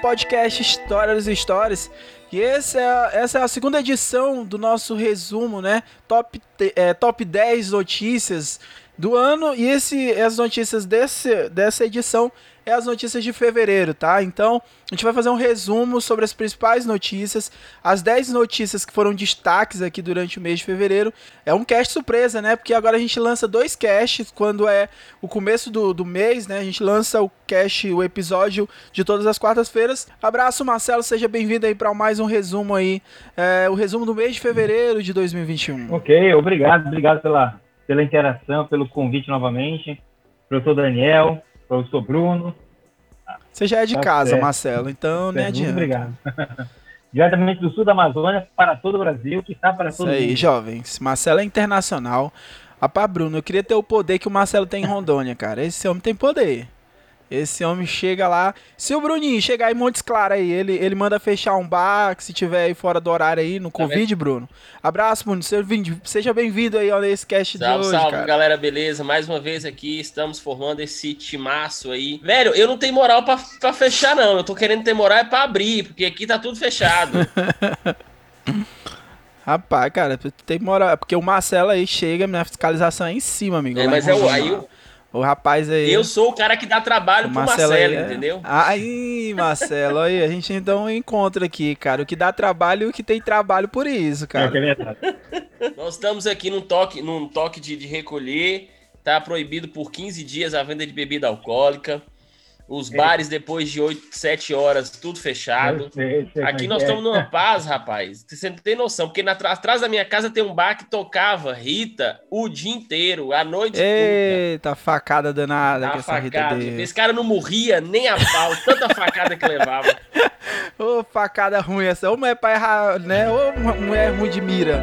Podcast História dos Stories. E esse é, essa é a segunda edição do nosso resumo, né? Top, é, top 10 notícias do ano. E esse, as notícias desse, dessa edição é as notícias de fevereiro, tá? Então, a gente vai fazer um resumo sobre as principais notícias, as 10 notícias que foram destaques aqui durante o mês de fevereiro. É um cast surpresa, né? Porque agora a gente lança dois casts quando é o começo do, do mês, né? A gente lança o cast, o episódio de todas as quartas-feiras. Abraço, Marcelo, seja bem-vindo aí para mais um resumo aí, é, o resumo do mês de fevereiro de 2021. Ok, obrigado, obrigado pela, pela interação, pelo convite novamente. Professor Daniel, professor Bruno. Você já é de Tá casa, certo. Marcelo, então nem Muito adianta. obrigado. Diretamente do sul da Amazônia para todo o Brasil, que está para Isso todo aí, mundo. jovens. Marcelo é internacional. Rapaz, Bruno, eu queria ter o poder que o Marcelo tem em Rondônia, cara. Esse homem tem poder. Esse homem chega lá. Se o Bruninho chegar em Montes Claros aí, ele, ele manda fechar um bar, que se tiver aí fora do horário aí, no Covid, Bruno. Abraço, Bruno. Seja bem- Seja bem-vindo aí ó, nesse cast de Salve, hoje, salve, cara. galera, beleza? Mais uma vez aqui, estamos formando esse timaço aí. Velho, eu não tenho moral pra, pra fechar, não. Eu tô querendo ter moral é pra abrir, porque aqui tá tudo fechado. Rapaz, cara, tem moral. Porque o Marcelo aí chega, minha fiscalização é em cima, amigo. É, mas é o, aí O rapaz aí. eu sou o cara que dá trabalho O pro Marcelo, aí é- entendeu? Aí, Marcelo, aí a gente então encontra aqui, cara. O que dá trabalho e o que tem trabalho por isso, É, que cara. é verdade. Nós estamos aqui num toque, num toque de, de recolher. Tá proibido por 15 dias a venda de bebida alcoólica. Os bares, depois de 8, 7 horas, tudo fechado. Eu sei, eu sei Aqui é nós é. estamos numa paz, rapaz. Você não tem noção, porque na, atrás da minha casa tem um bar que tocava Rita o dia inteiro, a noite toda. Eita, facada danada Dá que uma essa Rita facada. deu. Esse cara não morria nem a pau, tanta facada que levava. Ô, facada ruim essa. Ou mulher pra errar, né? Ou uma mulher ruim de mira.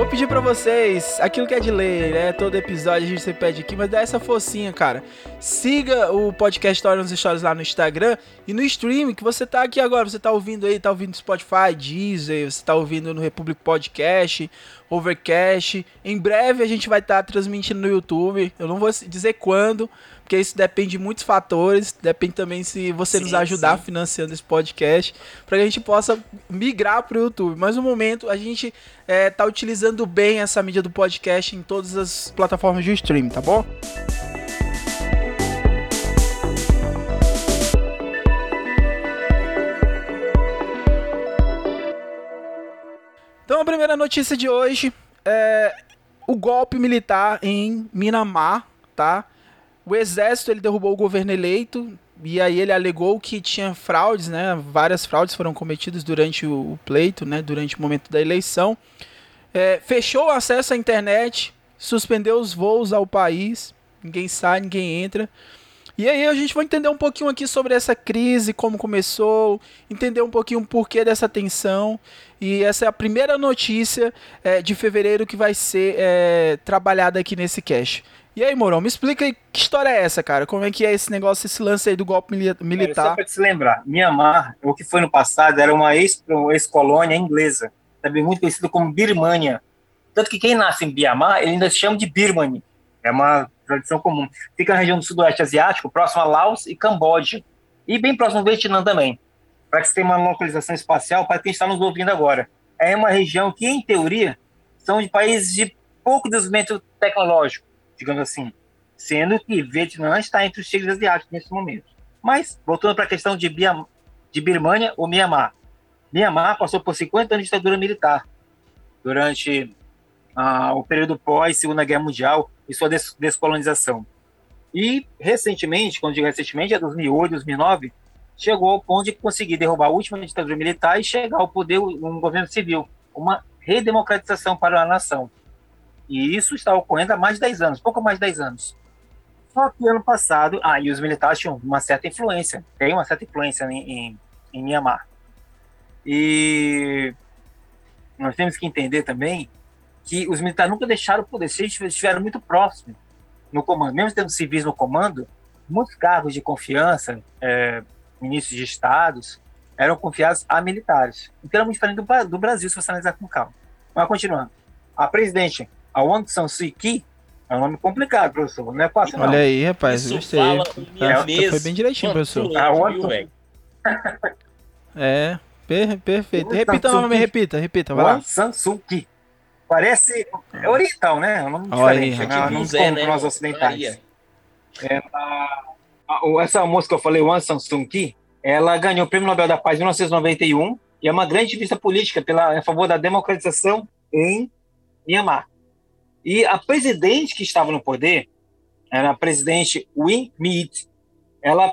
Vou pedir pra vocês aquilo que é de lei, né? Todo episódio a gente sempre pede aqui, mas dá essa focinha, cara. Siga o podcast História nos Stories lá no Instagram e no stream que você tá aqui agora. Você tá ouvindo aí, tá ouvindo Spotify, Deezer, você tá ouvindo no Republic Podcast, Overcast. Em breve a gente vai estar transmitindo no YouTube. Eu não vou dizer quando, porque isso depende de muitos fatores. Depende também se você Sim, nos ajudar sim. financiando esse podcast, para que a gente possa migrar pro YouTube. Mas no momento a gente é, tá utilizando bem essa mídia do podcast em todas as plataformas de streaming, tá bom? Então a primeira notícia de hoje é o golpe militar em Minamar, tá? O exército ele derrubou o governo eleito e aí ele alegou que tinha fraudes, né? Várias fraudes foram cometidas durante o pleito, né? Durante o momento da eleição. É, fechou o acesso à internet, suspendeu os voos ao país, ninguém sai, ninguém entra. E aí a gente vai entender um pouquinho aqui sobre essa crise, como começou, entender um pouquinho o porquê dessa tensão. E essa é a primeira notícia é, de fevereiro que vai ser é, trabalhada aqui nesse cast. E aí, Morão, me explica aí que história é essa, cara? Como é que é esse negócio, esse lance aí do golpe Só militar? para se lembrar, Mianmar, o que foi no passado, era uma ex- ex-colônia inglesa, também muito conhecida como Birmania. Tanto que quem nasce em Mianmar, ele ainda se chama de Birmani. É uma tradição comum. Fica na região do sudoeste asiático, próximo a Laos e Camboja. E bem próximo ao Vietnã também. Para que você tenha uma localização espacial, para quem está nos ouvindo agora. É uma região que, em teoria, são de países de pouco desenvolvimento tecnológico, digamos assim. Sendo que Vietnã está entre os tigres asiáticos nesse momento. Mas, voltando para a questão de, Biam, de Birmania ou Mianmar. Mianmar passou por 50 anos de ditadura militar durante ah, o período pós-Segunda Guerra Mundial e sua des descolonização. E recentemente, quando digo recentemente, é 2008, 2009, chegou ao ponto de conseguir derrubar a última ditadura militar e chegar ao poder um governo civil, uma redemocratização para a nação. E isso está ocorrendo há mais de 10 anos, pouco mais de 10 anos. Só que ano passado, ah, e os militares tinham uma certa influência, tem uma certa influência em, em, em Myanmar. E nós temos que entender também que os militares nunca deixaram o poder, eles estiveram muito próximos no comando. Mesmo tendo civis no comando, muitos cargos de confiança, é, ministros de estados, eram confiados a militares. Então era muito diferente do, do Brasil, se você analisar com calma. Mas continuando. A presidente, Aung San Suu Kyi, é um nome complicado, professor. Não é fácil, Olha não. aí, rapaz. Isso Gostei. fala Tá, mesmo. foi bem direitinho, professor. Outro- velho? É, per- perfeito. Aung San Repita novamente, Kyi. repita, repita, vai lá. Aung San Suu Kyi. Parece. É oriental, né? É um nome Olha aí, diferente. né? Não Zé, como né? nós ocidentais. A- o- essa moça que eu falei, Aung San Suu Kyi, ela ganhou o Prêmio Nobel da Paz em 1991 e é uma grande ativista política pela, a favor da democratização em Myanmar. E a presidente que estava no poder, era a presidente Win Myint, ela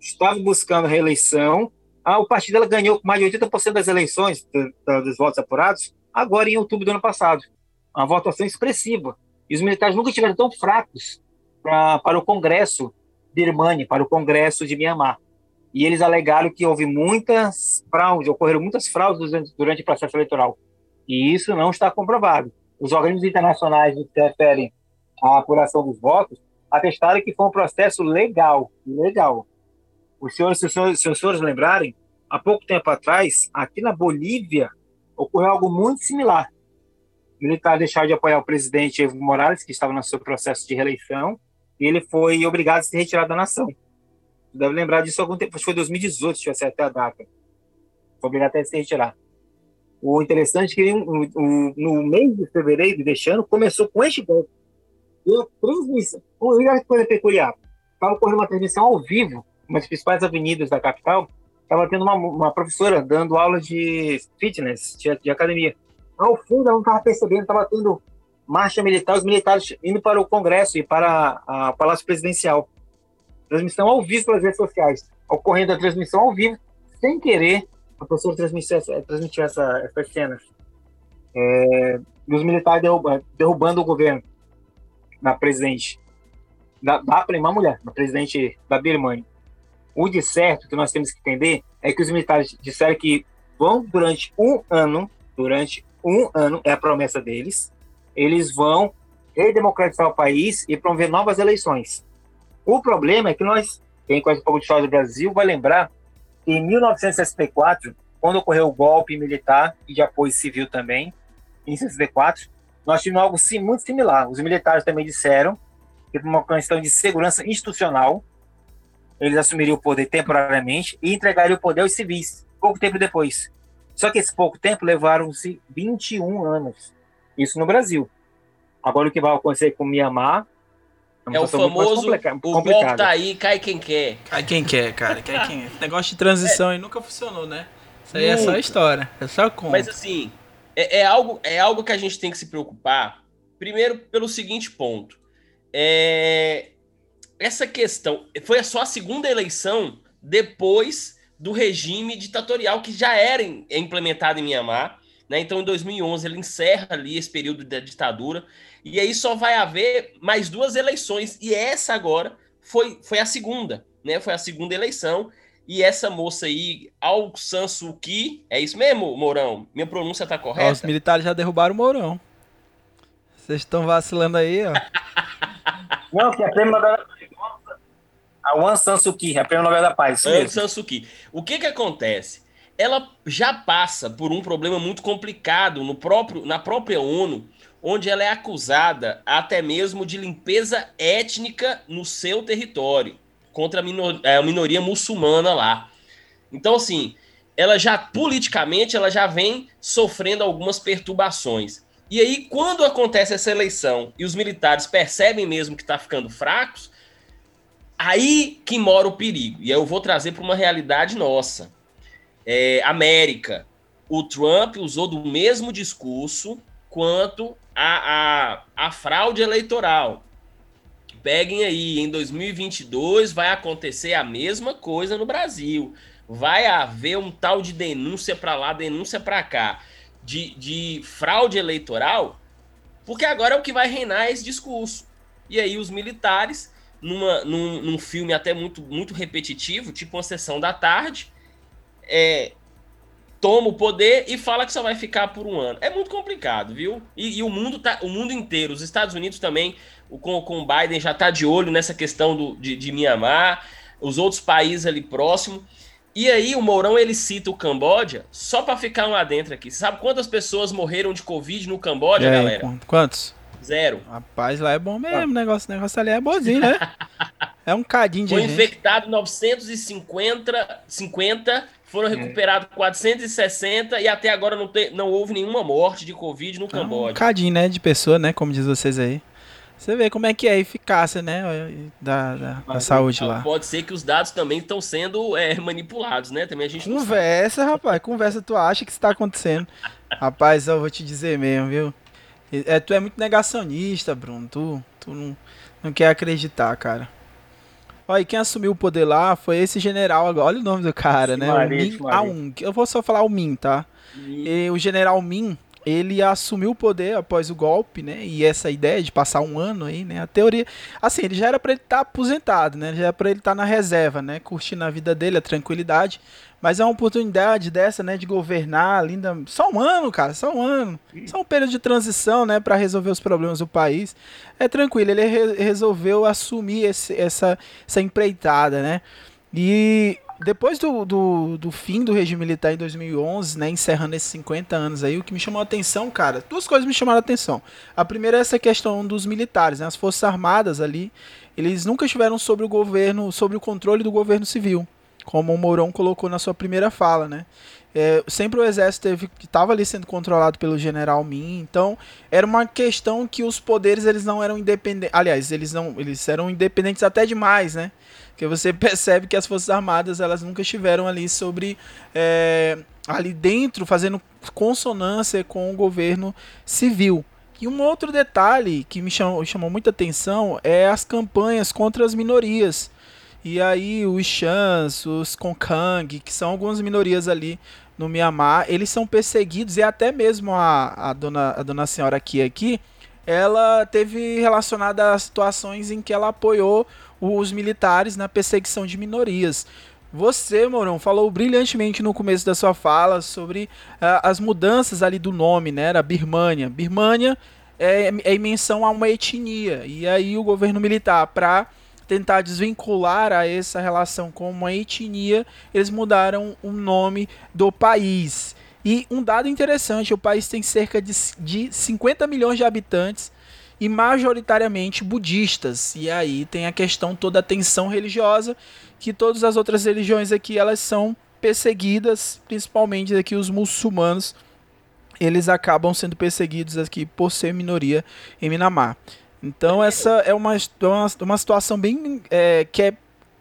estava buscando reeleição. Ah, o partido dela ganhou mais de 80% das eleições, do- do- dos votos apurados, agora em outubro do ano passado. Uma votação expressiva. E os militares nunca estiveram tão fracos pra, para o Congresso birmani, para o Congresso de Mianmar. E eles alegaram que houve muitas fraudes, ocorreram muitas fraudes durante, durante o processo eleitoral. E isso não está comprovado. Os organismos internacionais que se referem à apuração dos votos atestaram que foi um processo legal, legal. Os senhores, se os senhores, se os senhores lembrarem, há pouco tempo atrás, aqui na Bolívia, ocorreu algo muito similar. Militares deixaram de apoiar o presidente Evo Morales, que estava no seu processo de reeleição, e ele foi obrigado a se retirar da nação. Você deve lembrar disso algum tempo, acho que foi 2018, se eu acertar a data. Foi obrigado a se retirar. O interessante é que o- o- no mês de fevereiro deste ano começou com este golpe. E a transmissão, olha que coisa peculiar, estava ocorrendo uma transmissão ao vivo, das principais avenidas da capital, estava tendo uma, uma professora dando aula de fitness, de, de academia. Ao fundo, ela não estava percebendo, estava tendo marcha militar, os militares indo para o Congresso e para a Palácio Presidencial. Transmissão ao vivo pelas redes sociais. Ocorrendo a transmissão ao vivo, sem querer, a professora transmitiu essa, transmitiu essa, essas cenas. É, dos militares derruba, derrubando o governo da presidente, da, da uma mulher, da presidente da Birmania. O de certo que nós temos que entender é que os militares disseram que vão durante um ano, durante um ano, é a promessa deles, eles vão redemocratizar o país e promover novas eleições. O problema é que nós, quem conhece um pouco de história do Brasil, vai lembrar em 1964, quando ocorreu o golpe militar e de apoio civil também, em 64, nós tivemos algo sim, muito similar. Os militares também disseram que por uma questão de segurança institucional, eles assumiriam o poder temporariamente e entregariam o poder aos civis, pouco tempo depois. Só que esse pouco tempo levaram-se 21 anos. Isso no Brasil. Agora o que vai acontecer com Mianmar É o famoso, o golpe tá aí, cai quem quer. Cai quem quer, cara. Cai quem quer. Negócio de transição aí nunca funcionou, né? Isso aí é só história. É só conta. Mas assim, é, é algo, é algo que a gente tem que se preocupar. Primeiro, pelo seguinte ponto. É, essa questão foi só a segunda eleição depois do regime ditatorial que já era em- implementado em Mianmar. Né? Então, em 2011, ele encerra ali esse período da ditadura. E aí só vai haver mais duas eleições. E essa agora foi, foi a segunda. Né? Foi a segunda eleição. E essa moça aí, Aung San Suu Kyi, é isso mesmo, Mourão? Minha pronúncia tá Ó, os correta? militares já derrubaram o Mourão. Vocês estão vacilando aí, ó. Não, que é prêmio Nobel da Paz. A Aung San Suu Kyi, é prêmio Nobel da Paz. Isso Aung. San Suu Kyi. O que que acontece? Ela já passa por um problema muito complicado no próprio, na própria ONU, onde ela é acusada até mesmo de limpeza étnica no seu território, contra a, minor- é, a minoria muçulmana lá. Então, assim, ela já, politicamente, ela já vem sofrendo algumas perturbações. E aí, quando acontece essa eleição e os militares percebem mesmo que está ficando fracos, aí que mora o perigo. E aí eu vou trazer para uma realidade nossa. É, América. O Trump usou do mesmo discurso quanto a, a, a fraude eleitoral. peguem aí, em 2022 vai acontecer a mesma coisa no Brasil. Vai haver um tal de denúncia para lá, denúncia para cá, de, de fraude eleitoral, porque agora é o que vai reinar esse discurso. E aí os militares, numa, num, num filme até muito, muito repetitivo, tipo uma sessão da tarde, é, toma o poder e fala que só vai ficar por um ano. É muito complicado, viu? E, e o mundo tá, o mundo inteiro, os Estados Unidos também, o, com, com o Biden já tá de olho nessa questão do, de, de Mianmar, os outros países ali próximo. E aí o Mourão ele cita o Camboja só para ficar lá dentro aqui. Você sabe quantas pessoas morreram de Covid no Camboja, aí, galera? Quantos? Zero. Rapaz, lá é bom mesmo, o negócio, negócio ali é bonzinho, né? é um cadinho de Foi gente. infectado 950, 50, foram recuperados 460 e até agora não, te, não houve nenhuma morte de Covid no É um Camboja. cadinho, né, de pessoa, né, como diz vocês aí. Você vê como é que é a eficácia, né, da, da, da saúde Ah, lá. Pode ser que os dados também estão sendo é, manipulados, né? Também a gente. Conversa, rapaz, conversa, tu acha que isso tá acontecendo. Rapaz, eu vou te dizer mesmo, viu? É, tu é muito negacionista, Bruno. Tu, tu não, não quer acreditar, cara. Olha, e quem assumiu o poder lá foi esse general agora. Olha o nome do cara, né? O Min. Aung. Eu vou só falar o Min, tá? E o general Min, ele assumiu o poder após o golpe, né? E essa ideia de passar um ano aí, né? A teoria, assim, ele já era pra ele estar aposentado, né? Já era pra ele estar na reserva, né? Curtindo a vida dele, a tranquilidade. Mas é uma oportunidade dessa, né? De governar linda. Só um ano, cara, só um ano. Só um período de transição, né? Pra resolver os problemas do país. É tranquilo, ele re- resolveu assumir esse- essa, essa empreitada, né? E depois do, do, do fim do regime militar em 2011, né, encerrando esses 50 anos aí, o que me chamou a atenção, cara, duas coisas me chamaram a atenção. A primeira é essa questão dos militares, né, as forças armadas ali, eles nunca estiveram sobre o governo, sobre o controle do governo civil, como o Mourão colocou na sua primeira fala, né. É, sempre o exército estava ali sendo controlado pelo general Min, então era uma questão que os poderes eles não eram independentes, aliás, eles não, eles eram independentes até demais, né? Porque você percebe que as Forças Armadas elas nunca estiveram ali sobre. é, ali dentro, fazendo consonância com o governo civil. E um outro detalhe que me chamou, chamou muita atenção é as campanhas contra as minorias. E aí os Xans, os Konkang, que são algumas minorias ali no Mianmar, eles são perseguidos e até mesmo a, a, dona, a dona senhora aqui, aqui, ela teve relacionada a situações em que ela apoiou os militares na perseguição de minorias. Você, Mourão, falou brilhantemente no começo da sua fala sobre ah, as mudanças ali do nome, né? Era Birmânia. Birmânia é, é em menção a uma etnia. E aí o governo militar, para tentar desvincular a essa relação com uma etnia, eles mudaram o nome do país. E um dado interessante, o país tem cerca de, de 50 milhões de habitantes e majoritariamente budistas. E aí tem a questão toda a tensão religiosa, que todas as outras religiões aqui elas são perseguidas, principalmente aqui os muçulmanos, eles acabam sendo perseguidos aqui por ser minoria em Minamar. Então essa é uma, uma, uma situação bem é, que é,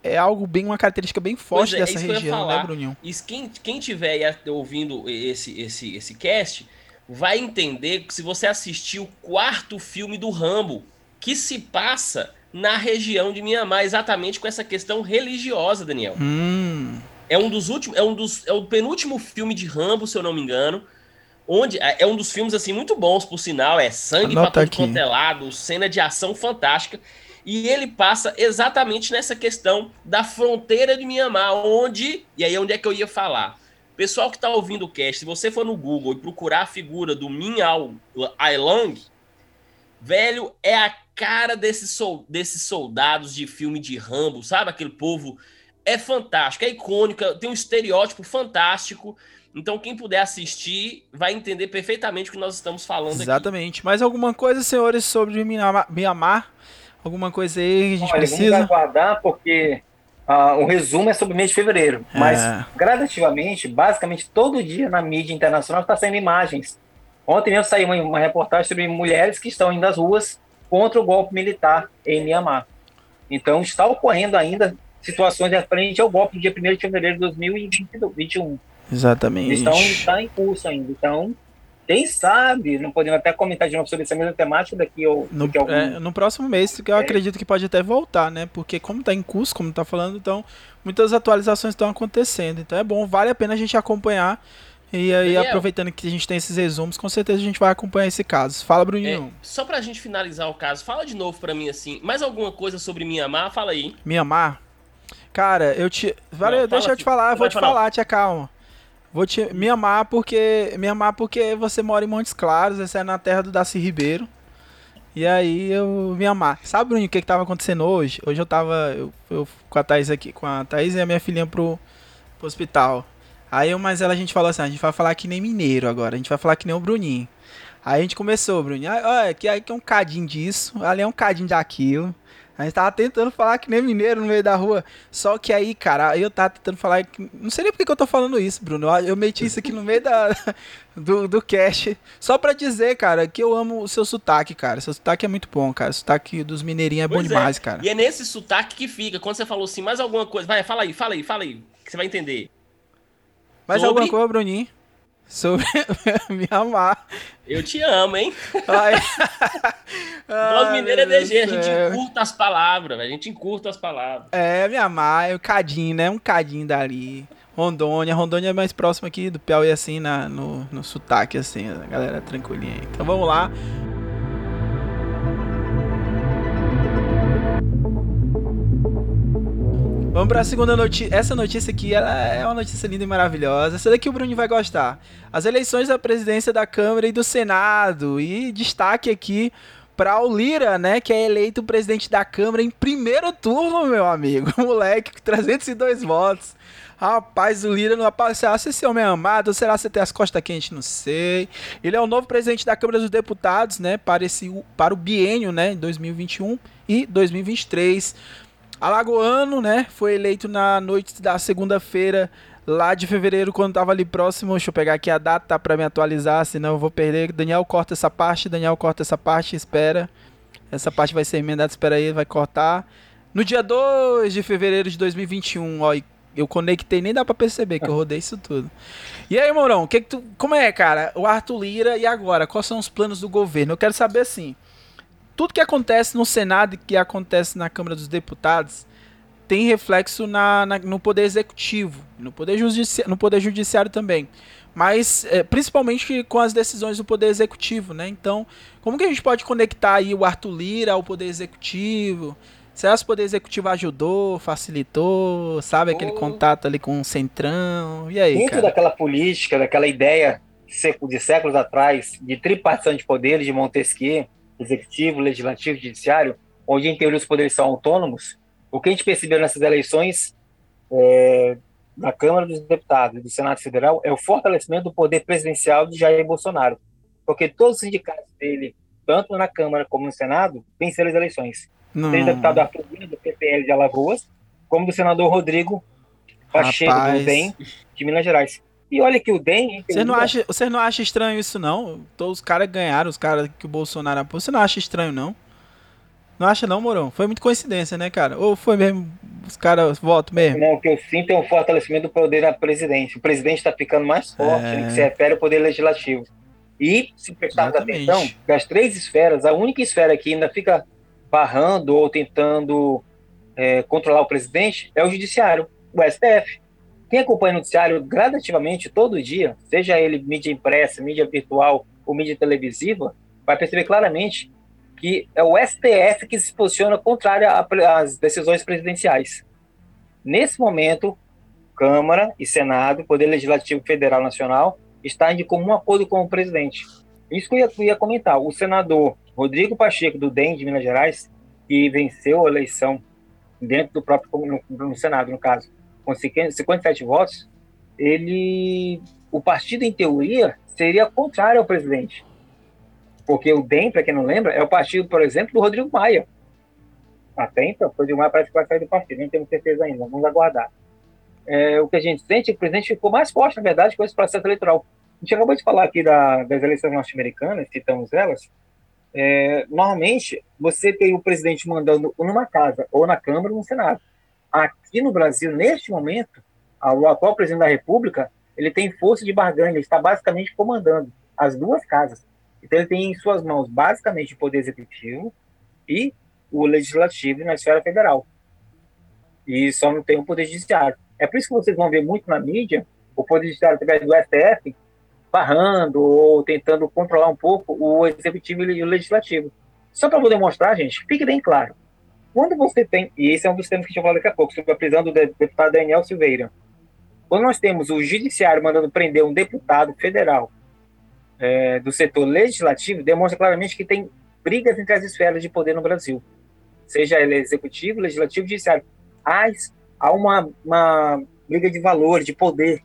é algo bem uma característica bem forte é, dessa isso ia região, né. Bruninho? E quem, quem tiver ouvindo esse, esse, esse cast vai entender que se você assistir o quarto filme do Rambo, que se passa na região de Mianmar, exatamente com essa questão religiosa, Daniel. Hum, É um dos últimos, é um dos, é o penúltimo filme de Rambo, se eu não me engano. Onde é é um dos filmes assim muito bons, por sinal, é sangue pra Anota todo quanto é lado, cena de ação fantástica. E ele passa exatamente nessa questão da fronteira de Mianmar, onde, e aí onde é que eu ia falar? Pessoal que tá ouvindo o cast, se você for no Google e procurar a figura do Min Aung velho, é a cara desses, sol, desses soldados de filme de Rambo, sabe? Aquele povo é fantástico, é icônico, tem um estereótipo fantástico. Então, quem puder assistir vai entender perfeitamente o que nós estamos falando aqui. exatamente. Mais alguma coisa, senhores, sobre Mianmar? Mianmar? Alguma coisa aí que a gente Olha, vamos precisa? aguardar porque ah, o resumo é sobre o mês de fevereiro. Mas É. gradativamente, basicamente todo dia na mídia internacional está saindo imagens. Ontem mesmo saiu uma, uma reportagem sobre mulheres que estão indo às ruas contra o golpe militar em Myanmar. Então está ocorrendo ainda situações referentes ao golpe do dia 1 de fevereiro de 2021. Exatamente. Então está em curso ainda. Então Quem sabe, não podemos até comentar de novo sobre essa mesma temática daqui ou No, algum... é, no próximo mês, que eu É. acredito que pode até voltar, né? Porque como tá em curso, como tá falando, então muitas atualizações estão acontecendo. Então é bom, vale a pena a gente acompanhar. E aí, Daniel. aproveitando que a gente tem esses resumos, com certeza a gente vai acompanhar esse caso. Fala, É, Bruninho. só pra gente finalizar o caso, fala de novo pra mim assim. Mais alguma coisa sobre Mianmar? Fala aí. Mianmar? Cara, eu te. Valeu, Não, deixa fala eu te falar, não vou te falar. falar, tia calma. Vou te me amar porque me amar porque você mora em Montes Claros, essa é na terra do Daci Ribeiro. E aí eu me amar. Sabe, Bruninho, o que que tava acontecendo hoje? Hoje eu tava eu, eu com a Thaís aqui, com a Thaís e a minha filhinha pro, pro hospital. Aí eu, mas ela a gente falou assim, a gente vai falar que nem mineiro agora, a gente vai falar que nem o Bruninho. Aí a gente começou, Bruninho. Ah, Olha, aqui, aqui é um cadinho disso, ali é um cadinho daquilo. A gente tava tentando falar que nem mineiro no meio da rua. Só que aí, cara, eu tava tentando falar. Que... Não sei nem por que eu tô falando isso, Bruno. Eu meti isso aqui no meio da, do, do cast. Só pra dizer, cara, que eu amo o seu sotaque, cara. Seu sotaque é muito bom, cara. O sotaque dos mineirinhos é bom Pois é. demais, cara. E é nesse sotaque que fica. Quando você falou assim, mais alguma coisa. Vai, fala aí, fala aí, fala aí. Que você vai entender. Mais sobre- alguma coisa, Bruninho? Sobre me amar. Eu te amo, hein? Ai. Nós mineiros é DG, a gente encurta as palavras. A gente encurta as palavras. É, me amar, é um cadinho, né? Um cadinho dali. Rondônia, Rondônia é mais próximo aqui do Piauí, assim, na, no, no sotaque, assim, a galera tranquilinha. aí. Então vamos lá. Vamos pra segunda notícia. Essa notícia aqui é uma notícia linda e maravilhosa. Essa daqui o Bruno vai gostar. As eleições da presidência da Câmara e do Senado. E destaque aqui para o Lira, né, que é eleito presidente da Câmara em primeiro turno, meu amigo. Moleque, com 302 votos. Rapaz, o Lira não apareceu. Se esse homem é amado, será que você tem as costas quentes? Não sei. Ele é o novo presidente da Câmara dos Deputados, né, para, esse, para o biênio, né, 2021 e 2023. Alagoano, né? Foi eleito na noite da segunda-feira, lá de fevereiro, quando tava ali próximo. Deixa eu pegar aqui a data para me atualizar, senão eu vou perder. Daniel corta essa parte, Daniel corta essa parte, espera. Essa parte vai ser emendada, espera aí, vai cortar. No dia 2 de fevereiro de 2021, ó, eu conectei, nem dá pra perceber que eu rodei isso tudo. E aí, Mourão, que que tu, como é, cara? O Arthur Lira, e agora? Quais são os planos do governo? Eu quero saber assim tudo que acontece no Senado e que acontece na Câmara dos Deputados tem reflexo na, na- no Poder Executivo, no Poder, judici no poder Judiciário também. Mas é, principalmente com as decisões do Poder Executivo, né? Então, como que a gente pode conectar aí o Arthur Lira ao Poder Executivo? Será que o Poder Executivo ajudou, facilitou, sabe? Aquele Oh. contato ali com o Centrão. E aí, Dentro cara? daquela política, daquela ideia de séculos atrás, de tripartição de poderes de Montesquieu, executivo, legislativo judiciário, onde em teoria os poderes são autônomos, o que a gente percebeu nessas eleições é, da Câmara dos Deputados e do Senado Federal é o fortalecimento do poder presidencial de Jair Bolsonaro, porque todos os sindicatos dele, tanto na Câmara como no Senado, venceram as eleições. Não. Seja o deputado Arthur Lira, do PPL de Alagoas, como do senador Rodrigo Pacheco, do DEM, de Minas Gerais. E olha que o DEM... em Você não, acha, você não acha estranho isso, não? Todos os caras ganharam, os caras que o Bolsonaro apoiou. Você não acha estranho, não? Não acha, não, Morão? Foi muito coincidência, né, cara? Ou foi mesmo os caras votam mesmo? Não, o que eu sinto é um fortalecimento do poder da presidência. O presidente está ficando mais forte É. no que se refere ao poder legislativo. E, se prestarmos atenção, das três esferas, a única esfera que ainda fica barrando ou tentando é, controlar o presidente é o judiciário, o STF. Quem acompanha o noticiário gradativamente todo dia, seja ele mídia impressa, mídia virtual ou mídia televisiva, vai perceber claramente que é o STF que se posiciona contrário às decisões presidenciais. Nesse momento, Câmara e Senado, Poder Legislativo Federal Nacional, está em comum acordo com o presidente. Isso que eu ia, eu ia comentar. O senador Rodrigo Pacheco, do DEM de Minas Gerais, que venceu a eleição dentro do próprio no, no Senado, no caso, com 50 57 votos, ele, o partido, em teoria, seria contrário ao presidente. Porque o DEM, para quem não lembra, é o partido, por exemplo, do Rodrigo Maia. Até então, o Rodrigo Maia parece que vai sair do partido, não temos certeza ainda, vamos aguardar. É, o que a gente sente é o presidente ficou mais forte, na verdade, com esse processo eleitoral. A gente acabou de falar aqui da- das eleições norte-americanas, citamos elas. É, normalmente, você tem o presidente mandando numa casa, ou na Câmara ou no Senado. Aqui no Brasil, neste momento, o atual presidente da República, ele tem força de barganha, ele está basicamente comandando. as duas casas. Então ele tem em suas mãos basicamente o poder executivo e o legislativo na esfera federal. E só não tem o poder judiciário. É por isso que vocês vão ver muito na mídia o poder judiciário através do STF barrando ou tentando controlar um pouco o executivo e o legislativo. Só para poder mostrar, gente, fique bem claro. Quando você tem, e esse é um dos temas que a gente vai falar daqui a pouco, sobre a prisão do deputado Daniel Silveira. Quando nós temos o judiciário mandando prender um deputado federal é, do setor legislativo, demonstra claramente que tem brigas entre as esferas de poder no Brasil, seja ele executivo, legislativo, judiciário. Há, há uma, uma briga de valor, de poder.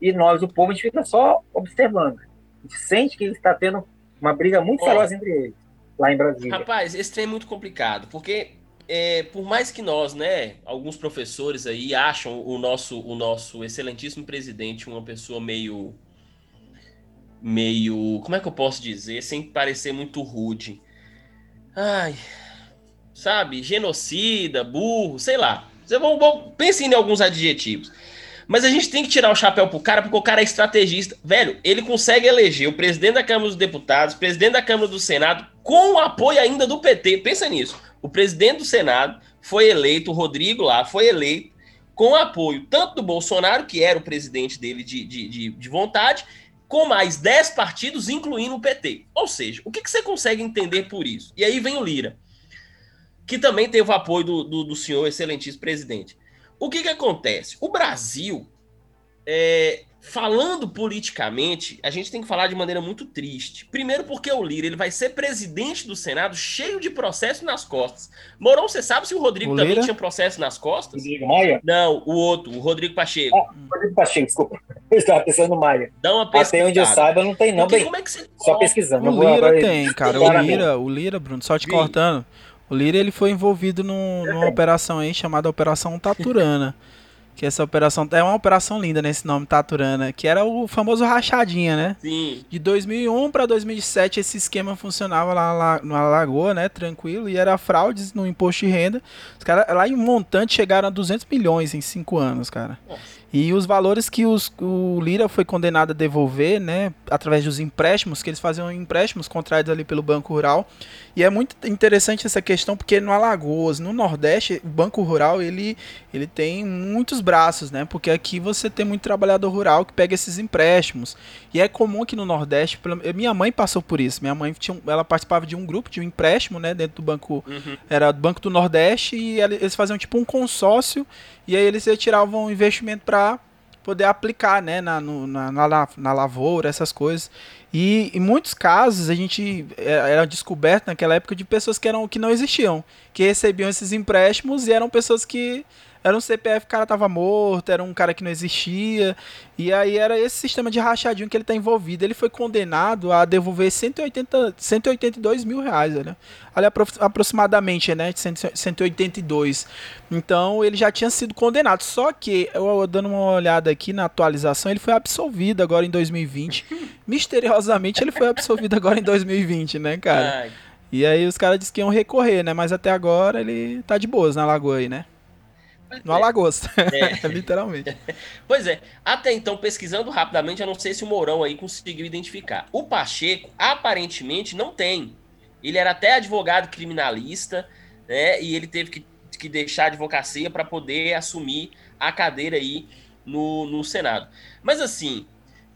E nós, o povo, a gente fica só observando. A gente sente que está tendo uma briga muito feroz entre eles, lá em Brasília. Rapaz, esse trem é muito complicado, porque é, por mais que nós, né, alguns professores aí acham o nosso, o nosso excelentíssimo presidente uma pessoa meio meio, como é que eu posso dizer, sem parecer muito rude. Ai, sabe, genocida, burro, sei lá. Você vão, vão pense em alguns adjetivos. Mas a gente tem que tirar o chapéu pro cara, porque o cara é estrategista. Velho, ele consegue eleger o presidente da Câmara dos Deputados, presidente da Câmara do Senado, com o apoio ainda do PT. Pensa nisso. O presidente do Senado foi eleito, o Rodrigo lá, foi eleito com apoio tanto do Bolsonaro, que era o presidente dele de, de, de, de vontade, com mais 10 partidos, incluindo o PT. Ou seja, o que, que, você consegue entender por isso? E aí vem o Lira, que também teve o apoio do, do, do senhor excelentíssimo presidente. O que, que acontece? O Brasil, é, falando politicamente, a gente tem que falar de maneira muito triste. Primeiro porque o Lira ele vai ser presidente do Senado cheio de processo nas costas. Morão, você sabe se o Rodrigo o também tinha processo nas costas? Rodrigo Maia? Não, o outro, o Rodrigo Pacheco. Ah, Rodrigo Pacheco, desculpa. Eu estava pensando no Maia. Dá uma pesquisada. Até onde eu saiba, não tem não, Porque bem. como é que você... Só pesquisando. O Lira tem, cara. O Lira, o Lira, Bruno, só te Sim. cortando. O Lira ele foi envolvido num- numa operação aí chamada Operação Taturana. Que essa operação é uma operação linda nesse nome Taturana, que era o famoso rachadinha, né? Sim. De 2001 para 2007 esse esquema funcionava lá, lá na Lagoa, né, tranquilo, e era fraudes no imposto de renda. Os caras lá em montante chegaram a 200 milhões em 5 anos, cara. Nossa. E os valores que os, o Lira foi condenado a devolver, né, através dos empréstimos, que eles faziam empréstimos contraídos ali pelo Banco Rural. E é muito interessante essa questão, porque no Alagoas, no Nordeste, o Banco Rural, ele, ele tem muitos braços, né, porque aqui você tem muito trabalhador rural que pega esses empréstimos. E é comum que no Nordeste, minha mãe passou por isso, minha mãe tinha, ela participava de um grupo, de um empréstimo, né, dentro do Banco Uhum. era do Banco do Nordeste e ele- eles faziam tipo um consórcio e aí eles retiravam o investimento para poder aplicar, né, na, no- na, na, na lavoura, essas coisas. E em muitos casos a gente é, era descoberto naquela época de pessoas que eram que não existiam, que recebiam esses empréstimos e eram pessoas que era um CPF, o cara tava morto, era um cara que não existia. E aí era esse sistema de rachadinho que ele tá envolvido. Ele foi condenado a devolver 180, 182 mil reais, né? Ali apro- aproximadamente, né? de 100, 182. Então ele já tinha sido condenado. Só que, eu, dando uma olhada aqui na atualização, ele foi absolvido agora em 2020. Misteriosamente ele foi absolvido agora em 2020, né, cara? E aí os caras disseram que iam recorrer, né? Mas até agora ele tá de boas na lagoa aí, né? No é. Alagoas. É. Literalmente. Pois é, até então, pesquisando rapidamente, eu não sei se o Mourão aí conseguiu identificar. O Pacheco, aparentemente, não tem. Ele era até advogado criminalista, né? E ele teve que, que deixar a advocacia para poder assumir a cadeira aí no, no Senado. Mas assim,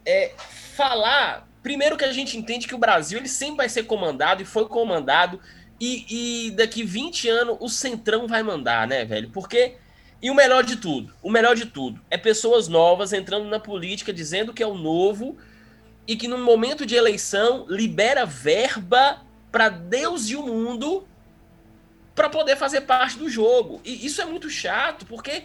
é, falar. Primeiro que a gente entende que o Brasil ele sempre vai ser comandado e foi comandado. E, e daqui 20 anos o Centrão vai mandar, né, velho? Porque e o melhor de tudo, o melhor de tudo, é pessoas novas entrando na política dizendo que é o novo e que no momento de eleição libera verba para Deus e o mundo para poder fazer parte do jogo. E isso é muito chato, porque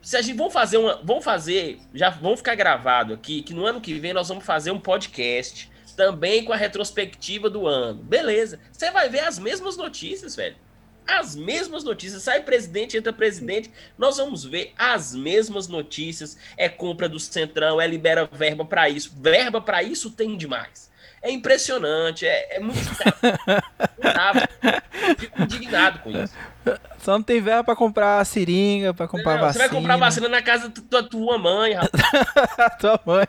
se a gente vão fazer uma, vão fazer, já vão ficar gravado aqui que no ano que vem nós vamos fazer um podcast também com a retrospectiva do ano. Beleza. Você vai ver as mesmas notícias, velho as mesmas notícias. Sai presidente, entra presidente. Nós vamos ver as mesmas notícias. É compra do Centrão, é libera verba para isso. Verba para isso tem demais. É impressionante, é, é muito eu Fico indignado com isso. Só não tem verba pra comprar seringa, pra comprar Não, você vacina. vai comprar vacina na casa da tua mãe, rapaz. Tua mãe.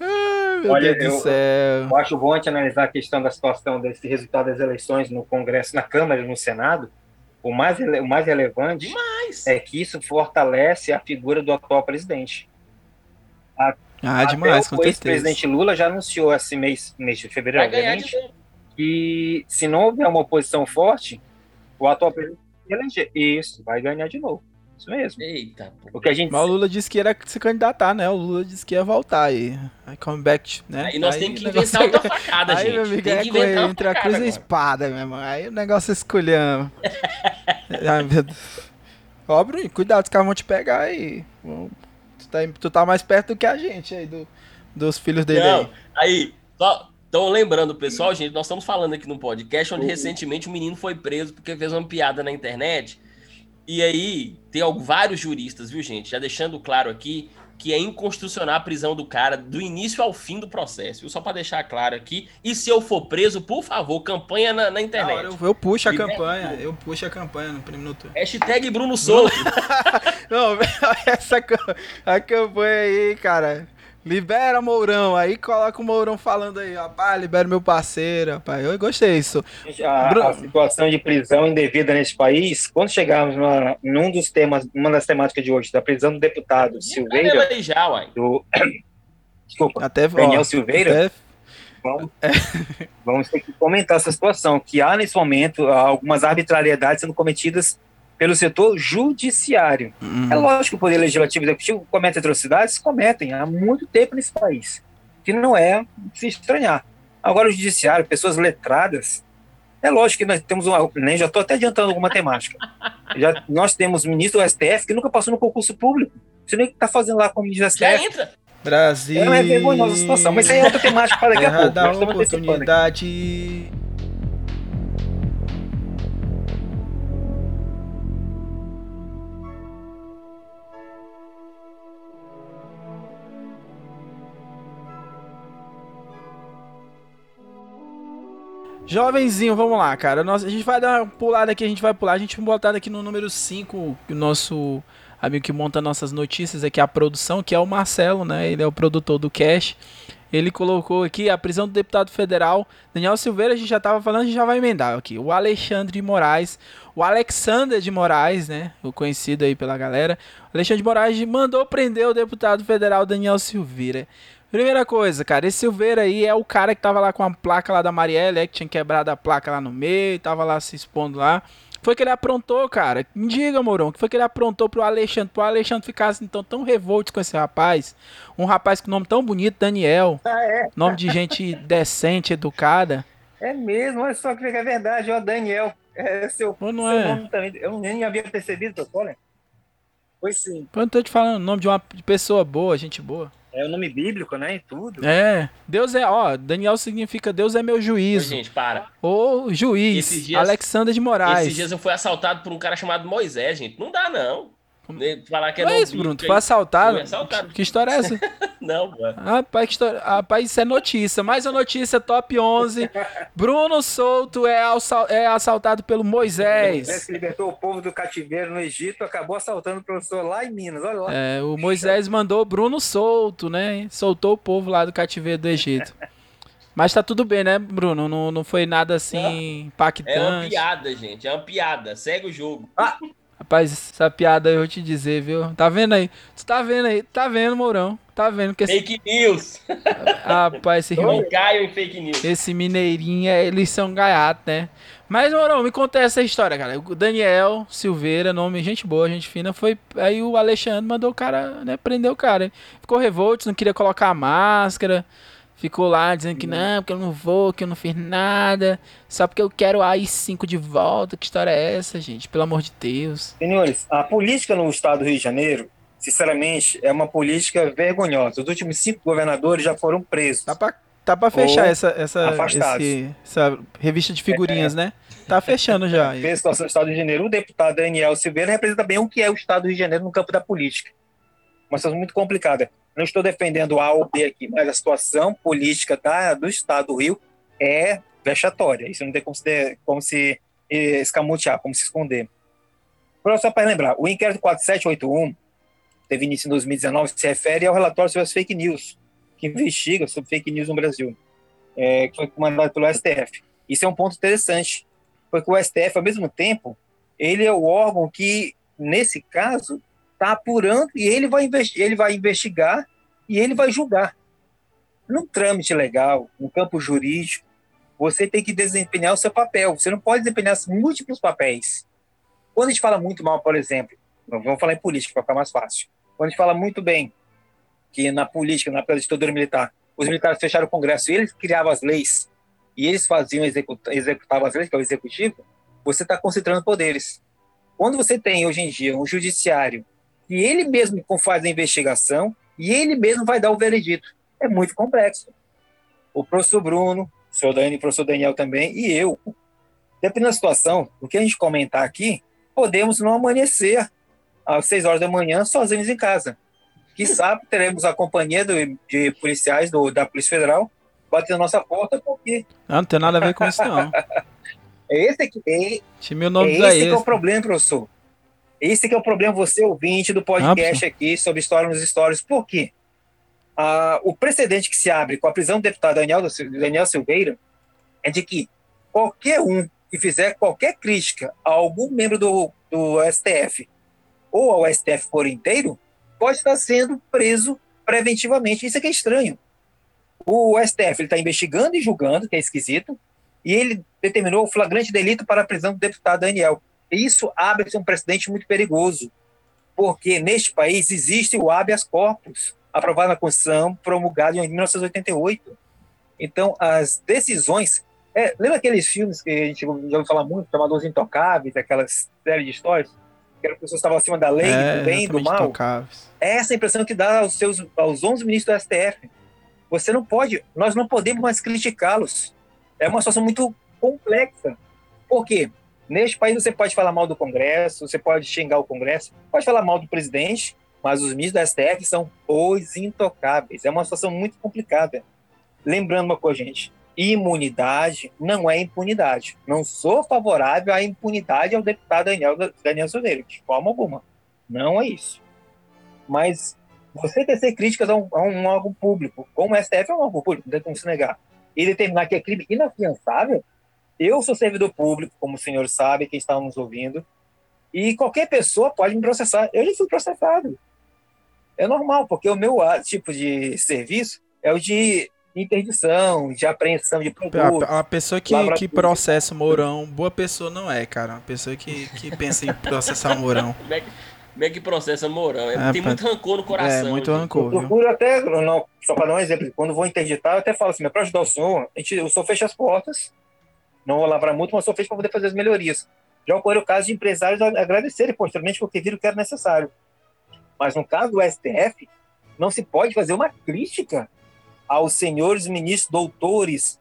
Ai, meu Olha, Deus do eu- céu. Eu acho bom a gente analisar a questão da situação desse resultado das eleições no Congresso, na Câmara e no Senado. O mais, o mais relevante Demais. é que isso fortalece a figura do atual presidente. Ah, demais, o certeza. ex-presidente Lula já anunciou esse mês, mês de fevereiro, obviamente, de que se não houver uma oposição forte, o atual presidente eleger. Isso, vai ganhar de novo. Isso mesmo. Eita, pô. O que a gente Mas o Lula disse que ia se candidatar, né? O Lula disse que ia voltar aí. Aí come back, né? Aí nós Aí temos que o negócio- inventar outra facada, Aí, gente. meu amigo, Tem é que inventar entre a cruz e a agora. espada, meu irmão. Aí o negócio é escolhendo. Ai, meu Deus. Ó, Bruno, cuidado, os caras vão te pegar aí. Tu tá, tu tá mais perto do que a gente aí, do, dos filhos dele Não, aí. aí, só Então, lembrando, pessoal, gente, nós estamos falando aqui no podcast onde recentemente um menino foi preso porque fez uma piada na internet. E aí, tem vários juristas, viu, gente? Já deixando claro aqui que é inconstitucional a prisão do cara do início ao fim do processo, viu? Só para deixar claro aqui. E se eu for preso, por favor, campanha na, na internet. eu, eu puxo a Libera campanha, eu puxo a campanha no primeiro minuto. Hashtag Bruno Souto. Não, essa a campanha aí, cara. Libera Mourão, aí coloca o Mourão falando aí, rapaz, libera meu parceiro, rapaz. Eu gostei disso. A, a situação de prisão indevida nesse país, quando chegarmos numa, num dos temas, uma das temáticas de hoje, da prisão do deputado Silveira, aí já, uai. do. Desculpa, Até Daniel ó, Silveira, até- vamos, vamos ter que comentar essa situação, que há nesse momento algumas arbitrariedades sendo cometidas pelo setor judiciário. Hum. É lógico que o Poder Legislativo e Executivo cometem atrocidades, cometem há muito tempo nesse país, que não é se estranhar. Agora, o Judiciário, pessoas letradas, é lógico que nós temos uma. Nem já estou até adiantando alguma temática. Já, nós temos ministro do STF que nunca passou no concurso público. Você nem está fazendo lá como ministro do Já STF. entra. Brasil. É uma vergonhosa situação, mas isso aí é outra temática para daqui a pouco. da oportunidade. Jovenzinho, vamos lá, cara. Nós, a gente vai dar uma pulada aqui, a gente vai pular. A gente vai botar aqui no número 5, o nosso amigo que monta nossas notícias aqui, a produção, que é o Marcelo, né? Ele é o produtor do Cash. Ele colocou aqui a prisão do deputado federal Daniel Silveira, a gente já estava falando, a gente já vai emendar aqui. O Alexandre de Moraes, o Alexander de Moraes, né? O conhecido aí pela galera. O Alexandre de Moraes mandou prender o deputado federal Daniel Silveira. Primeira coisa, cara, esse Silveira aí é o cara que tava lá com a placa lá da Marielle, é, que tinha quebrado a placa lá no meio, tava lá se expondo lá. Foi que ele aprontou, cara. Me diga, Mourão, que foi que ele aprontou pro Alexandre, pro Alexandre ficar assim, então tão revolto com esse rapaz. Um rapaz com nome tão bonito, Daniel. Ah, é, Nome de gente decente, educada. é mesmo, olha só que é verdade, ó, Daniel. É seu, Ou não seu é? nome também. Eu nem havia percebido, doutor, né? Pois sim. Eu não tô te falando, nome de uma pessoa boa, gente boa. É o nome bíblico, né? E tudo. É, Deus é, ó, Daniel significa Deus é meu Ô, juízo. gente, para. Ou juiz, Esses dias- Alexander de Moraes. Esses dias eu fui assaltado por um cara chamado Moisés, gente. Não dá, não. Ne- Falar que é Não é nome isso, Bruno, tu foi assaltado? Fui assaltado. Que história é essa? Não, mano. Rapaz, que história... Rapaz, isso é notícia. Mais uma notícia, top 11. Bruno Souto é, alça- é assaltado pelo Moisés Moisés. que libertou o povo do cativeiro no Egito, acabou assaltando o professor lá em Minas. Olha lá. É, o Moisés mandou Bruno solto, né? Soltou o povo lá do cativeiro do Egito. Mas tá tudo bem, né, Bruno? Não, não foi nada assim É uma impactante. piada, gente. É uma piada. Segue o jogo. Rapaz, essa piada eu vou te dizer, viu? Tá vendo aí? Tu tá vendo aí? Tá vendo, Mourão? Tá vendo que esse, Fake news. rapaz, esse, Rio- Não caiam em fake news. esse mineirinho, é- eles são gaiatos, né? Mas, Mourão, me conta essa história, cara. O Daniel Silveira, nome, gente boa, gente fina, foi. Aí o Alexandre mandou o cara, né? Prender o cara. Ficou revolto, não queria colocar a máscara. Ficou lá dizendo que não, que eu não vou, que eu não fiz nada. Só porque eu quero a AI-5 de volta. Que história é essa, gente? Pelo amor de Deus. Senhores, a política no estado do Rio de Janeiro, sinceramente, é uma política vergonhosa. Os últimos cinco governadores já foram presos. Tá pra, tá pra fechar essa, essa, esse- essa revista de figurinhas, né? Tá fechando já. A situação do estado do Rio de Janeiro. O deputado Daniel Silveira representa bem o que é o estado do Rio de Janeiro no campo da política. Uma situação muito complicada. Não estou defendendo A ou B aqui, mas a situação política do estado do Rio é vexatória. Isso não tem como se, como se eh, escamotear, como se esconder. Só para lembrar, o inquérito 4781 teve início em 2019, se refere ao relatório sobre as fake news, que investiga sobre fake news no Brasil, é, que foi comandado pelo STF. Isso é um ponto interessante, porque o STF, ao mesmo tempo, ele é o órgão que, nesse caso, está apurando e ele vai, ele vai investigar e ele vai julgar. Num trâmite legal, no campo jurídico, você tem que desempenhar o seu papel. Você não pode desempenhar múltiplos papéis. Quando a gente fala muito mal, por exemplo, vamos falar em política para ficar mais fácil. Quando a gente fala muito bem que na política, na ditadura militar, os militares fecharam o Congresso e eles criavam as leis e eles faziam, executavam as leis, que é o executivo, você está concentrando poderes. Quando você tem, hoje em dia, um judiciário e ele mesmo faz a investigação e ele mesmo vai dar o veredito. É muito complexo. O professor Bruno, o senhor Dani, o professor Daniel também, e eu, dependendo da situação, o que a gente comentar aqui, podemos não amanhecer às seis horas da manhã sozinhos em casa. Que sabe teremos a companhia do, de policiais do, da Polícia Federal batendo na nossa porta, porque. Não, não tem nada a ver com isso, não. é esse que, é, Time o nome é esse que é o problema, professor. Esse que é o problema, você ouvinte do podcast ah, aqui sobre História nos Stories. Por quê? Ah, o precedente que se abre com a prisão do deputado Daniel, Daniel Silveira é de que qualquer um que fizer qualquer crítica a algum membro do, do STF ou ao STF por inteiro pode estar sendo preso preventivamente. Isso é que é estranho. O STF está investigando e julgando, que é esquisito, e ele determinou o flagrante delito para a prisão do deputado Daniel. Isso abre um precedente muito perigoso, porque neste país existe o habeas corpus, aprovado na Constituição, promulgado em 1988. Então, as decisões. É, lembra aqueles filmes que a gente já ouviu falar muito, chamados Intocáveis, aquelas séries de histórias? Que as pessoas estavam acima da lei, é, do bem, do mal. É essa a impressão que dá aos, seus, aos 11 ministros do STF. Você não pode, nós não podemos mais criticá-los. É uma situação muito complexa. Por quê? Neste país você pode falar mal do Congresso, você pode xingar o Congresso, pode falar mal do presidente, mas os ministros da STF são os intocáveis. É uma situação muito complicada. Lembrando uma coisa, gente, imunidade não é impunidade. Não sou favorável à impunidade ao deputado Daniel, Daniel Silveira, de forma alguma. Não é isso. Mas você tecer críticas a um, a um órgão público, como o STF é um órgão público, não tem como se negar, e determinar que é crime inafiançável, eu sou servidor público, como o senhor sabe, quem está nos ouvindo, e qualquer pessoa pode me processar. Eu já fui processado. É normal, porque o meu tipo de serviço é o de interdição, de apreensão de produtos. A, a pessoa que, que processa Mourão, boa pessoa não é, cara. Uma pessoa que, que pensa em processar Mourão. Como é que, como é que processa Mourão? É, é, tem muito rancor no coração. É, muito rancor. Eu procuro até, não, só para dar um exemplo, quando vou interditar, eu até falo assim, para ajudar o senhor, a gente, o senhor fecha as portas, não vou lavrar muito, mas só fez para poder fazer as melhorias. Já ocorreu o caso de empresários agradecerem posteriormente porque viram que era necessário. Mas no caso do STF, não se pode fazer uma crítica aos senhores ministros, doutores,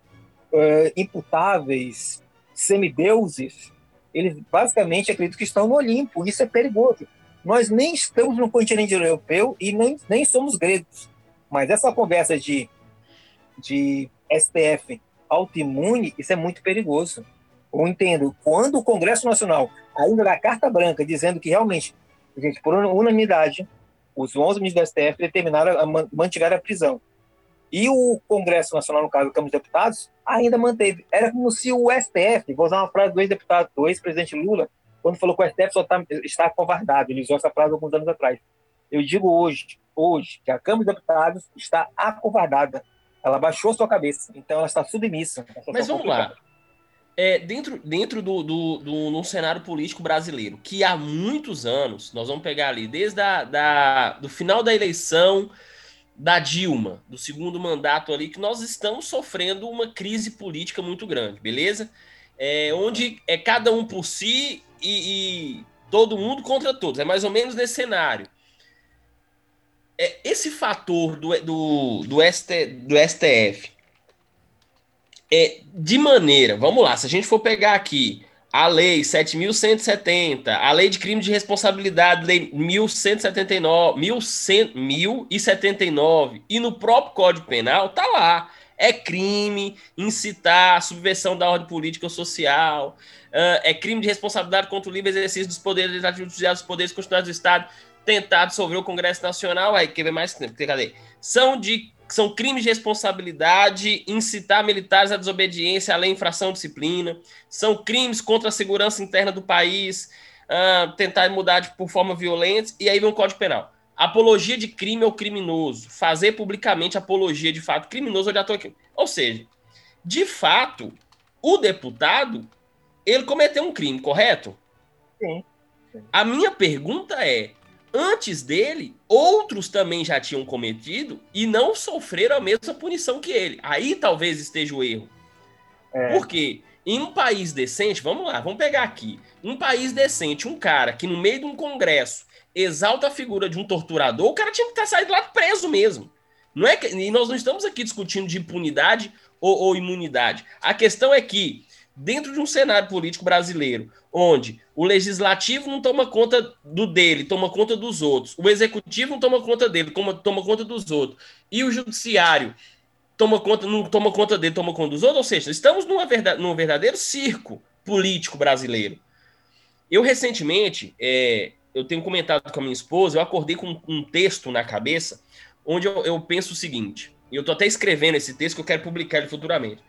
uh, imputáveis, semideuses. Eles basicamente acreditam que estão no Olimpo. Isso é perigoso. Nós nem estamos no continente europeu e nem, nem somos gregos. Mas essa conversa de, de STF autoimune, isso é muito perigoso. Eu entendo, quando o Congresso Nacional ainda dá carta branca dizendo que realmente, gente, por unanimidade, os 11 ministros do STF determinaram, a, a prisão. E o Congresso Nacional, no caso da Câmara dos Deputados, ainda manteve. Era como se o STF, vou usar uma frase do ex-deputado, do ex-presidente Lula, quando falou que o STF só tá, está acovardado. Ele usou essa frase alguns anos atrás. Eu digo hoje, hoje, que a Câmara dos Deputados está acovardada ela baixou sua cabeça, então ela está submissa. Mas vamos lá. É, dentro dentro do, do, do, do cenário político brasileiro, que há muitos anos, nós vamos pegar ali, desde a, da, do final da eleição da Dilma, do segundo mandato ali, que nós estamos sofrendo uma crise política muito grande, beleza? É, onde é cada um por si e, e todo mundo contra todos. É mais ou menos nesse cenário é, esse fator do, do, do, ST, do STF é de maneira, vamos lá, se a gente for pegar aqui a lei 7.170, a lei de crime de responsabilidade, lei 1179, 1179, e no próprio Código Penal tá lá. É crime incitar subversão da ordem política ou social, é crime de responsabilidade contra o livre exercício dos poderes legislativos, dos poderes constitucionais do Estado tentar dissolver o Congresso Nacional, aí quer ver mais cadê? São de são crimes de responsabilidade, incitar militares à desobediência à lei, infração, disciplina, são crimes contra a segurança interna do país, uh, tentar mudar de, por forma violenta, e aí vem o Código Penal. Apologia de crime ou criminoso, fazer publicamente apologia de fato criminoso ou de ator Ou seja, de fato, o deputado, ele cometeu um crime, correto? Sim. A minha pergunta é: antes dele, outros também já tinham cometido e não sofreram a mesma punição que ele. Aí talvez esteja o erro. É. Por quê? Em um país decente, vamos lá, vamos pegar aqui. Um país decente, um cara que no meio de um congresso exalta a figura de um torturador, o cara tinha que estar saído lá preso mesmo. Não é que, e nós não estamos aqui discutindo de impunidade ou, ou imunidade. A questão é que dentro de um cenário político brasileiro, onde? O legislativo não toma conta do dele, toma conta dos outros, o executivo não toma conta dele, toma, conta dos outros, e o judiciário toma conta, não toma conta dele, toma conta dos outros, ou seja, estamos numa verdade, num verdadeiro circo político brasileiro. Eu recentemente, é, eu tenho comentado com a minha esposa, eu acordei com um texto na cabeça, onde eu, eu penso o seguinte, e eu estou até escrevendo esse texto que eu quero publicar ele futuramente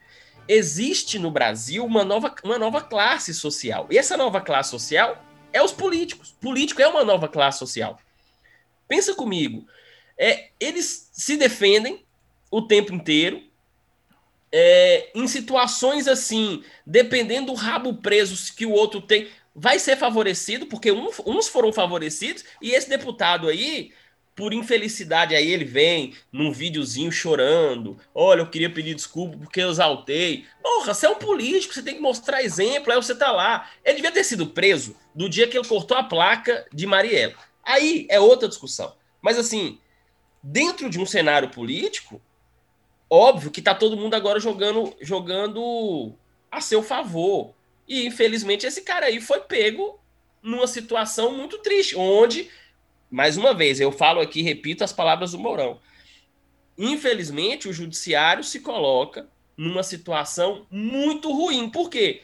existe no Brasil uma nova, uma nova classe social. E essa nova classe social é os políticos. Político é uma nova classe social. Pensa comigo. É, eles se defendem o tempo inteiro. É, em situações assim, dependendo do rabo preso que o outro tem, vai ser favorecido, porque um, uns foram favorecidos, e esse deputado aí por infelicidade, aí ele vem num videozinho chorando. Olha, eu queria pedir desculpa porque eu exaltei. Porra, você é um político, você tem que mostrar exemplo, aí você tá lá. Ele devia ter sido preso do dia que ele cortou a placa de Marielle. Aí é outra discussão. Mas assim, dentro de um cenário político, óbvio que tá todo mundo agora jogando, jogando a seu favor. E infelizmente esse cara aí foi pego numa situação muito triste, onde mais uma vez, eu falo aqui, repito as palavras do Mourão. Infelizmente, o judiciário se coloca numa situação muito ruim. Por quê?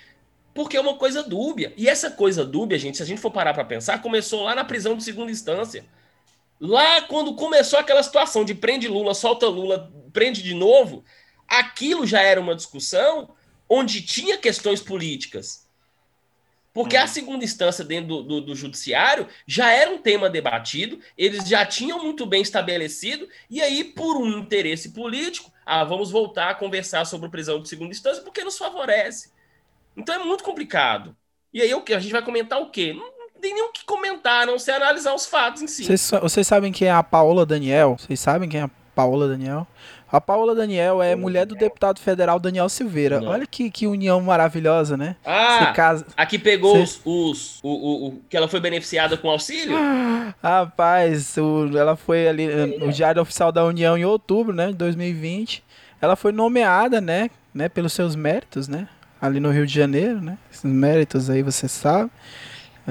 Porque é uma coisa dúbia. E essa coisa dúbia, gente, se a gente for parar para pensar, começou lá na prisão de segunda instância. Lá quando começou aquela situação de prende Lula, solta Lula, prende de novo, aquilo já era uma discussão onde tinha questões políticas. Porque a uhum. segunda instância dentro do, do, do, judiciário já era um tema debatido, eles já tinham muito bem estabelecido, e aí, por um interesse político, ah, vamos voltar a conversar sobre prisão de segunda instância, porque nos favorece. Então é muito complicado. E aí o que? A gente vai comentar o quê? Não, não tem nem o que comentar, a não ser analisar os fatos em si. Vocês, vocês sabem quem é a Paola Daniel? Vocês sabem quem é a Paola Daniel? A Paola Daniel é mulher do deputado federal Daniel Silveira. Não. Olha que, que união maravilhosa, né? Ah, casa... a que pegou Cê... os, os o, o, o, que ela foi beneficiada com auxílio? Rapaz, o, ela foi ali no Diário Oficial da União em outubro, né, de 2020. Ela foi nomeada, né, né, pelos seus méritos, né, ali no Rio de Janeiro, né? Esses méritos aí você sabe.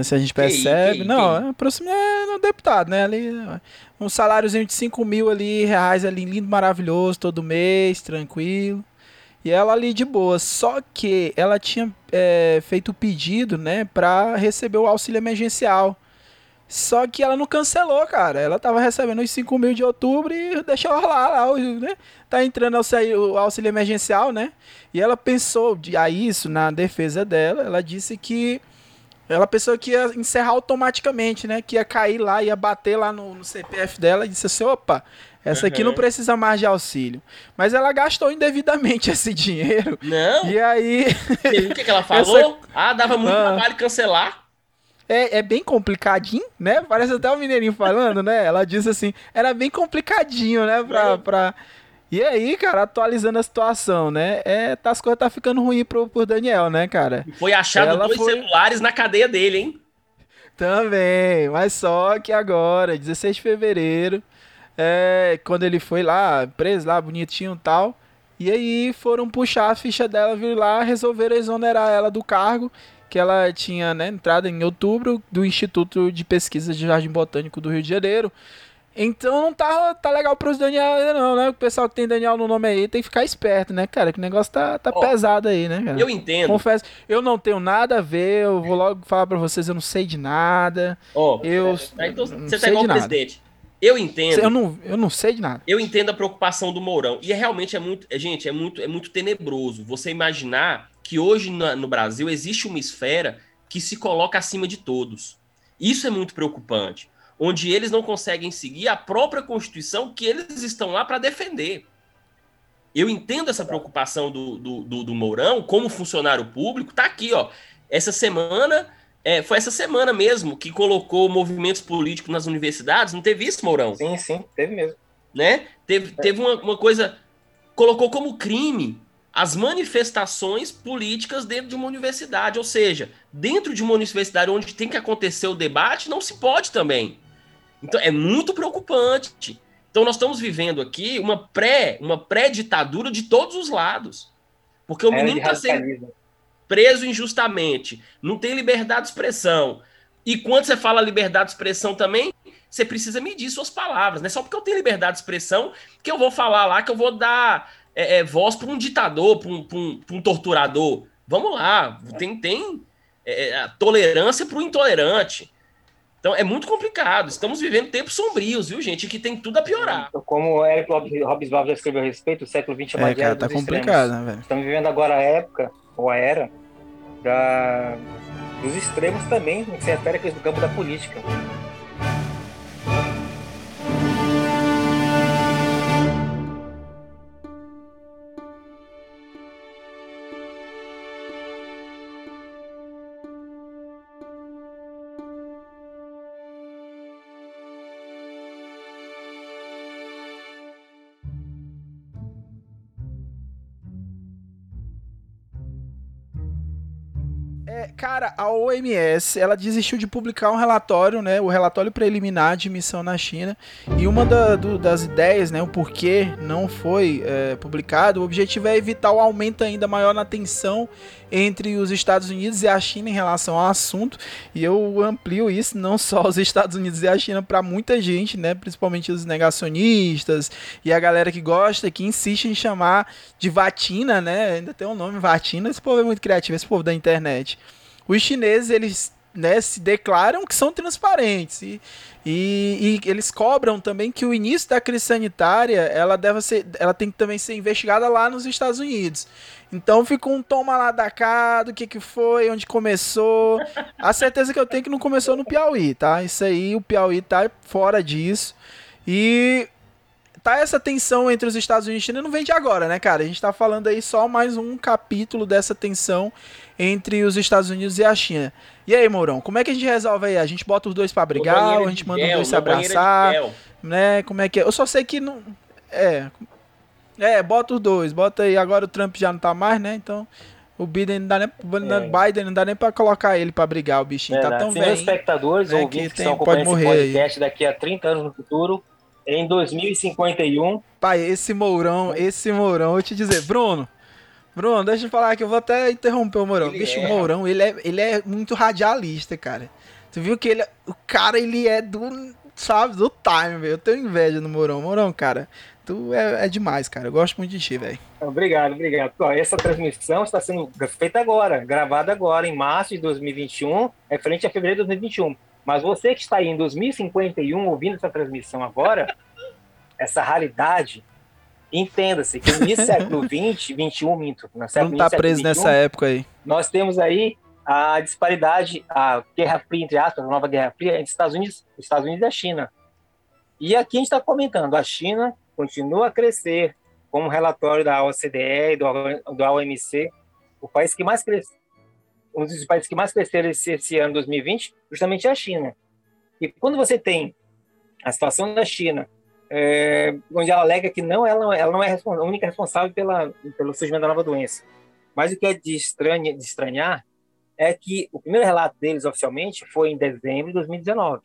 Se a gente percebe. Que, não, que... é próximo é, deputado, né? Ali, um saláriozinho de 5 mil ali, reais ali, lindo, maravilhoso, todo mês, tranquilo. E ela ali de boa. Só que ela tinha é, feito o pedido, né, pra receber o auxílio emergencial. Só que ela não cancelou, cara. Ela tava recebendo os 5 mil de outubro e deixou lá, lá né? Tá entrando o auxílio emergencial, né? E ela pensou a isso na defesa dela. Ela disse que ela pensou que ia encerrar automaticamente, né? Que ia cair lá, ia bater lá no, no CPF dela e disse assim: opa, essa aqui uhum. não precisa mais de auxílio. Mas ela gastou indevidamente esse dinheiro. Não. E aí. o que, que ela falou? Essa... Ah, dava muito ah. trabalho cancelar. É, é bem complicadinho, né? Parece até o Mineirinho falando, né? Ela disse assim, era bem complicadinho, né? Pra, é. pra, e aí, cara, atualizando a situação, né? É, tá, as coisas tá ficando ruim pro, pro Daniel, né, cara? Foi achado Ela dois foi... celulares na cadeia dele, hein? Também, mas só que agora, 16 de fevereiro, é, quando ele foi lá, preso lá, bonitinho e tal, e aí foram puxar a ficha dela, vir lá, resolveram exonerar ela do cargo, que ela tinha né, entrado em outubro do Instituto de Pesquisa de Jardim Botânico do Rio de Janeiro, Então não tá, tá legal pros Daniel não, né? O pessoal que tem Daniel no nome aí tem que ficar esperto, né, cara? Que o negócio tá, tá Ó, pesado aí, né, cara? Eu entendo. Confesso, eu não tenho nada a ver, eu vou logo falar pra vocês, eu não sei de nada. Ó, Eu aí então não você tá igual de o nada. presidente. Eu entendo. Eu não, eu não sei de nada. Eu entendo a preocupação do Mourão. E é realmente é muito, é, gente, é muito, é muito tenebroso você imaginar que hoje na- no Brasil existe uma esfera que se coloca acima de todos. Isso é muito preocupante, onde eles não conseguem seguir a própria Constituição que eles estão lá para defender. Eu entendo essa preocupação do, do, do, do Mourão como funcionário público. Tá aqui, ó. Essa semana, é, foi essa semana mesmo que colocou movimentos políticos nas universidades. Não teve isso, Mourão? Sim, sim, teve mesmo. né? Teve, teve uma, uma coisa. Colocou como crime as manifestações políticas dentro de uma universidade. Ou seja, dentro de uma universidade onde tem que acontecer o debate, não se pode também. Então é muito preocupante. Então nós estamos vivendo aqui uma pré, uma pré-ditadura de todos os lados. Porque o de menino está sendo preso injustamente, não tem liberdade de expressão. E quando você fala liberdade de expressão também, você precisa medir suas palavras. Não é só porque eu tenho liberdade de expressão que eu vou falar lá, que eu vou dar é, é, voz para um ditador, para um, um- um torturador. Vamos lá, tem, tem é, é, a tolerância para o intolerante. Então é muito complicado. Estamos vivendo tempos sombrios, viu, gente? Que tem tudo a piorar. Como o Eric Hobsbawm já escreveu a respeito, o século XX é uma É, cara, tá complicado, extremos. né, velho? Estamos vivendo agora a época, ou a era, da, dos extremos também, que se refere a do campo da política. Cara, a OMS, ela desistiu de publicar um relatório, né, o relatório preliminar de missão na China, e uma da- do- das ideias, né, o porquê não foi é, publicado, o objetivo é evitar o aumento ainda maior na tensão entre os Estados Unidos e a China em relação ao assunto, e eu amplio isso, não só os Estados Unidos e a China, para muita gente, né, principalmente os negacionistas e a galera que gosta, que insiste em chamar de vatina, né, ainda tem um nome, vatina, esse povo é muito criativo, esse povo da internet os chineses eles né, se declaram que são transparentes e, e, e eles cobram também que o início da crise sanitária ela deve ser, ela tem que também ser investigada lá nos Estados Unidos. Então fica um toma lá da cá, do que que foi, onde começou. A certeza que eu tenho é que não começou no Piauí, tá? Isso aí, o Piauí tá fora disso. E tá essa tensão entre os Estados Unidos e China não vem de agora, né, cara? A gente tá falando aí só mais um capítulo dessa tensão entre os Estados Unidos e a China. E aí, Mourão, como é que a gente resolve aí? A gente bota os dois pra brigar, a gente manda os gel, dois se abraçar, né? Como é que é? Eu só sei que não. É. É, bota os dois. Bota aí. Agora o Trump já não tá mais, né? Então. O Biden não dá nem, É. Biden não dá nem pra colocar ele pra brigar, o bichinho. tá Verdade. tão Senhores velho. espectadores, É, ouvintes que que tem- estão pode esse morrer aí. podcast daqui a 30 anos no futuro, em 2051, Pai, esse Mourão, esse Mourão, eu vou te dizer, Bruno. Bruno, deixa eu falar que eu vou até interromper o Mourão. Ele Bicho, é. o Mourão, ele é, ele é muito radialista, cara. Tu viu que ele, é- o cara, ele é do, sabe, do time, velho. Eu tenho inveja no Mourão. Mourão, cara, tu é, é demais, cara. Eu gosto muito de ti, velho. Obrigado, obrigado. Ó, essa transmissão está sendo feita agora, gravada agora, em março de 2021, referente a fevereiro de 2021. Mas você que está aí em 2051 ouvindo essa transmissão agora, essa raridade, entenda-se que no século 20, 21, minto, no século não tá 20, preso nessa 21, época aí. nós temos aí a disparidade, a Guerra Fria, entre aspas, a nova Guerra Fria, entre Estados Unidos, os Estados Unidos e a China. E aqui a gente está comentando, a China continua a crescer, como relatório da OCDE e do, do OMC, o país que mais cresce, um dos países que mais cresceram esse, esse ano 2020, justamente é a China. E quando você tem a situação da China, é, onde ela alega que não, ela, ela não é a única responsável pela, pelo surgimento da nova doença. Mas o que é de, estranha, de estranhar é que o primeiro relato deles oficialmente foi em dezembro de 2019.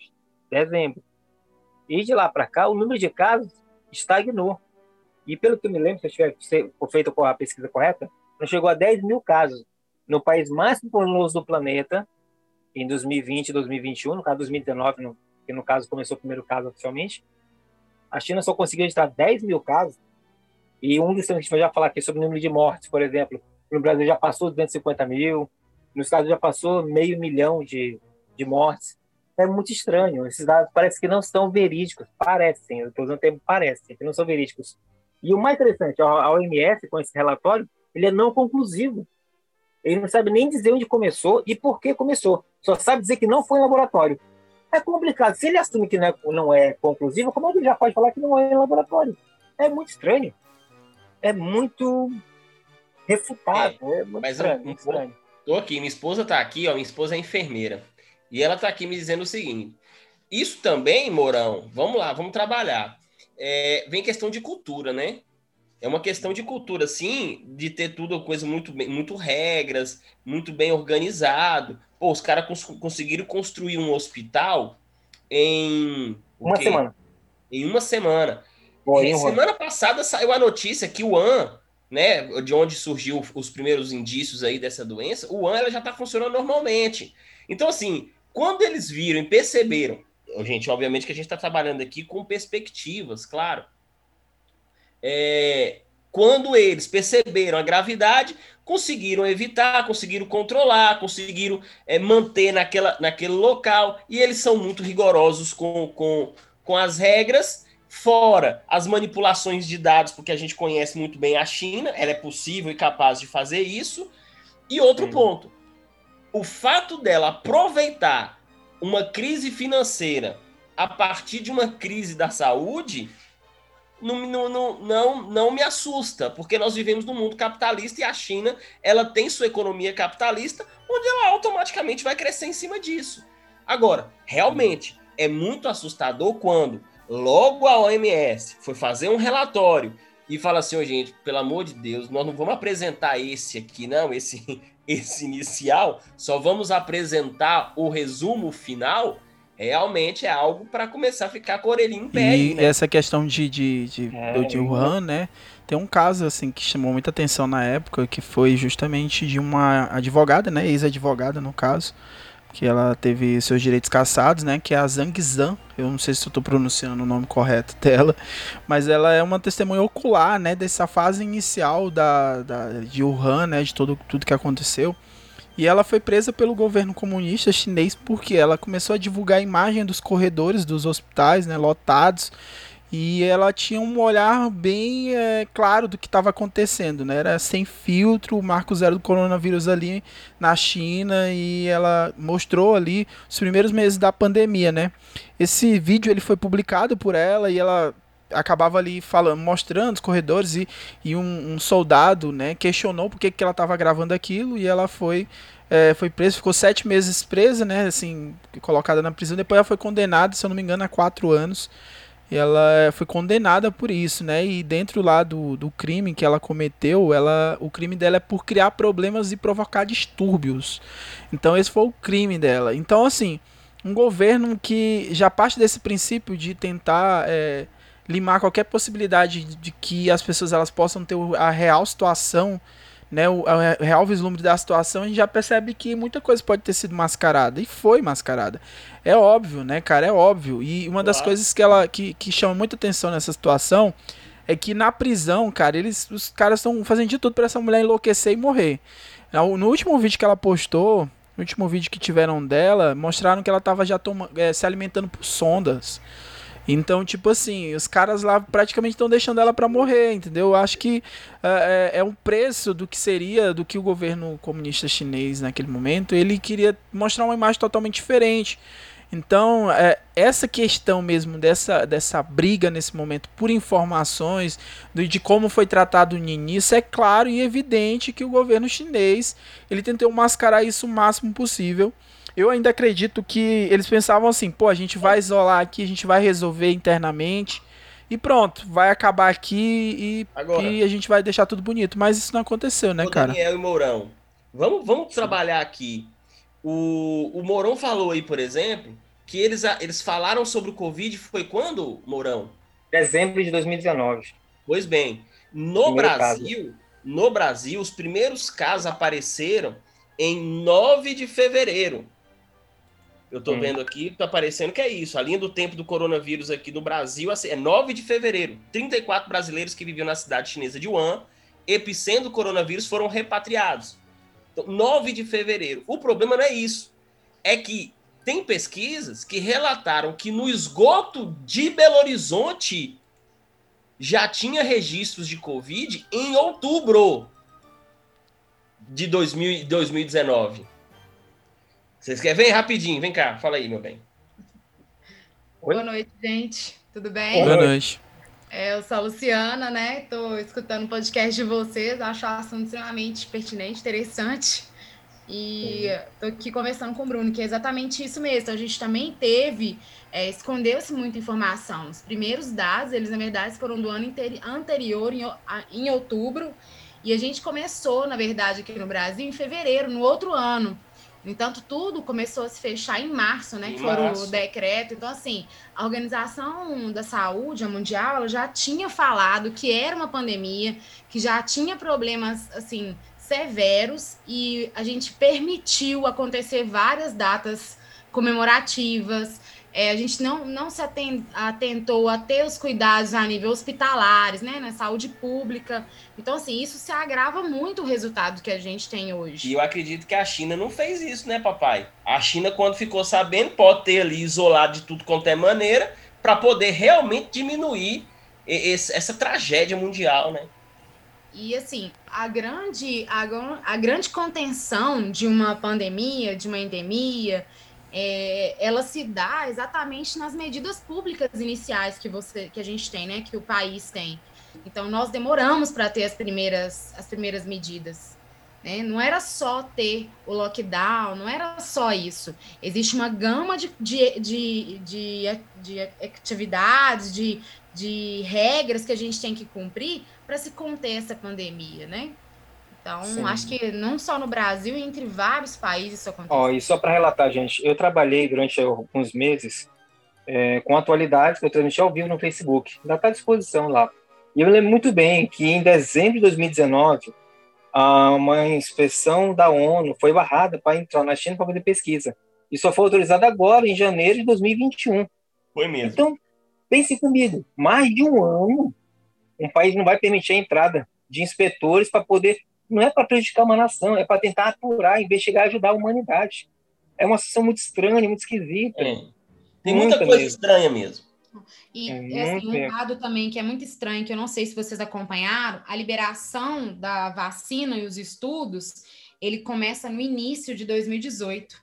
Dezembro. E de lá para cá, o número de casos estagnou. E pelo que eu me lembro, se eu tiver feita a pesquisa correta, não chegou a 10 mil casos. No país mais populoso do planeta, em 2020 e 2021, no caso 2019, no, que no caso começou o primeiro caso oficialmente, A China só conseguiu registrar 10 mil casos, e um dos que a gente vai já falar aqui sobre o número de mortes, por exemplo, no Brasil já passou 250 mil, nos Estados já passou meio milhão de, de mortes. É muito estranho. Esses dados parece que não são verídicos. Parecem, eu estou usando o termo parecem, que não são verídicos. E o mais interessante, a OMS, com esse relatório, ele é não conclusivo. Ele não sabe nem dizer onde começou e por que começou. Só sabe dizer que não foi em laboratório. É complicado. Se ele assume que não é, não é conclusivo, como é que ele já pode falar que não é em laboratório? É muito estranho. É muito refutado. É, é muito mas estranho, um estranho. Tô aqui, minha esposa tá aqui, ó. Minha esposa é enfermeira. E ela tá aqui me dizendo o seguinte: isso também, Mourão, vamos lá, vamos trabalhar. É, vem questão de cultura, né? É uma questão de cultura, sim, de ter tudo coisa muito bem, muito regras, muito bem organizado. Pô, os caras cons conseguiram construir um hospital em Uma quê? semana. Em uma semana. É, hein, semana passada saiu a notícia que o AN, né, de onde surgiu os primeiros indícios aí dessa doença, o AN ela já está funcionando normalmente. Então, assim, quando eles viram e perceberam, gente, obviamente que a gente está trabalhando aqui com perspectivas, claro. É, quando eles perceberam a gravidade, conseguiram evitar, conseguiram controlar, conseguiram é, manter naquela, naquele local, e eles são muito rigorosos com, com, com as regras, fora as manipulações de dados, porque a gente conhece muito bem a China, ela é possível e capaz de fazer isso. E outro ponto, o fato dela aproveitar uma crise financeira a partir de uma crise da saúde não, não, não, não, me assusta, porque nós vivemos num mundo capitalista e a China ela tem sua economia capitalista, onde ela automaticamente vai crescer em cima disso. Agora, realmente é muito assustador quando logo a OMS foi fazer um relatório e fala assim, ô gente, pelo amor de Deus, nós não vamos apresentar esse aqui, não, esse, esse inicial, só vamos apresentar o resumo final. Realmente é algo para começar a ficar com a orelhinha em pé. aí, E né? essa questão de, de, de, É, do- Wuhan, né? Tem um caso, assim, que chamou muita atenção na época, que foi justamente de uma advogada, né? Ex-advogada, no caso, que ela teve seus direitos cassados, né? Que é a Zhang Zhan. Eu não sei se eu tô pronunciando o nome correto dela, mas ela é uma testemunha ocular, né? Dessa fase inicial da, da, de Wuhan, né? De todo, tudo que aconteceu. E ela foi presa pelo governo comunista chinês porque ela começou a divulgar a imagem dos corredores dos hospitais, né, lotados, e ela tinha um olhar bem é, claro do que estava acontecendo, né? Era sem filtro, o marco zero do coronavírus ali na China e ela mostrou ali os primeiros meses da pandemia, né? Esse vídeo ele foi publicado por ela e ela acabava ali falando, mostrando os corredores e, e um, um soldado, né, questionou por que, que ela estava gravando aquilo e ela foi é, foi presa, ficou sete meses presa, né, assim, colocada na prisão. Depois ela foi condenada, se eu não me engano, a quatro anos. E ela foi condenada por isso, né? E dentro lá do, do crime que ela cometeu, ela, o crime dela é por criar problemas e provocar distúrbios. Então esse foi o crime dela. Então assim, um governo que já parte desse princípio de tentar é, limar qualquer possibilidade de que as pessoas elas possam ter o- a real situação, né, o, a real vislumbre da situação, a gente já percebe que muita coisa pode ter sido mascarada e foi mascarada. É óbvio, né, cara, é óbvio. E uma das coisas que ela que, que chama muita atenção nessa situação é que na prisão, cara, eles os caras estão fazendo de tudo para essa mulher enlouquecer e morrer. No último vídeo que ela postou, no último vídeo que tiveram dela, mostraram que ela tava já toma, eh, se alimentando por sondas. Então, tipo assim, os caras lá praticamente estão deixando ela pra morrer, entendeu? Eu acho que é, é- é um preço do que seria, do que o governo comunista chinês naquele momento, ele queria mostrar uma imagem totalmente diferente. Então, é, essa questão mesmo dessa, dessa briga nesse momento por informações do- de como foi tratado o Ninis, é claro e evidente que o governo chinês ele tentou mascarar isso o máximo possível. Eu ainda acredito que eles pensavam assim, pô, a gente vai isolar aqui, a gente vai resolver internamente e pronto, vai acabar aqui e, Agora, e a gente vai deixar tudo bonito. Mas isso não aconteceu, né, cara? Daniel e Mourão, vamos, vamos trabalhar aqui. O, o Mourão falou aí, por exemplo, que eles, a- eles falaram sobre o Covid, foi quando, Mourão? Dezembro de 2019. Pois bem, no Primeiro Brasil, no Brasil, os primeiros casos apareceram em 9 de fevereiro. Eu tô Hum. vendo aqui, tá parecendo que é isso. A linha do tempo do coronavírus aqui no Brasil assim, é 9 de fevereiro. 34 brasileiros que viviam na cidade chinesa de Wuhan, epicentro do coronavírus, foram repatriados. Então, 9 de fevereiro. O problema não é isso. É que tem pesquisas que relataram que no esgoto de Belo Horizonte já tinha registros de Covid em outubro de 2000 2019. Vocês querem? Vem rapidinho, vem cá, fala aí, meu bem. Oi? Boa noite, gente. Tudo bem? Boa noite. É, eu sou a Luciana, né? Tô escutando o podcast de vocês, acho o assunto extremamente pertinente, interessante. E tô aqui conversando com o Bruno, que é exatamente isso mesmo. Então, a gente também teve, é, escondeu-se muita informação. Os primeiros dados, eles na verdade foram do ano anterior, em, em outubro, e a gente começou, na verdade, aqui no Brasil em fevereiro, no outro ano. No entanto, tudo começou a se fechar em março, né? Em que foi março. o decreto. Então, assim, a Organização da Saúde, a Mundial, ela já tinha falado que era uma pandemia, que já tinha problemas, assim, severos, e a gente permitiu acontecer várias datas comemorativas. É, a gente não, não se aten- atentou a ter os cuidados a nível hospitalares, né, na saúde pública. Então, assim, isso se agrava muito o resultado que a gente tem E hoje. eu acredito que a China não fez isso, né, papai? A China, quando ficou sabendo, pode ter ali isolado de tudo quanto é maneira, para poder realmente diminuir e- esse- essa tragédia mundial, né? E assim, a grande, a, a grande contenção de uma pandemia, de uma endemia, é, ela se dá exatamente nas medidas públicas iniciais que você, que a gente tem, né? Que o país tem. Então nós demoramos para ter as primeiras, as primeiras medidas. Né? Não era só ter o lockdown, não era só isso. Existe uma gama de, de, de, de, de atividades, de, de regras que a gente tem que cumprir para se conter essa pandemia, né? Então, Sim. acho que não só no Brasil, entre vários países isso acontece. Ó, e só para relatar, gente, eu trabalhei durante alguns meses é, com atualidades que eu transmiti ao vivo no Facebook. Ainda está à disposição lá. E eu me lembro muito bem que em dezembro de 2019, a- uma inspeção da ONU foi barrada para entrar na China para fazer pesquisa. E só foi autorizada agora, em janeiro de 2021. Foi mesmo. Então, pense comigo, mais de um ano, um país não vai permitir a entrada de inspetores para poder. Não é para prejudicar uma nação, é para tentar apurar, investigar, ajudar a humanidade. É uma situação muito estranha, muito esquisita. É. Tem muita, Muita coisa mesmo. estranha mesmo. E É assim, um dado também que é muito estranho, que eu não sei se vocês acompanharam, a liberação da vacina e os estudos, ele começa no início de 2018.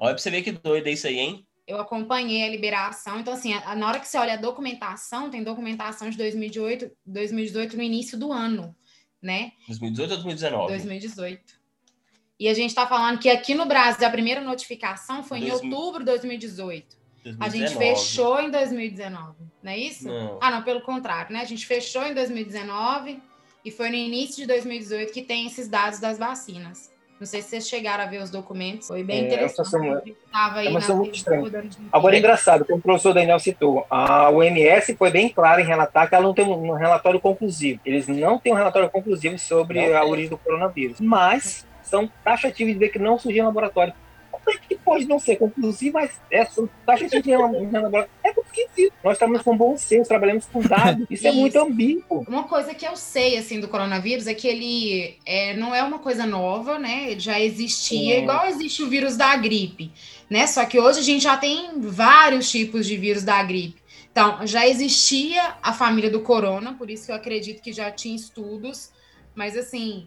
Olha pra você ver que doido é isso aí, hein? Eu acompanhei a liberação, então assim, a- na hora que você olha a documentação, tem documentação de 2018, 2018 no início do ano, né? 2018 ou 2019? 2018. E a gente está falando que aqui no Brasil a primeira notificação foi em 2000. outubro de 2018. A gente 2019. fechou em 2019, não é isso? Não. Ah, não, pelo contrário, né? A gente fechou em 2019 e foi no início de 2018 que tem esses dados das vacinas. Não sei se vocês chegaram a ver os documentos, foi bem É, interessante. é uma situação- é muito estranha. Agora é engraçado, como o professor Daniel citou, a OMS foi bem clara em relatar que ela não tem um relatório conclusivo. Eles não têm um relatório conclusivo sobre Não a origem do coronavírus, mas são taxativos de dizer que não surgiu em laboratório. É que pode não ser conclusivo, mas é, são taxativos de laboratório? É esquisito. Nós trabalhamos com bom senso, trabalhamos com dados. Isso é Isso. muito ambíguo. Uma coisa que eu sei assim do coronavírus é que ele é, não é uma coisa nova, né? Ele já existia, Sim. igual existe o vírus da gripe, né? Só que hoje a gente já tem vários tipos de vírus da gripe. Então, já existia a família do corona, por isso que eu acredito que já tinha estudos, mas assim,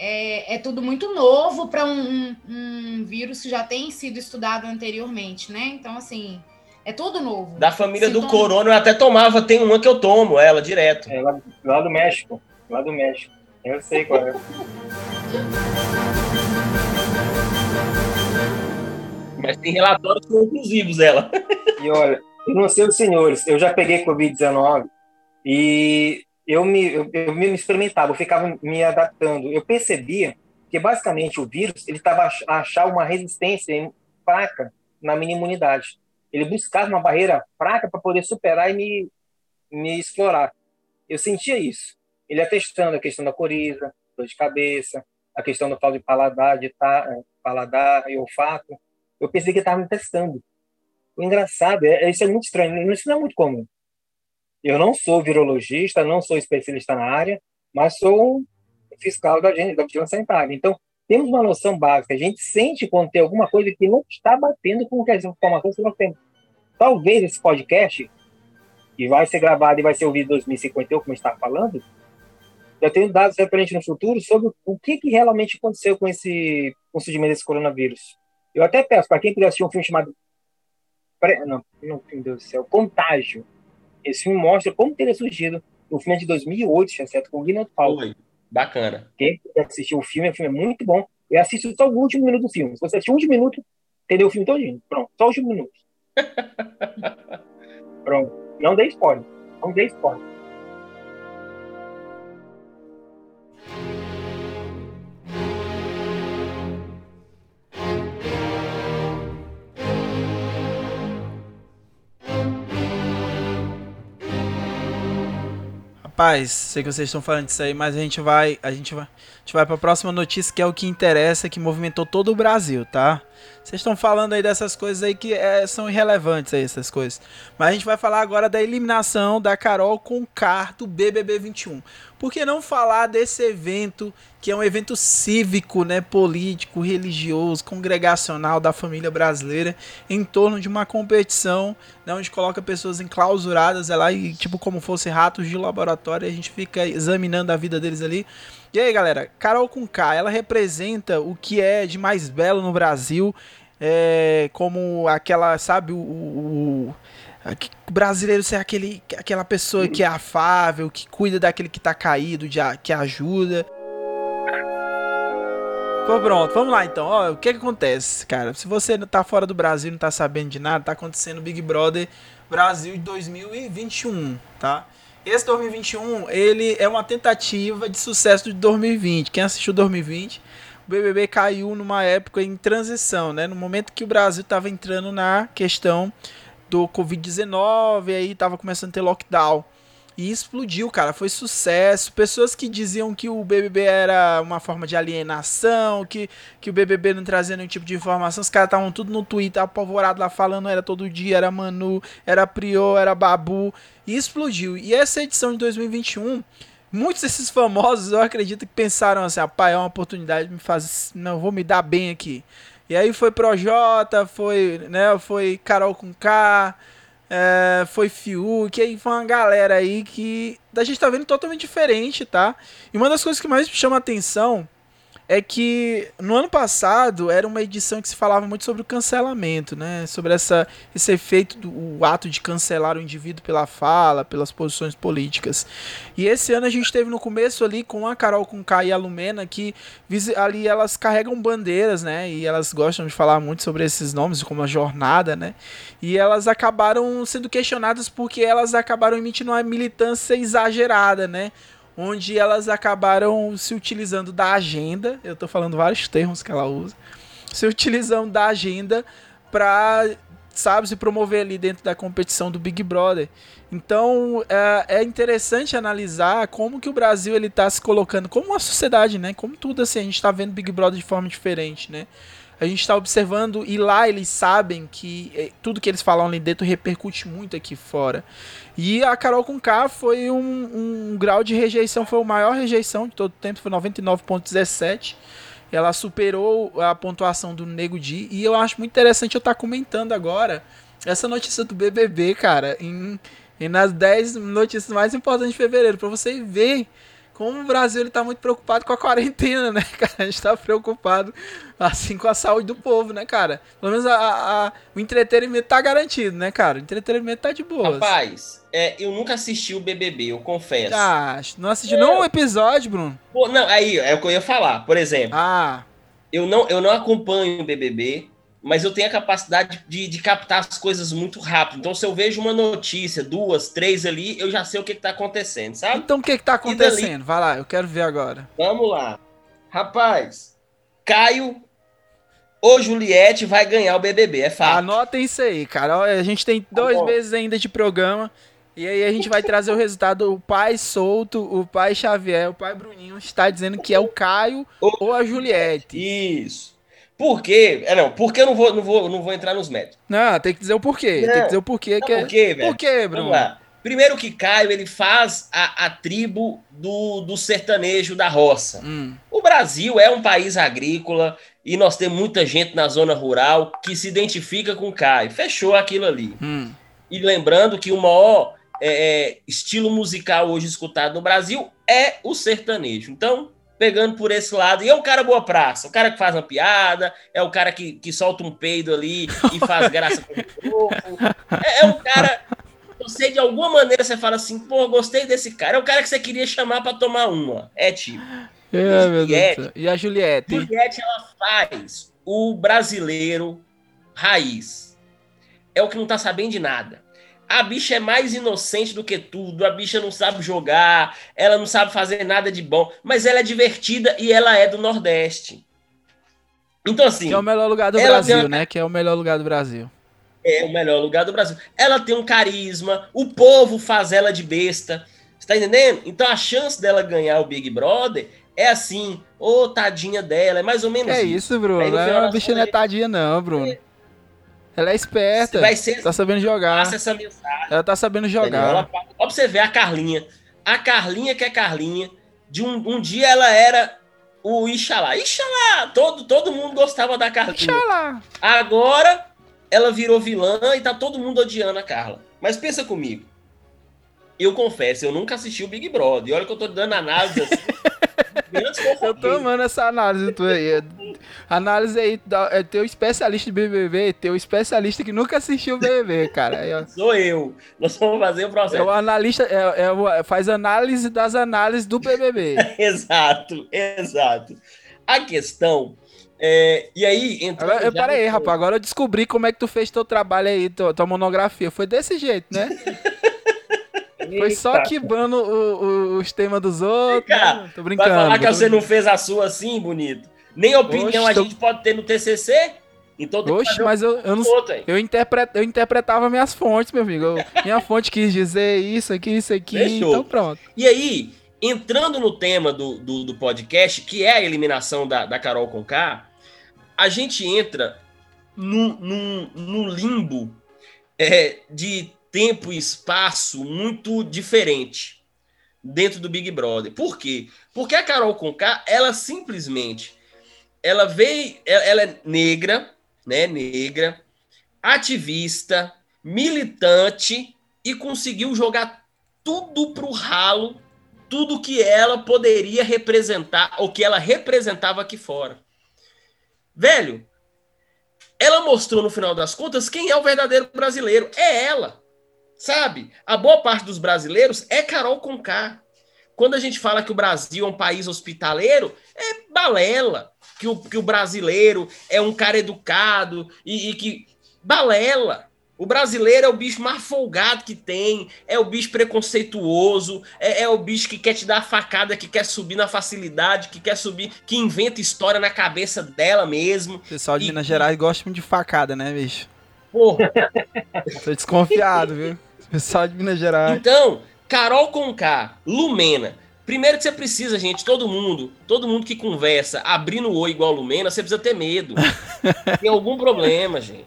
é, é tudo muito novo para um, um- um vírus que já tem sido estudado anteriormente, né? Então, assim, é tudo novo. Da família do Sintoma- corona eu até tomava, tem uma que eu tomo, ela direto. É lá, lá do México. Lá do México. Eu sei qual é. Mas tem relatórios conclusivos dela. E olha, eu não sei os senhores, eu já peguei Covid-19 e eu me, eu, eu me experimentava, eu ficava me adaptando. Eu percebia que basicamente o vírus ele estava a achar uma resistência fraca na minha imunidade. Ele buscava uma barreira fraca para poder superar e me, me explorar. Eu sentia isso. Ele atestando a questão da coriza, dor de cabeça, a questão do tal de paladar, de ta, paladar e olfato. Eu pensei que estava me testando. O engraçado, é, isso é muito estranho, isso não é muito comum. Eu não sou virologista, não sou especialista na área, mas sou fiscal da, da vigilância sanitária. Então, temos uma noção básica. A gente sente quando tem alguma coisa que não está batendo com as informações que nós temos. Talvez esse podcast, que vai ser gravado e vai ser ouvido em 2051, como está falando, eu tenho dados referentes no futuro sobre o que, que realmente aconteceu com esse com o surgimento desse coronavírus. Eu até peço, para quem puder assistir um filme chamado. Não, não, meu Deus do céu, Contágio. Esse filme mostra como teria surgido. O filme é de 2008, certo? Com o Guinness Paltrow. Bacana. Quem puder assistir o filme, o filme é muito bom. E assiste só o último minuto do filme. Se você assistir o último minuto, entendeu o filme todinho. Pronto, só o último minuto. Pronto. Não dê spoiler. Não dê spoiler. Rapaz, sei que vocês estão falando disso aí, mas a gente vai, a gente vai, a gente vai para a próxima notícia que é o que interessa, que movimentou todo o Brasil, tá? Vocês estão falando aí dessas coisas aí que é, são irrelevantes aí, essas coisas. Mas a gente vai falar agora da eliminação da Carol com Car do BBB 21. Por que não falar desse evento que é um evento cívico, né, político, religioso, congregacional da família brasileira em torno de uma competição, né, onde coloca pessoas enclausuradas é lá e tipo como fosse ratos de laboratório, a gente fica examinando a vida deles ali. E aí, galera, Carol com K, ela representa o que é de mais belo no Brasil, é, como aquela, sabe, o, o, o brasileiro ser aquele, aquela pessoa que é afável, que cuida daquele que tá caído, de, que ajuda. Pô, pronto, vamos lá então. Ó, o que, que acontece, cara? Se você tá fora do Brasil, não tá sabendo de nada, tá acontecendo Big Brother Brasil 2021, tá? Esse 2021, ele é uma tentativa de sucesso de 2020. Quem assistiu 2020, o BBB caiu numa época em transição, né? No momento que o Brasil estava entrando na questão do Covid-19, aí estava começando a ter lockdown. E explodiu, cara, foi sucesso. Pessoas que diziam que o BBB era uma forma de alienação, que, que o BBB não trazia nenhum tipo de informação. Os caras estavam tudo no Twitter apavorado lá falando, era todo dia, era Manu, era Prior, era Babu. E explodiu. E essa edição de 2021, muitos desses famosos, eu acredito que pensaram assim, pai, é uma oportunidade de me fazer, não vou me dar bem aqui. E aí foi Projota, foi, né, foi Carol com K, é, foi Fiuk, aí foi uma galera aí que a gente tá vendo totalmente diferente, tá? E uma das coisas que mais me chama a atenção é que no ano passado era uma edição que se falava muito sobre o cancelamento, né? Sobre essa, esse efeito do ato de cancelar o indivíduo pela fala, pelas posições políticas. E esse ano a gente teve no começo ali com a Carol com e a Lumena que ali elas carregam bandeiras, né? E elas gostam de falar muito sobre esses nomes, como a jornada, né? E elas acabaram sendo questionadas porque elas acabaram emitindo uma militância exagerada, né? Onde elas acabaram se utilizando da agenda, eu estou falando vários termos que ela usa, se utilizando da agenda para, sabe, se promover ali dentro da competição do Big Brother. Então é, é interessante analisar como que o Brasil ele está se colocando como uma sociedade, né? Como tudo assim a gente está vendo Big Brother de forma diferente, né? A gente está observando e lá eles sabem que eh, tudo que eles falam ali dentro repercute muito aqui fora. E a Carol com K foi um, um grau de rejeição, foi a maior rejeição de todo o tempo, foi 99,17. Ela superou a pontuação do Nego Di. E eu acho muito interessante eu estar tá comentando agora essa notícia do BBB, cara, em, em nas 10 notícias mais importantes de fevereiro, para você ver como o Brasil ele tá muito preocupado com a quarentena, né, cara? A gente tá preocupado, assim, com a saúde do povo, né, cara? Pelo menos a, a, o entretenimento tá garantido, né, cara? O entretenimento tá de boa. Rapaz, é, eu nunca assisti o BBB, eu confesso. Ah, não assisti é. não um episódio, Bruno? Pô, não, aí, é o que eu ia falar. Por exemplo, ah. eu, não, eu não acompanho o BBB, mas eu tenho a capacidade de, de, captar as coisas muito rápido. Então, se eu vejo uma notícia, duas, três ali, eu já sei o que, está acontecendo, sabe? Então, o que, está acontecendo? Dali... Vai lá, eu quero ver agora. Vamos lá. Rapaz, Caio ou Juliette vai ganhar o BBB, é fato. Anotem isso aí, cara. A gente tem dois tá meses ainda de programa. E aí a gente vai trazer o resultado. O pai solto, o pai Xavier, o pai Bruninho está dizendo que é o Caio ou, ou a Juliette. Isso. Por quê? É, não, porque eu não vou, não vou, não vou entrar nos métodos. Não, tem que dizer o porquê. Não. Tem que dizer o porquê. que é... Por quê, velho? Por quê, Bruno? Vamos lá. Primeiro que Caio, ele faz a, a tribo do, do sertanejo da roça. Hum. O Brasil é um país agrícola e nós temos muita gente na zona rural que se identifica com Caio. Fechou aquilo ali. Hum. E lembrando que o maior é, é, estilo musical hoje escutado no Brasil é o sertanejo. Então, pegando por esse lado, e é o cara boa praça, o cara que faz uma piada, é o cara que, que solta um peido ali e faz graça com o corpo. É, é um cara. Você, de alguma maneira, você fala assim, pô, gostei desse cara. É o cara que você queria chamar pra tomar uma. É tipo. É, meu Deus Juliette. céu. E a Juliette? Juliette, ela faz o brasileiro raiz. É o que não tá sabendo de nada. A bicha é mais inocente do que tudo. A bicha não sabe jogar, ela não sabe fazer nada de bom, mas ela é divertida e ela é do Nordeste. Então, assim, Que é o melhor lugar do Brasil, uma- né? Que é o melhor lugar do Brasil. é o melhor lugar do Brasil. Ela tem um carisma, o povo faz ela de besta. Você tá entendendo? Então a chance dela ganhar o Big Brother é assim, ô tadinha dela, é mais ou menos é isso, Bruno? Aí Não é uma bicha não é tadinha, não, Bruno. Ela é esperta. Vai ser Tá sabendo jogar. passa essa mensagem. Ela tá sabendo jogar. Ela, ó, pra você ver a Carlinha. A Carlinha que é Carlinha, de um, um dia ela era o Ixalá. Ixalá! Todo, todo mundo gostava da Carlinha. Deixa lá. Agora ela virou vilã e tá todo mundo odiando a Carla. Mas pensa comigo. Eu confesso, eu nunca assisti o Big Brother. E olha que eu tô dando análise assim. Eu tô amando essa análise tua aí. É- Análise aí, é teu especialista de BBB, teu especialista que nunca assistiu o BBB, cara. Ó. Sou eu. Nós vamos fazer o É processo. o analista, é, é o- faz análise das análises do BBB. Exato, exato. A questão. é, e aí, entrando Agora, eu, já pera aí, no- rapaz. Agora eu descobri como é que tu fez teu trabalho aí, tua, tua monografia. Foi desse jeito, né? Foi só Eita. quebrando o- o- os temas dos outros. Cara, né? Tô Vai brincando. falar que tô você não fez a sua assim, bonito? Nem opinião Oxe, a tô- gente pode ter no TCC? Então tem que Oxe, mas eu, eu não outro. Eu, interpre- eu interpretava minhas fontes, meu amigo. Eu- minha fonte quis dizer isso aqui, isso aqui, Fechou. então pronto. E aí, entrando no tema do, do, do podcast, que é a eliminação da, da Carol Conká, a gente entra num, num, num limbo é, de tempo e espaço muito diferente dentro do Big Brother. Por quê? Porque a Carol Conká, ela simplesmente, ela veio, ela, é negra, né, negra, ativista, militante e conseguiu jogar tudo pro ralo, tudo que ela poderia representar, ou que ela representava aqui fora. Velho, ela mostrou no final das contas quem é o verdadeiro brasileiro. É ela. Sabe? A boa parte dos brasileiros é Carol Conká. Quando a gente fala que o Brasil é um país hospitaleiro, é balela. Que o, que o brasileiro é um cara educado e, e que. Balela. O brasileiro é o bicho mais folgado que tem, é o bicho preconceituoso, é, é o bicho que quer te dar a facada, que quer subir na facilidade, que quer subir, que inventa história na cabeça dela mesmo. O pessoal de E- Minas Gerais gosta muito de facada, né, bicho? Porra. Tô desconfiado, viu? Pessoal de Minas Gerais. Então, Carol Conká, Lumena. Primeiro que você precisa, gente, todo mundo, todo mundo que conversa abrindo o oi igual Lumena, você precisa ter medo. Tem algum problema, gente.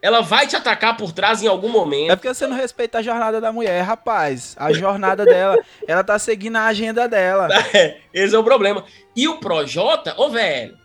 Ela vai te atacar por trás em algum É momento. porque você não respeita a jornada da mulher, rapaz. A jornada dela, ela tá seguindo a agenda dela. Esse é o problema. E o Projota, ô velho,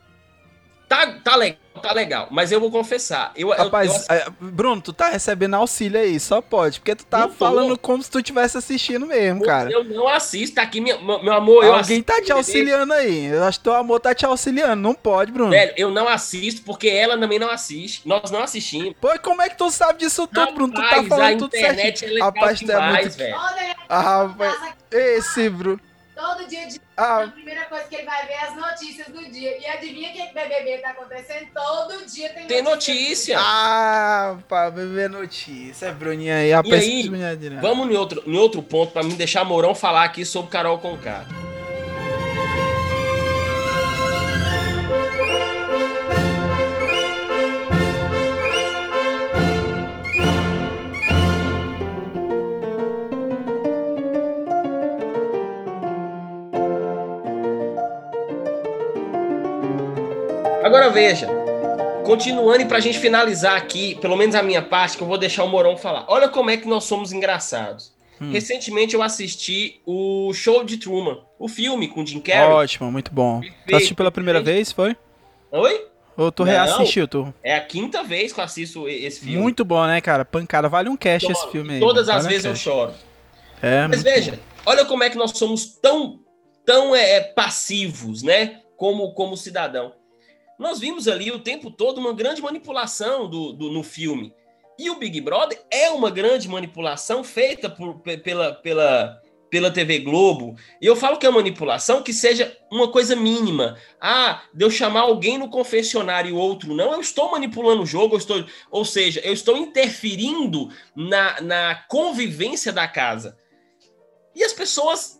tá, tá legal, tá legal. Mas eu vou confessar. Eu, eu- Rapaz, eu- é, Bruno, tu tá recebendo auxílio aí, só pode. Porque tu tá Não tô. falando como se tu estivesse assistindo mesmo, cara. eu não assisto. Tá aqui, meu, meu amor. eu Alguém tá te auxiliando aí. Eu acho que teu amor tá te auxiliando. Não pode, Bruno. Velho, eu não assisto porque ela também não assiste. Nós não assistimos. Pô, como é que tu sabe disso tudo, Bruno? Tu tá Rapaz, a falando tudo internet certinho. é legal Rapaz, tu é muito- velho. Olha, Ah, rapaz, esse, Bruno. Todo dia de Ah, a primeira coisa que ele vai ver é as notícias do dia. E adivinha o que que BBB tá acontecendo? Todo dia tem, Tem notícia. ah, pra beber notícia. É Bruninha aí, a E aí, nada. Vamos em outro, em outro ponto pra me deixar Mourão falar aqui sobre Carol Conká. Agora veja, continuando e pra gente finalizar aqui, pelo menos a minha parte, que eu vou deixar o Morão falar. Olha como é que nós somos engraçados. Hum. Recentemente eu assisti o Show de Truman, o filme com Jim Carrey. Ótimo, muito bom. Perfeito, Tu assistiu pela primeira perfeito. vez, foi? Oi? Ou tu reassistiu, tu? É a quinta vez que eu assisto esse filme. Muito bom, né, cara? Pancada. Vale um cast Então, esse filme aí. Todas as Vale um vezes eu cast. choro. É, Mas veja, olha como é que nós somos tão, tão é, passivos, né? Como, como cidadão. Nós vimos ali o tempo todo uma grande manipulação do, do- no filme. E o Big Brother é uma grande manipulação feita por- pe- pela, pela, pela TV Globo. E eu falo que é manipulação que seja uma coisa mínima. Ah, de eu chamar alguém no confessionário e outro não, eu estou manipulando o jogo, eu estou, ou seja, eu estou interferindo na, na convivência da casa. E as pessoas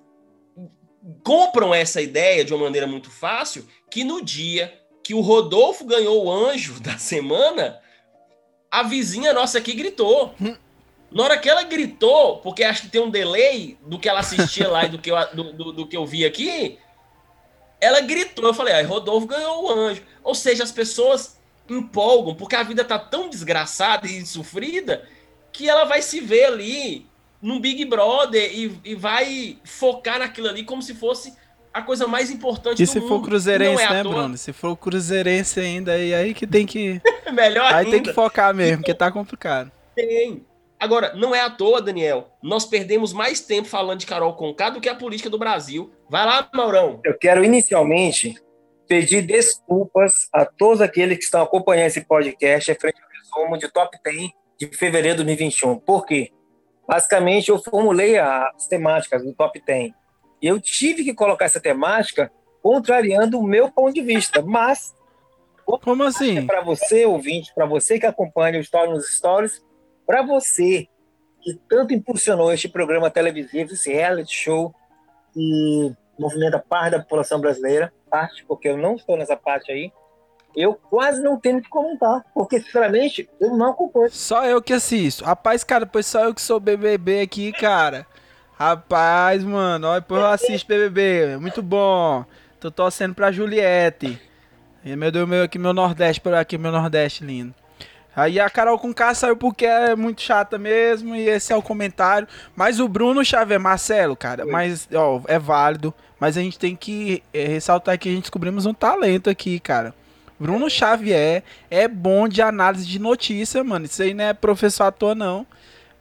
compram essa ideia de uma maneira muito fácil, que no dia que o Rodolfo ganhou o anjo da semana, a vizinha nossa aqui gritou. Na hora que ela gritou, porque acho que tem um delay do que ela assistia lá e do que eu, do, do- do que eu vi aqui, ela gritou. Eu falei, aí Rodolfo ganhou o anjo. Ou seja, as pessoas empolgam, porque a vida tá tão desgraçada e sofrida que ela vai se ver ali no Big Brother e, e vai focar naquilo ali como se fosse a coisa mais importante E do se mundo. for cruzeirense, Não é né. Bruno? Se for cruzeirense ainda, aí, aí que tem que. Melhor Aí ainda. tem que focar mesmo, porque tá complicado. Tem. Agora, não é à toa, Daniel. Nós perdemos mais tempo falando de Carol Conká do que a política do Brasil. Vai lá, Maurão. Eu quero inicialmente pedir desculpas a todos aqueles que estão acompanhando esse podcast frente ao resumo de Top 10 de fevereiro de 2021. Por quê? Basicamente, eu formulei as temáticas do Top 10. E eu tive que colocar essa temática contrariando o meu ponto de vista. Mas, Como assim? para você, ouvinte, para você que acompanha o Story nos Stories, para você que tanto impulsionou este programa televisivo, esse reality show, que movimenta parte da população brasileira, parte, porque eu não estou nessa parte aí, eu quase não tenho o que comentar, porque, sinceramente, eu não acompanho. Só eu que assisto. Rapaz, cara, pois só eu que sou BBB aqui, cara. Rapaz, mano, ó, depois eu assisto BBB. Muito bom. Tô torcendo pra Juliette. E meu Deus, meu aqui, meu Nordeste, por aqui, meu Nordeste lindo. Aí a Carol com K saiu porque é muito chata mesmo, e esse é o comentário. Mas o Bruno Xavier, Marcelo, cara, mas, ó, é válido. Mas a gente tem que eh, ressaltar que a gente descobrimos um talento aqui, cara. Bruno Xavier é bom de análise de notícia, mano. Isso aí não é professor à toa, não.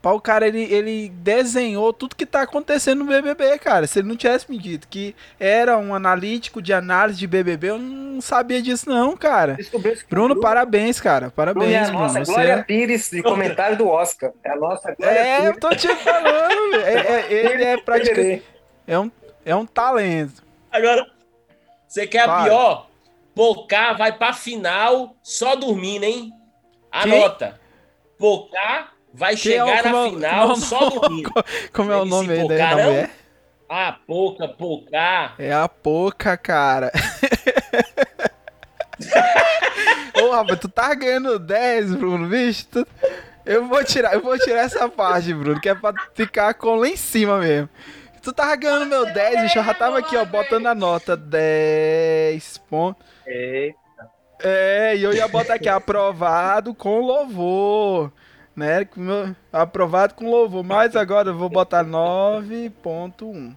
Pá, o cara, ele, ele desenhou tudo que tá acontecendo no BBB, cara. Se ele não tivesse me dito que era um analítico de análise de BBB, eu não sabia disso, não, cara. Bruno, Bruno parabéns, cara. Bruno é Parabéns, a Bruno. nossa Você Glória é... Pires de comentário do Oscar. É a nossa Glória É, Pires. eu tô te falando. é- é- ele é praticamente. É um, é um talento. Agora, você quer a Vai. pior? Pocá vai pra final só dormindo, hein? Anota. Pocá vai é o- chegar é na o- final é só nome? dormindo. Como é o nome aí da, mulher? Ah, Poca, Pocá. É a Poca, cara. Ô, rapaz, tu tá ganhando 10, Bruno, bicho. Tu- Eu vou tirar, eu vou tirar essa parte, Bruno, que é pra ficar com lá em cima mesmo. Tu tava ganhando meu 10, bicho, eu já tava aqui, ó, botando a nota 10 pontos. É, É, e eu ia botar aqui, aprovado com louvor, né? Aprovado com louvor, mas agora eu vou botar 9.1,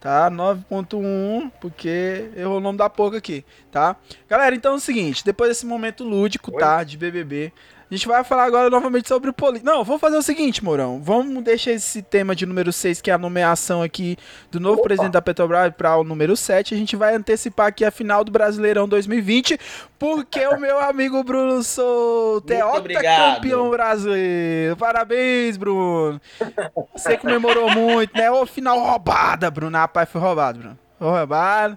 tá? 9.1, porque errou o nome da pouca aqui, tá? Galera, então é o seguinte, depois desse momento lúdico, tá? De BBB, a gente vai falar agora novamente sobre política. Não, vamos fazer o seguinte, Mourão. Vamos deixar esse tema de número 6, que é a nomeação aqui do novo Opa. presidente da Petrobras, para o número 7. A gente vai antecipar aqui a final do Brasileirão 2020, porque o meu amigo Bruno Souto é campeão brasileiro. Parabéns, Bruno. Você comemorou muito, né? Ô, final roubada, Bruno. Rapaz, foi roubado, Bruno. Foi roubado.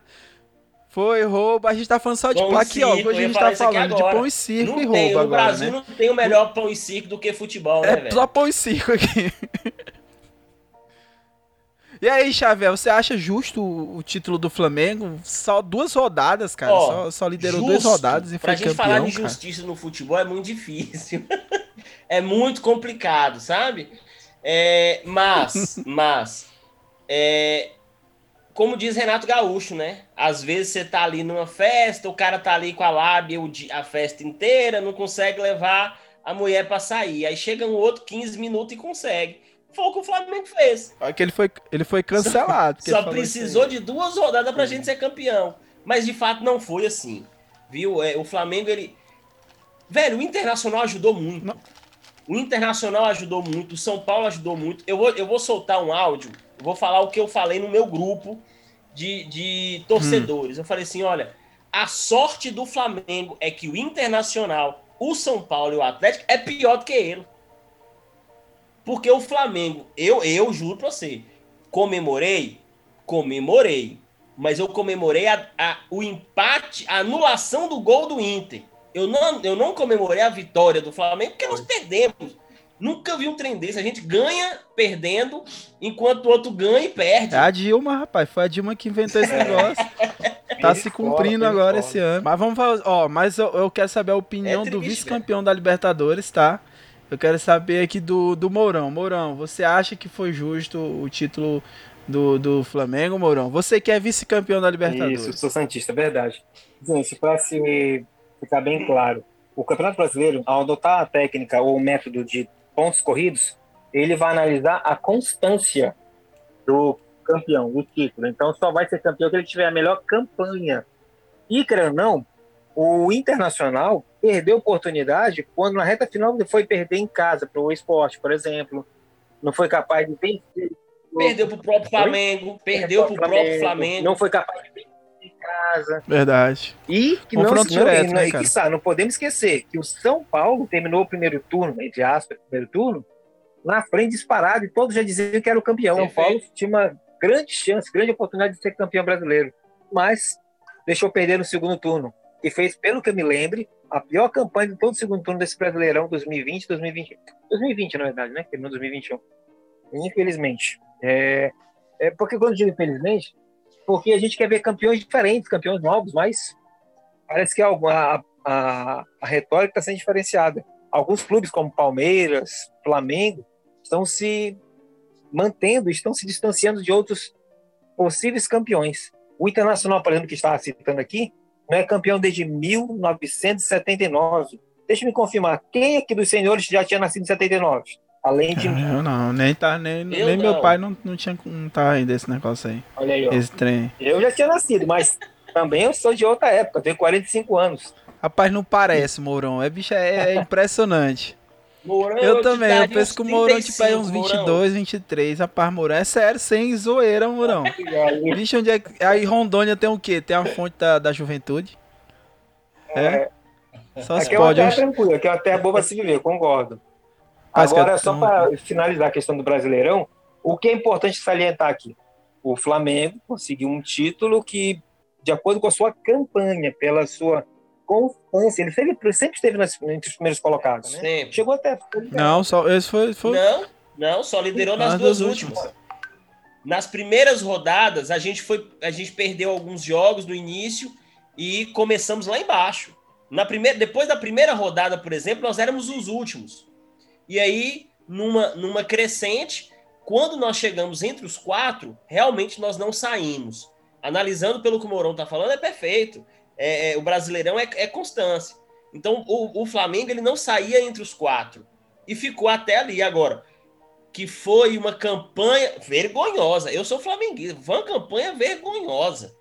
Foi roubo. A gente tá falando só de Pão e aqui, ó. circo, Hoje a gente tá falando de agora. pão e circo Não e tem, roubo no agora, Brasil né? não tem o melhor pão e circo do que futebol, né, É velho? só pão e circo aqui. E aí, Xavier, você acha justo o, título do Flamengo? Só duas rodadas, cara. Ó, só, só liderou Justo. duas rodadas e pra foi gente falar campeão, de cara. justiça no futebol é muito difícil. é muito complicado, sabe? É, mas, mas, é, como diz Renato Gaúcho, né? Às vezes você tá ali numa festa, o cara tá ali com a lábia a festa inteira, não consegue levar a mulher pra sair. Aí chega um outro 15 minutos e consegue. Foi o que o Flamengo fez. Olha que ele foi, ele foi cancelado. Só falou precisou isso de duas rodadas pra gente ser campeão. Mas de fato não foi assim. Viu? É, o Flamengo, ele. Velho, o Internacional ajudou muito. Não. O Internacional ajudou muito, o São Paulo ajudou muito. Eu vou, eu vou soltar um áudio, vou falar o que eu falei no meu grupo de, de torcedores. Eu falei assim: olha, a sorte do Flamengo é que o Internacional, o São Paulo e o Atlético é pior do que ele. Porque o Flamengo, eu, eu juro pra você, comemorei, comemorei. Mas eu comemorei a, a- o empate, a anulação do gol do Inter. Eu não, eu não comemorei a vitória do Flamengo porque nós perdemos. Nunca vi um trem desse. A gente ganha perdendo, enquanto o outro ganha e perde. É a Dilma, rapaz. Foi a Dilma que inventou esse negócio. Tá se cumprindo agora esse ano. Mas vamos falar. Ó, mas eu, eu quero saber a opinião É do vice-campeão da Libertadores, tá? Eu quero saber aqui do, do Mourão. Mourão, você acha que foi justo o título do, do Flamengo, Mourão? Você que é vice-campeão da Libertadores. Isso, sou Santista, é verdade. Gente, para se ficar bem claro, o Campeonato Brasileiro, ao adotar a técnica ou o método de pontos corridos, ele vai analisar a constância do campeão, do título. Então, só vai ser campeão se ele tiver a melhor campanha. E, querendo ou não, o Internacional perdeu oportunidade quando na reta final ele foi perder em casa para o esporte, por exemplo. Não foi capaz de vencer. Perdeu pro próprio Flamengo, perdeu pro próprio Flamengo. Não foi capaz de vencer casa. Verdade. E que não, Confronto não, direto, não, né, e que, sabe, não podemos esquecer que o São Paulo terminou o primeiro turno, entre aspas, primeiro turno, na frente disparado, e todos já diziam que era o campeão. O São. Paulo tinha uma grande chance, grande oportunidade de ser campeão brasileiro, mas deixou perder no segundo turno. E fez, pelo que eu me lembre, a pior campanha de todo o segundo turno desse Brasileirão 2020, 2020. 2020, na verdade, né? Terminou 2021. Infelizmente. É, é porque quando eu digo infelizmente, porque a gente quer ver campeões diferentes, campeões novos, mas parece que a, a, a, a retórica está sendo diferenciada. Alguns clubes, como Palmeiras, Flamengo, estão se mantendo, estão se distanciando de outros possíveis campeões. O Internacional, por exemplo, que estava citando aqui, não é campeão desde 1979. Deixa me confirmar, quem aqui dos senhores já tinha nascido em 79? Além de mim. Eu não, nem, tá, nem, Eu nem meu não. pai não, não tinha não tá ainda esse negócio aí. Olha aí, ó. Esse trem. Eu já tinha nascido, mas também eu sou de outra época, eu tenho 45 anos. Rapaz, não parece, Mourão. É, bicho, é, é impressionante. Mourão, Eu te também, eu penso que o Mourão tipo, é uns 35, 22, 23. Rapaz, Mourão, é sério, sem zoeira, Mourão. Vixe, onde é que. Aí Rondônia tem o quê? Tem a fonte da, da juventude? É? Só se Aqui é uma pode. terra eu- tranquila, aqui é uma terra boa pra se viver, concordo. Agora, só para finalizar a questão do Brasileirão, o que é importante salientar aqui? O Flamengo conseguiu um título que, de acordo com a sua campanha, pela sua constância, ele sempre, sempre esteve nas, entre os primeiros colocados, né? Sempre. Chegou até. Não, só. Esse foi. foi... Não, não, só liderou nas Nas duas duas últimas. Nas primeiras rodadas, a gente foi, a gente perdeu alguns jogos no início e começamos lá embaixo. Na primeira, depois da primeira rodada, por exemplo, nós éramos os últimos. E aí, numa, numa crescente, quando nós chegamos entre os quatro, realmente nós não saímos. Analisando pelo que o Mourão está falando, é perfeito. É, é, o Brasileirão é, é constância. Então, o, o Flamengo ele não saía entre os quatro e ficou até ali. Agora, que foi uma campanha vergonhosa. Eu sou flamenguista, foi uma campanha vergonhosa,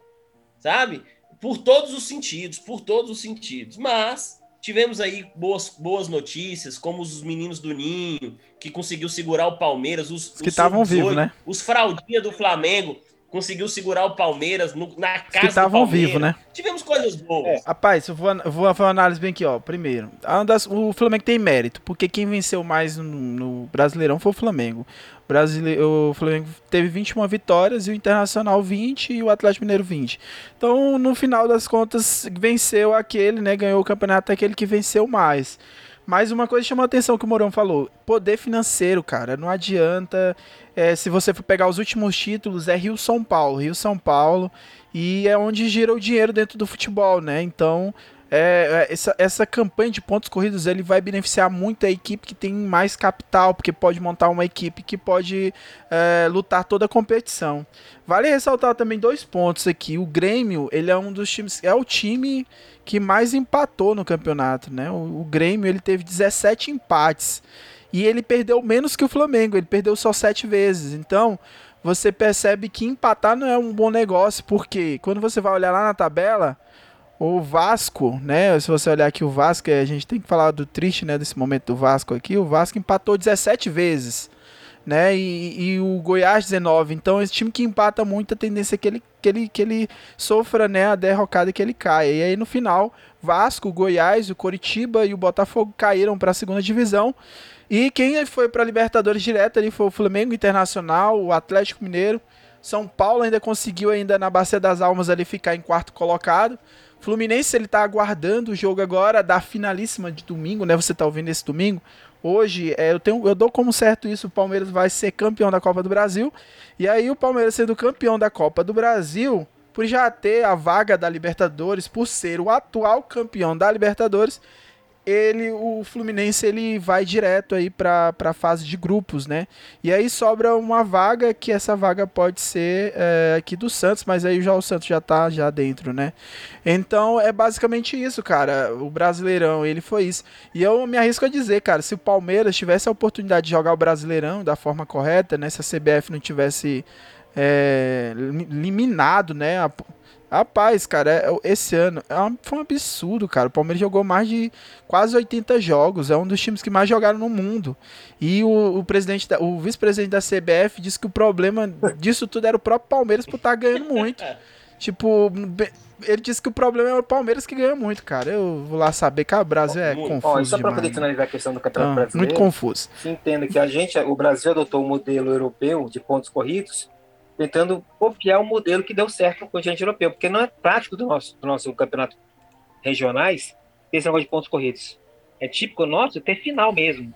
sabe? Por todos os sentidos, por todos os sentidos. Mas tivemos aí boas, boas notícias, como os meninos do Ninho, que conseguiu segurar o Palmeiras, os, Os que estavam sub-18, vivos, né? Os fraldinha do Flamengo conseguiu segurar o Palmeiras no- na casa que do estavam vivos, né? Tivemos coisas boas. É. Rapaz, eu vou, vou fazer uma análise bem aqui, ó. Primeiro, das- o Flamengo tem mérito, porque quem venceu mais no, no Brasileirão foi o Flamengo. Brasile, o Flamengo teve 21 vitórias e o Internacional 20 e o Atlético Mineiro 20. Então, no final das contas, venceu aquele, né? Ganhou o campeonato aquele que venceu mais. Mas uma coisa chamou a atenção que o Morão falou: poder financeiro, cara. Não adianta. é, se você for pegar os últimos títulos, é Rio São Paulo. Rio São Paulo. E é onde gira o dinheiro dentro do futebol, né? Então, é, é, essa, essa campanha de pontos corridos ele vai beneficiar muito a equipe que tem mais capital, porque pode montar uma equipe que pode é, lutar toda a competição. Vale ressaltar também dois pontos aqui. O Grêmio, ele é um dos times, é o time que mais empatou no campeonato, né? O, o Grêmio ele teve 17 empates e ele perdeu menos que o Flamengo, ele perdeu só 7 vezes. Então, você percebe que empatar não é um bom negócio, porque quando você vai olhar lá na tabela, o Vasco, né? Se você olhar aqui o Vasco, a gente tem que falar do triste, né? Desse momento do Vasco aqui. O Vasco empatou 17 vezes, né? E, e o Goiás 19. Então, esse time que empata muito, a tendência é que ele, que ele, que ele sofra, né? A derrocada que ele caia. E aí, no final, Vasco, Goiás, o Coritiba e o Botafogo caíram para a segunda divisão. E quem foi para Libertadores direto ali foi o Flamengo Internacional, o Atlético Mineiro. São Paulo ainda conseguiu ainda na Bacia das Almas ali ficar em quarto colocado. Fluminense ele tá aguardando o jogo agora da finalíssima de domingo, né? Você tá ouvindo esse domingo. Hoje, é, eu, tenho, eu dou como certo isso, o Palmeiras vai ser campeão da Copa do Brasil. E aí o Palmeiras sendo campeão da Copa do Brasil, por já ter a vaga da Libertadores, por ser o atual campeão da Libertadores, ele o Fluminense ele vai direto aí para a fase de grupos, né? E aí sobra uma vaga que essa vaga pode ser é, aqui do Santos, mas aí já o Santos já tá já dentro, né? Então é basicamente isso, cara. O Brasileirão ele foi isso. E eu me arrisco a dizer, cara, se o Palmeiras tivesse a oportunidade de jogar o Brasileirão da forma correta, né? Se a CBF não tivesse é, eliminado, né? A, Rapaz, cara, é, esse ano é um, foi um absurdo, cara. O Palmeiras jogou mais de quase 80 jogos. É um dos times que mais jogaram no mundo. E o, o presidente, da, o vice-presidente da CBF disse que o problema disso tudo era o próprio Palmeiras por estar tá ganhando muito. tipo, ele disse que o problema é o Palmeiras que ganha muito, cara. Eu vou lá saber que o Brasil é muito, confuso. Ó, só para poder finalizar a questão do Campeonato então, Brasileiro. Muito confuso. Entenda que a gente, o Brasil adotou o um modelo europeu de pontos corridos tentando copiar o um modelo que deu certo no continente europeu, porque não é prático do nosso, do nosso campeonato regionais esse negócio de pontos corridos. É típico nosso ter final mesmo.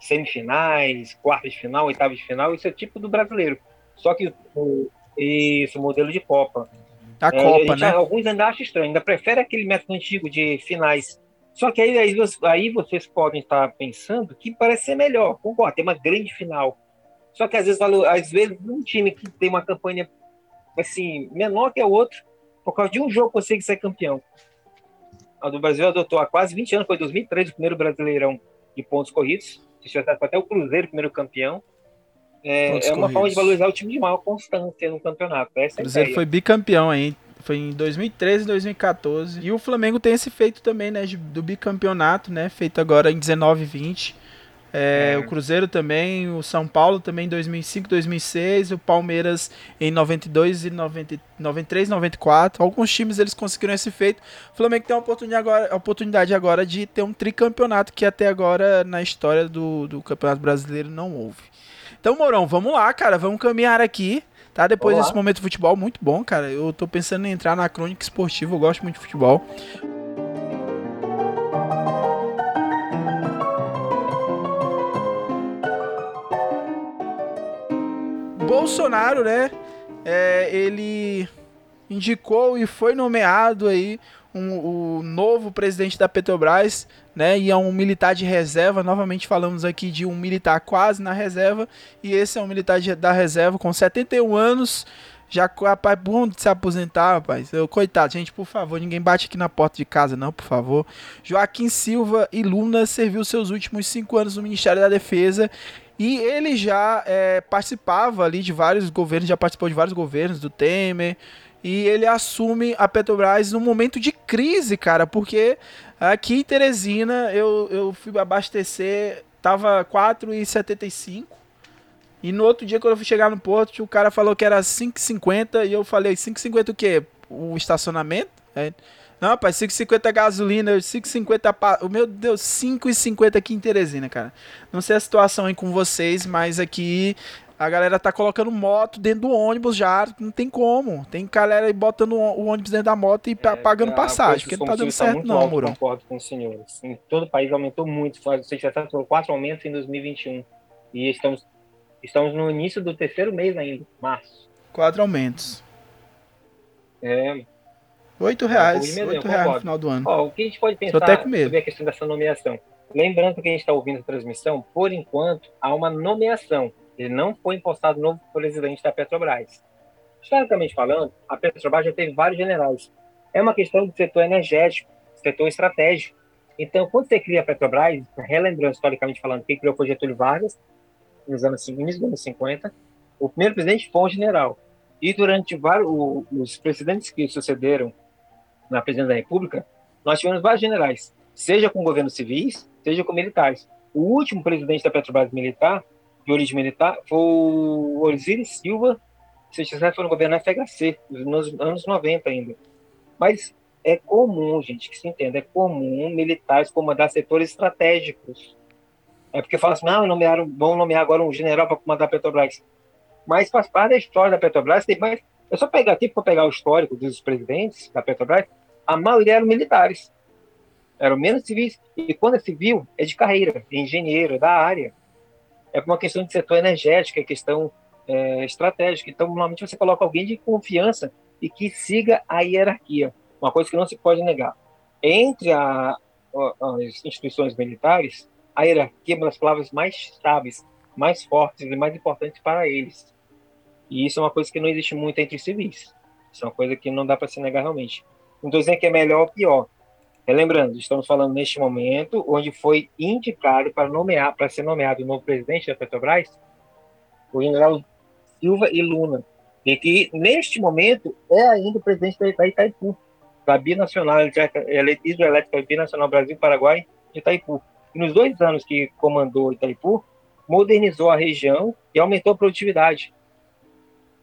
Semifinais, quartas de final, oitavas de final, isso é tipo do brasileiro. Só que o, esse modelo de Copa. A é, Copa, né? Alguns ainda acham estranho, ainda prefere aquele método antigo de finais. Só que aí, aí, aí vocês podem estar pensando que parece ser melhor. Concordo, tem uma grande final só que às vezes, às vezes um time que tem uma campanha assim, menor que o outro, por causa de um jogo consegue ser campeão. A do Brasil adotou há quase 20 anos, foi 2003 o primeiro Brasileirão de pontos corridos. Até o Cruzeiro, primeiro campeão. É, é uma forma de valorizar o time de maior constância no campeonato. Essa o Cruzeiro foi bicampeão aí. Foi em 2013 e 2014. E o Flamengo tem esse feito também, né? Do bicampeonato, né? Feito agora em 19 e 20. É, é. O Cruzeiro também, o São Paulo também em 2005, 2006, o Palmeiras em 92 e 90, 93, 94. Alguns times eles conseguiram esse feito. O Flamengo tem a oportunidade agora, a oportunidade agora de ter um tricampeonato que até agora na história do, do Campeonato Brasileiro não houve. Então, Mourão, vamos lá, cara, vamos caminhar aqui. Tá, depois Olá. desse momento de futebol muito bom, cara. Eu tô pensando em entrar na crônica esportiva, eu gosto muito de futebol. Bolsonaro, né? É, ele indicou e foi nomeado aí um, o novo presidente da Petrobras, né? E é um militar de reserva. Novamente falamos aqui de um militar quase na reserva. E esse é um militar de, da reserva com 71 anos. Já, rapaz, bom de se aposentar, rapaz. Eu, coitado, gente, por favor, ninguém bate aqui na porta de casa, não, por favor. Joaquim Silva e Luna serviu seus últimos cinco anos no Ministério da Defesa e ele já é, participava ali de vários governos, já participou de vários governos do Temer. E ele assume a Petrobras num momento de crise, cara, porque aqui em Teresina eu, eu fui abastecer, tava 4,75. E no outro dia, quando eu fui chegar no porto, o cara falou que era 5,50 e eu falei, 5,50 o quê? O estacionamento? É. Não, rapaz, 5,50 gasolina, 5,50 pa... Meu Deus, 5,50 aqui em Teresina, cara. Não sei a situação aí com vocês, mas aqui a galera tá colocando moto dentro do ônibus já, não tem como. Tem galera aí botando o ônibus dentro da moto e é, pagando passagem, porque não tá dando certo não, alto, Murão. Concordo com os senhores. Em todo o país aumentou muito, você já está por quatro aumentos em 2021. E estamos, estamos no início do terceiro mês ainda, março. Quatro aumentos. É, 8 reais. 8 reais no final do ano. Ó, o que a gente pode pensar sobre a questão dessa nomeação? Lembrando que a gente está ouvindo a transmissão, por enquanto, há uma nomeação. Ele não foi impostado novo presidente da Petrobras. Historicamente falando, a Petrobras já teve vários generais. É uma questão de setor energético, setor estratégico. Então, quando você cria a Petrobras, relembrando historicamente falando, quem criou foi Getúlio Vargas, nos anos, início dos anos 50, o primeiro presidente foi um general. E durante vários, os presidentes que sucederam na presidência da República, nós tivemos vários generais, seja com governos civis, seja com militares. O último presidente da Petrobras militar, de origem militar, foi o Osiris Silva, se quiser, foi no governo FHC, nos anos 90 ainda. Mas é comum, gente, que se entenda, é comum militares comandar setores estratégicos. É porque fala assim, não, nomearam, vão nomear agora um general para comandar a Petrobras. Mas faz parte da história da Petrobras, tem mais. É só pegar aqui, para pegar o histórico dos presidentes da Petrobras, a maioria eram militares. Eram menos civis. E quando é civil, é de carreira, é engenheiro, é da área. É uma questão de setor energético, é questão é, estratégica. Então, normalmente você coloca alguém de confiança e que siga a hierarquia uma coisa que não se pode negar. Entre a, as instituições militares, a hierarquia é uma das palavras mais estáveis, mais fortes e mais importantes para eles. E isso é uma coisa que não existe muito entre civis. Isso é uma coisa que não dá para se negar realmente. Não estou dizendo que é melhor ou pior. Lembrando, estamos falando neste momento onde foi indicado para nomear, para ser nomeado o novo presidente da Petrobras, o general Silva e Luna, e que neste momento é ainda o presidente da Itaipu da Binacional Hidroelétrica Binacional Brasil-Paraguai de Itaipu. E nos dois anos que comandou Itaipu, modernizou a região e aumentou a produtividade.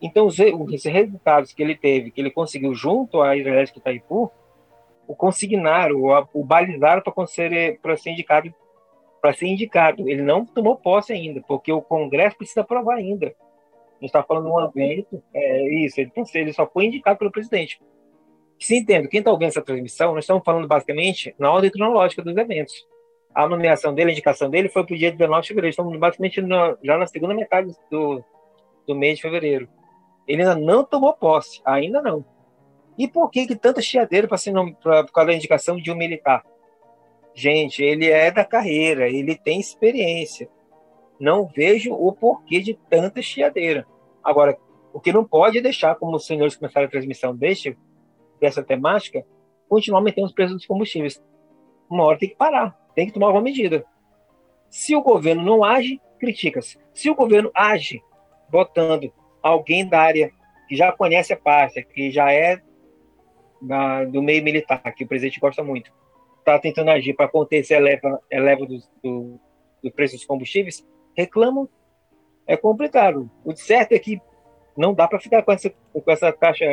Então, os, os resultados que ele teve, que ele conseguiu junto à Hidroelétrica Itaipu, o consignaram, o, o balizaram para ser, ser indicado para ser indicado. Ele não tomou posse ainda, porque o Congresso precisa aprovar ainda. A gente está falando de um evento, é isso, ele, ele só foi indicado pelo presidente. Se entendo, quem está ouvindo essa transmissão, nós estamos falando basicamente na ordem cronológica dos eventos. A nomeação dele, a indicação dele foi para o dia 19 de fevereiro. Estamos basicamente no, já na segunda metade do, do mês de fevereiro. Ele ainda não tomou posse, ainda não. E por que, que tanta chiadeira para por causa da indicação de um militar? Gente, ele é da carreira, ele tem experiência. Não vejo o porquê de tanta chiadeira. Agora, o que não pode deixar, como os senhores começaram a transmissão, deixa dessa temática, continuar aumentando os preços dos combustíveis. Uma hora tem que parar, tem que tomar alguma medida. Se o governo não age, critica-se. Se o governo age, botando alguém da área que já conhece a pasta, que já é da, do meio militar, que o presidente gosta muito, está tentando agir para conter esse eleva, eleva do, do, do dos combustíveis, reclamam. É complicado. O certo é que não dá para ficar com essa, com essa taxa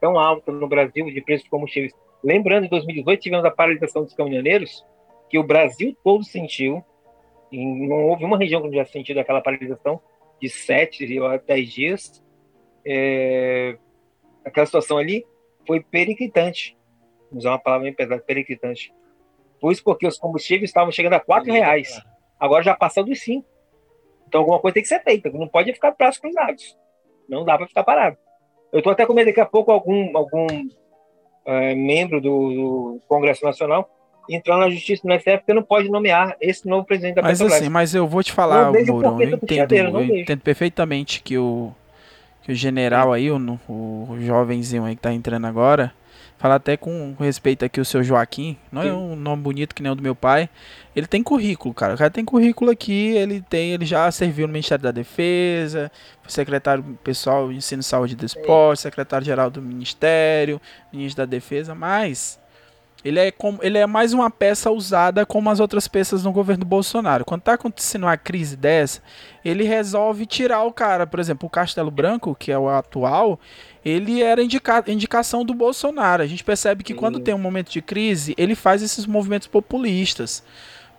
tão alta no Brasil de preços de combustíveis. Lembrando, em 2018 tivemos a paralisação dos caminhoneiros, que o Brasil todo sentiu, não houve uma região que não já sentiu aquela paralisação de 7 a 10 dias. É, aquela situação ali foi periclitante. Vamos usar uma palavra bem pesada, periclitante. Pois porque os combustíveis estavam chegando a 4 reais. Agora já passou dos 5. Então alguma coisa tem que ser feita. Não pode ficar braços cruzados. Não dá para ficar parado. Eu estou até com medo daqui a pouco algum, algum é, membro do, do, Congresso Nacional entrar na justiça no STF porque não pode nomear esse novo presidente da mas Petrobras. Assim, mas eu vou te falar, Mourão, eu entendo, eu entendo perfeitamente que o, que o general aí, o, o jovenzinho aí que está entrando agora, falar até com respeito aqui o seu Joaquim, não é Sim. é um nome bonito que nem o do meu pai. Ele tem currículo, cara. O cara tem currículo aqui, ele tem, ele já serviu no Ministério da Defesa, foi secretário pessoal de Ensino, Saúde e Desporto, secretário-geral do Ministério, ministro da Defesa, mas ele é, como, ele é mais uma peça usada como as outras peças no governo Bolsonaro. Quando está acontecendo uma crise dessa, ele resolve tirar o cara. Por exemplo, o Castelo Branco, que é o atual, ele era indica indicação do Bolsonaro. A gente percebe que quando tem um momento de crise, ele faz esses movimentos populistas.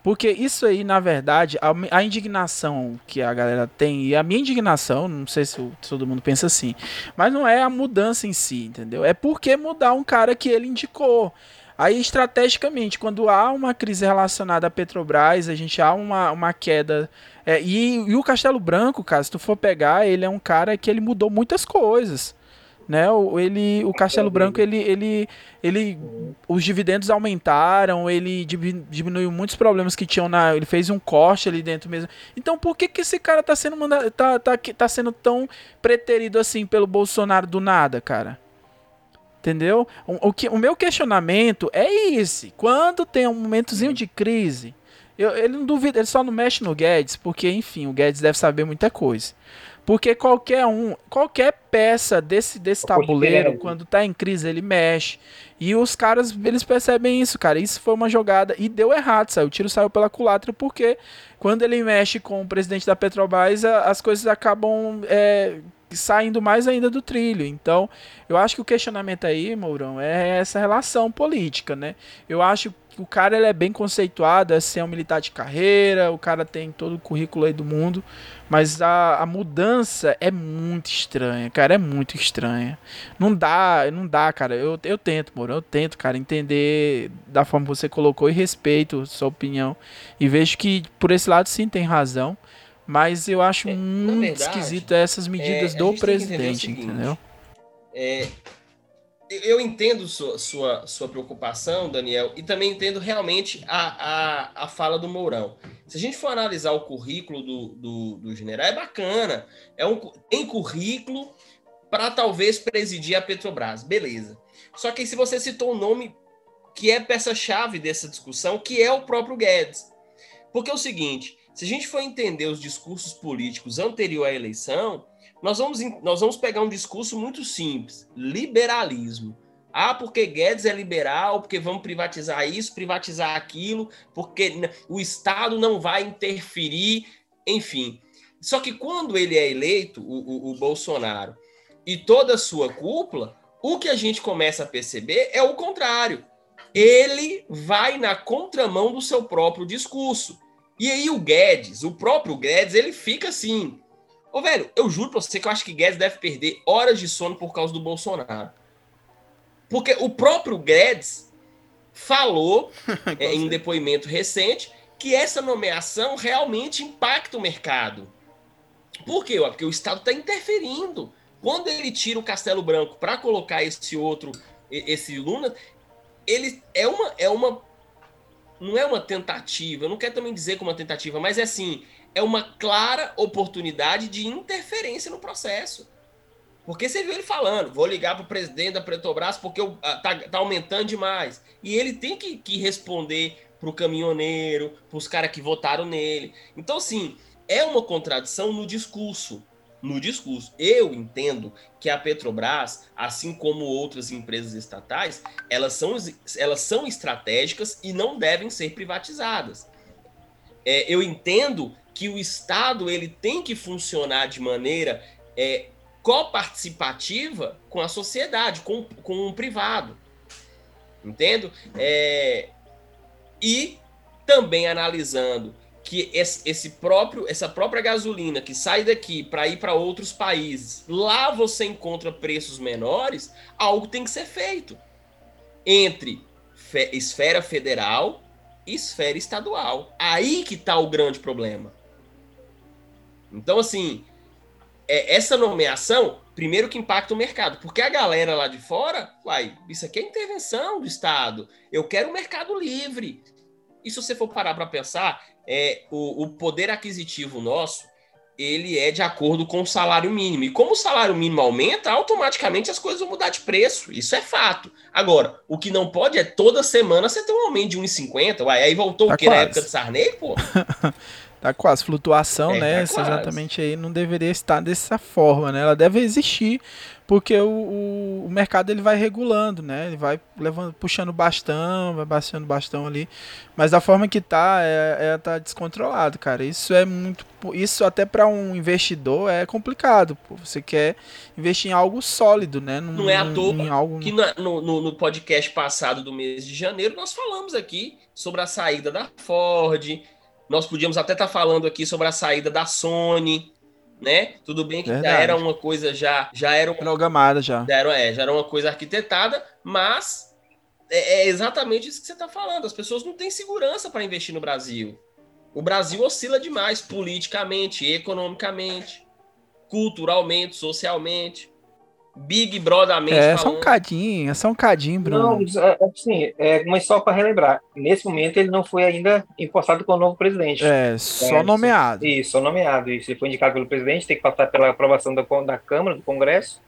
Porque isso aí, na verdade, a, a, indignação que a galera tem, e a minha indignação, não sei se, se, todo mundo pensa assim, mas não é a mudança em si, entendeu? É porque mudar um cara que ele indicou. Aí, estrategicamente, quando há uma crise relacionada à Petrobras, a gente há uma, uma queda. É, e, e, o Castelo Branco, cara, se tu for pegar, ele é um cara que ele mudou muitas coisas. né? O, ele, o Castelo Branco, ele, ele, ele, os dividendos aumentaram, ele diminuiu muitos problemas que tinham na, ele fez um corte ali dentro mesmo. Então, por que que esse cara tá sendo mandado, tá, tá, tá sendo tão preterido assim pelo Bolsonaro do nada, cara? Entendeu? O, o, que, o meu questionamento é esse. Quando tem um momentozinho de crise, eu, ele não duvida, ele só não mexe no Guedes, porque, enfim, o Guedes deve saber muita coisa. Porque qualquer um, qualquer peça desse, desse tabuleiro, quando tá em crise, ele mexe. E os caras, eles percebem isso, cara. Isso foi uma jogada. E deu errado, saiu. O tiro saiu pela culatra, porque quando ele mexe com o presidente da Petrobras, as coisas acabam é, saindo mais ainda do trilho. Então, eu acho que o questionamento aí, Mourão, é essa relação política, né? Eu acho que o cara ele é bem conceituado, é ser um militar de carreira, o cara tem todo o currículo aí do mundo, mas a, a mudança é muito estranha, cara, é muito estranha. Não dá, não dá, cara. Eu, eu tento, Mourão, eu tento, cara, entender da forma que você colocou e respeito sua opinião. E vejo que por esse lado sim tem razão. Mas eu acho é, muito verdade, esquisito essas medidas é, do presidente, seguinte, entendeu? É, eu entendo sua, sua, sua preocupação, Daniel, e também entendo realmente a, a, a fala do Mourão. Se a gente for analisar o currículo do, do, do general, é bacana. É um, tem currículo para talvez presidir a Petrobras, beleza. Só que se você citou um nome que é peça-chave dessa discussão, que é o próprio Guedes. Porque é o seguinte, se a gente for entender os discursos políticos anterior à eleição, nós vamos, nós vamos pegar um discurso muito simples: liberalismo. Ah, porque Guedes é liberal, porque vamos privatizar isso, privatizar aquilo, porque o Estado não vai interferir, enfim. Só que quando ele é eleito, o, o, o Bolsonaro, e toda a sua cúpula, o que a gente começa a perceber é o contrário. Ele vai na contramão do seu próprio discurso. E aí o Guedes, o próprio Guedes, ele fica assim. Ô, velho, eu juro pra você que eu acho que Guedes deve perder horas de sono por causa do Bolsonaro. Porque o próprio Guedes falou é, em um depoimento recente que essa nomeação realmente impacta o mercado. Por quê? Porque o Estado está interferindo. Quando ele tira o Castelo Branco para colocar esse outro, esse Luna, ele é uma, é uma não é uma tentativa, não quero também dizer como uma tentativa, mas é assim, é uma clara oportunidade de interferência no processo. Porque você viu ele falando, vou ligar para o presidente da Petrobras porque ah, tá aumentando demais. E ele tem que, que responder para o caminhoneiro, para os caras que votaram nele. Então, assim, é uma contradição no discurso no discurso. Eu entendo que a Petrobras, assim como outras empresas estatais, elas são, elas são estratégicas e não devem ser privatizadas. É, eu entendo que o Estado ele tem que funcionar de maneira é, coparticipativa com a sociedade, com, com o privado. Entendo? É, e também analisando que esse próprio essa própria gasolina que sai daqui para ir para outros países, lá você encontra preços menores, algo tem que ser feito entre fe esfera federal e esfera estadual. Aí que está o grande problema. Então assim, é, essa nomeação, primeiro que impacta o mercado, porque a galera lá de fora, uai, isso aqui é intervenção do Estado. Eu quero o mercado livre. E se você for parar para pensar, é, o, o poder aquisitivo nosso ele é de acordo com o salário mínimo. E como o salário mínimo aumenta, automaticamente as coisas vão mudar de preço. Isso é fato. Agora, o que não pode é toda semana você ter um aumento de 1,50. Uai, aí voltou tá o que na época de Sarney, pô? tá quase flutuação, é, né? Tá exatamente aí não deveria estar dessa forma, né? Ela deve existir porque o, o, o, mercado ele vai regulando, né? Ele vai levando, puxando bastão, vai baixando bastão ali, mas da forma que tá, é, é tá descontrolado, cara. Isso é muito, isso até para um investidor é complicado. Pô. Você quer investir em algo sólido, né? Num, Não é à toa em algo... que no, no podcast passado do mês de janeiro nós falamos aqui sobre a saída da Ford. Nós podíamos até estar tá falando aqui sobre a saída da Sony né? Tudo bem que Verdade. já era uma coisa já já era programada já. Já era, é, já era uma coisa arquitetada, mas é, é exatamente isso que você está falando. As pessoas não têm segurança para investir no Brasil. O Brasil oscila demais politicamente, economicamente, culturalmente, socialmente. Big Brother É, só um cadinho, é só um cadinho, Bruno. Não, é, assim, é, mas só para relembrar, nesse momento ele não foi ainda empossado como novo presidente. É, só É, nomeado. Isso, só nomeado. Isso, ele foi indicado pelo presidente, tem que passar pela aprovação da, da Câmara, do Congresso,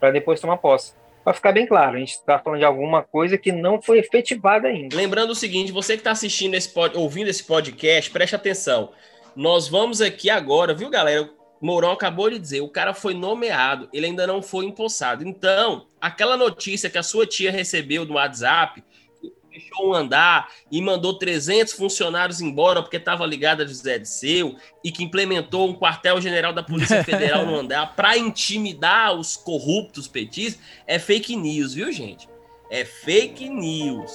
para depois tomar posse. Para ficar bem claro, a gente está falando de alguma coisa que não foi efetivada ainda. Lembrando o seguinte, você que está assistindo esse pod, ouvindo esse podcast, preste atenção. Nós vamos aqui agora, viu, galera? Mourão acabou de dizer, o cara foi nomeado, ele ainda não foi empossado. Então, aquela notícia que a sua tia recebeu no WhatsApp, fechou um andar e mandou 300 funcionários embora porque estava ligada a José de Seu e que implementou um quartel-general da Polícia Federal no andar para intimidar os corruptos petis, é fake news, viu, gente? É fake news.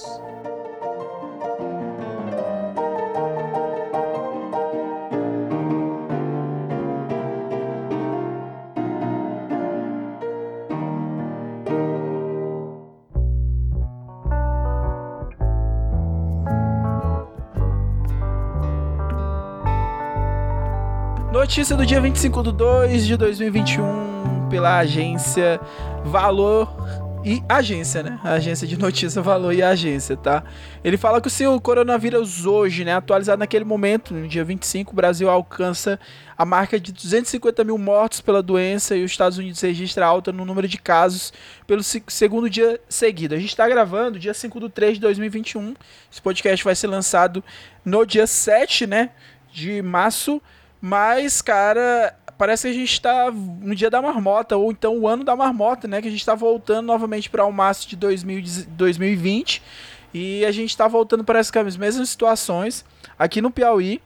Notícia do dia 25 de 2 de 2021 pela agência Valor e Agência, né? A agência de notícia Valor e Agência, tá? Ele fala que o seu coronavírus hoje, né? Atualizado naquele momento, no dia 25, o Brasil alcança a marca de 250 mil mortos pela doença e os Estados Unidos registra alta no número de casos pelo segundo dia seguido. A gente está gravando dia 5 de 3 de 2021. Esse podcast vai ser lançado no dia 7, né? De março. Mas, cara, parece que a gente tá no dia da marmota, ou então o ano da marmota, né? Que a gente tá voltando novamente para o março de 2000, 2020. E a gente tá voltando para as mesmas situações. Aqui no Piauí,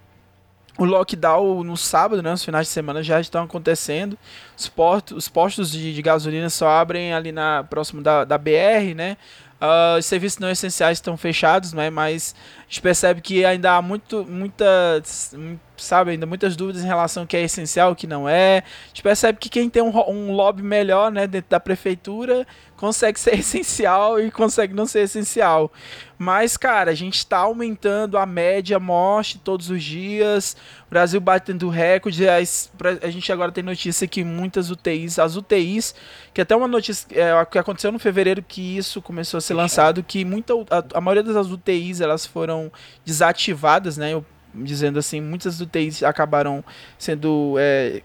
o lockdown no sábado, né? Os finais de semana já estão acontecendo. Os, os postos de, de gasolina só abrem ali na próximo da, da BR, né? Uh, os serviços não essenciais estão fechados, né? Mas a gente percebe que ainda há muito, muitas, sabe, ainda muitas dúvidas em relação ao que é essencial, o que não é. A gente percebe que quem tem um, um lobby melhor, né, dentro da prefeitura, consegue ser essencial e consegue não ser essencial. Mas, cara, a gente está aumentando a média morte todos os dias. O Brasil batendo recorde. A gente agora tem notícia que muitas UTIs, as UTIs, que até uma notícia é, que aconteceu no fevereiro que isso começou a ser lançado, que muita, a, a maioria das UTIs elas foram desativadas, né? Eu, dizendo assim, muitas UTIs acabaram sendo é,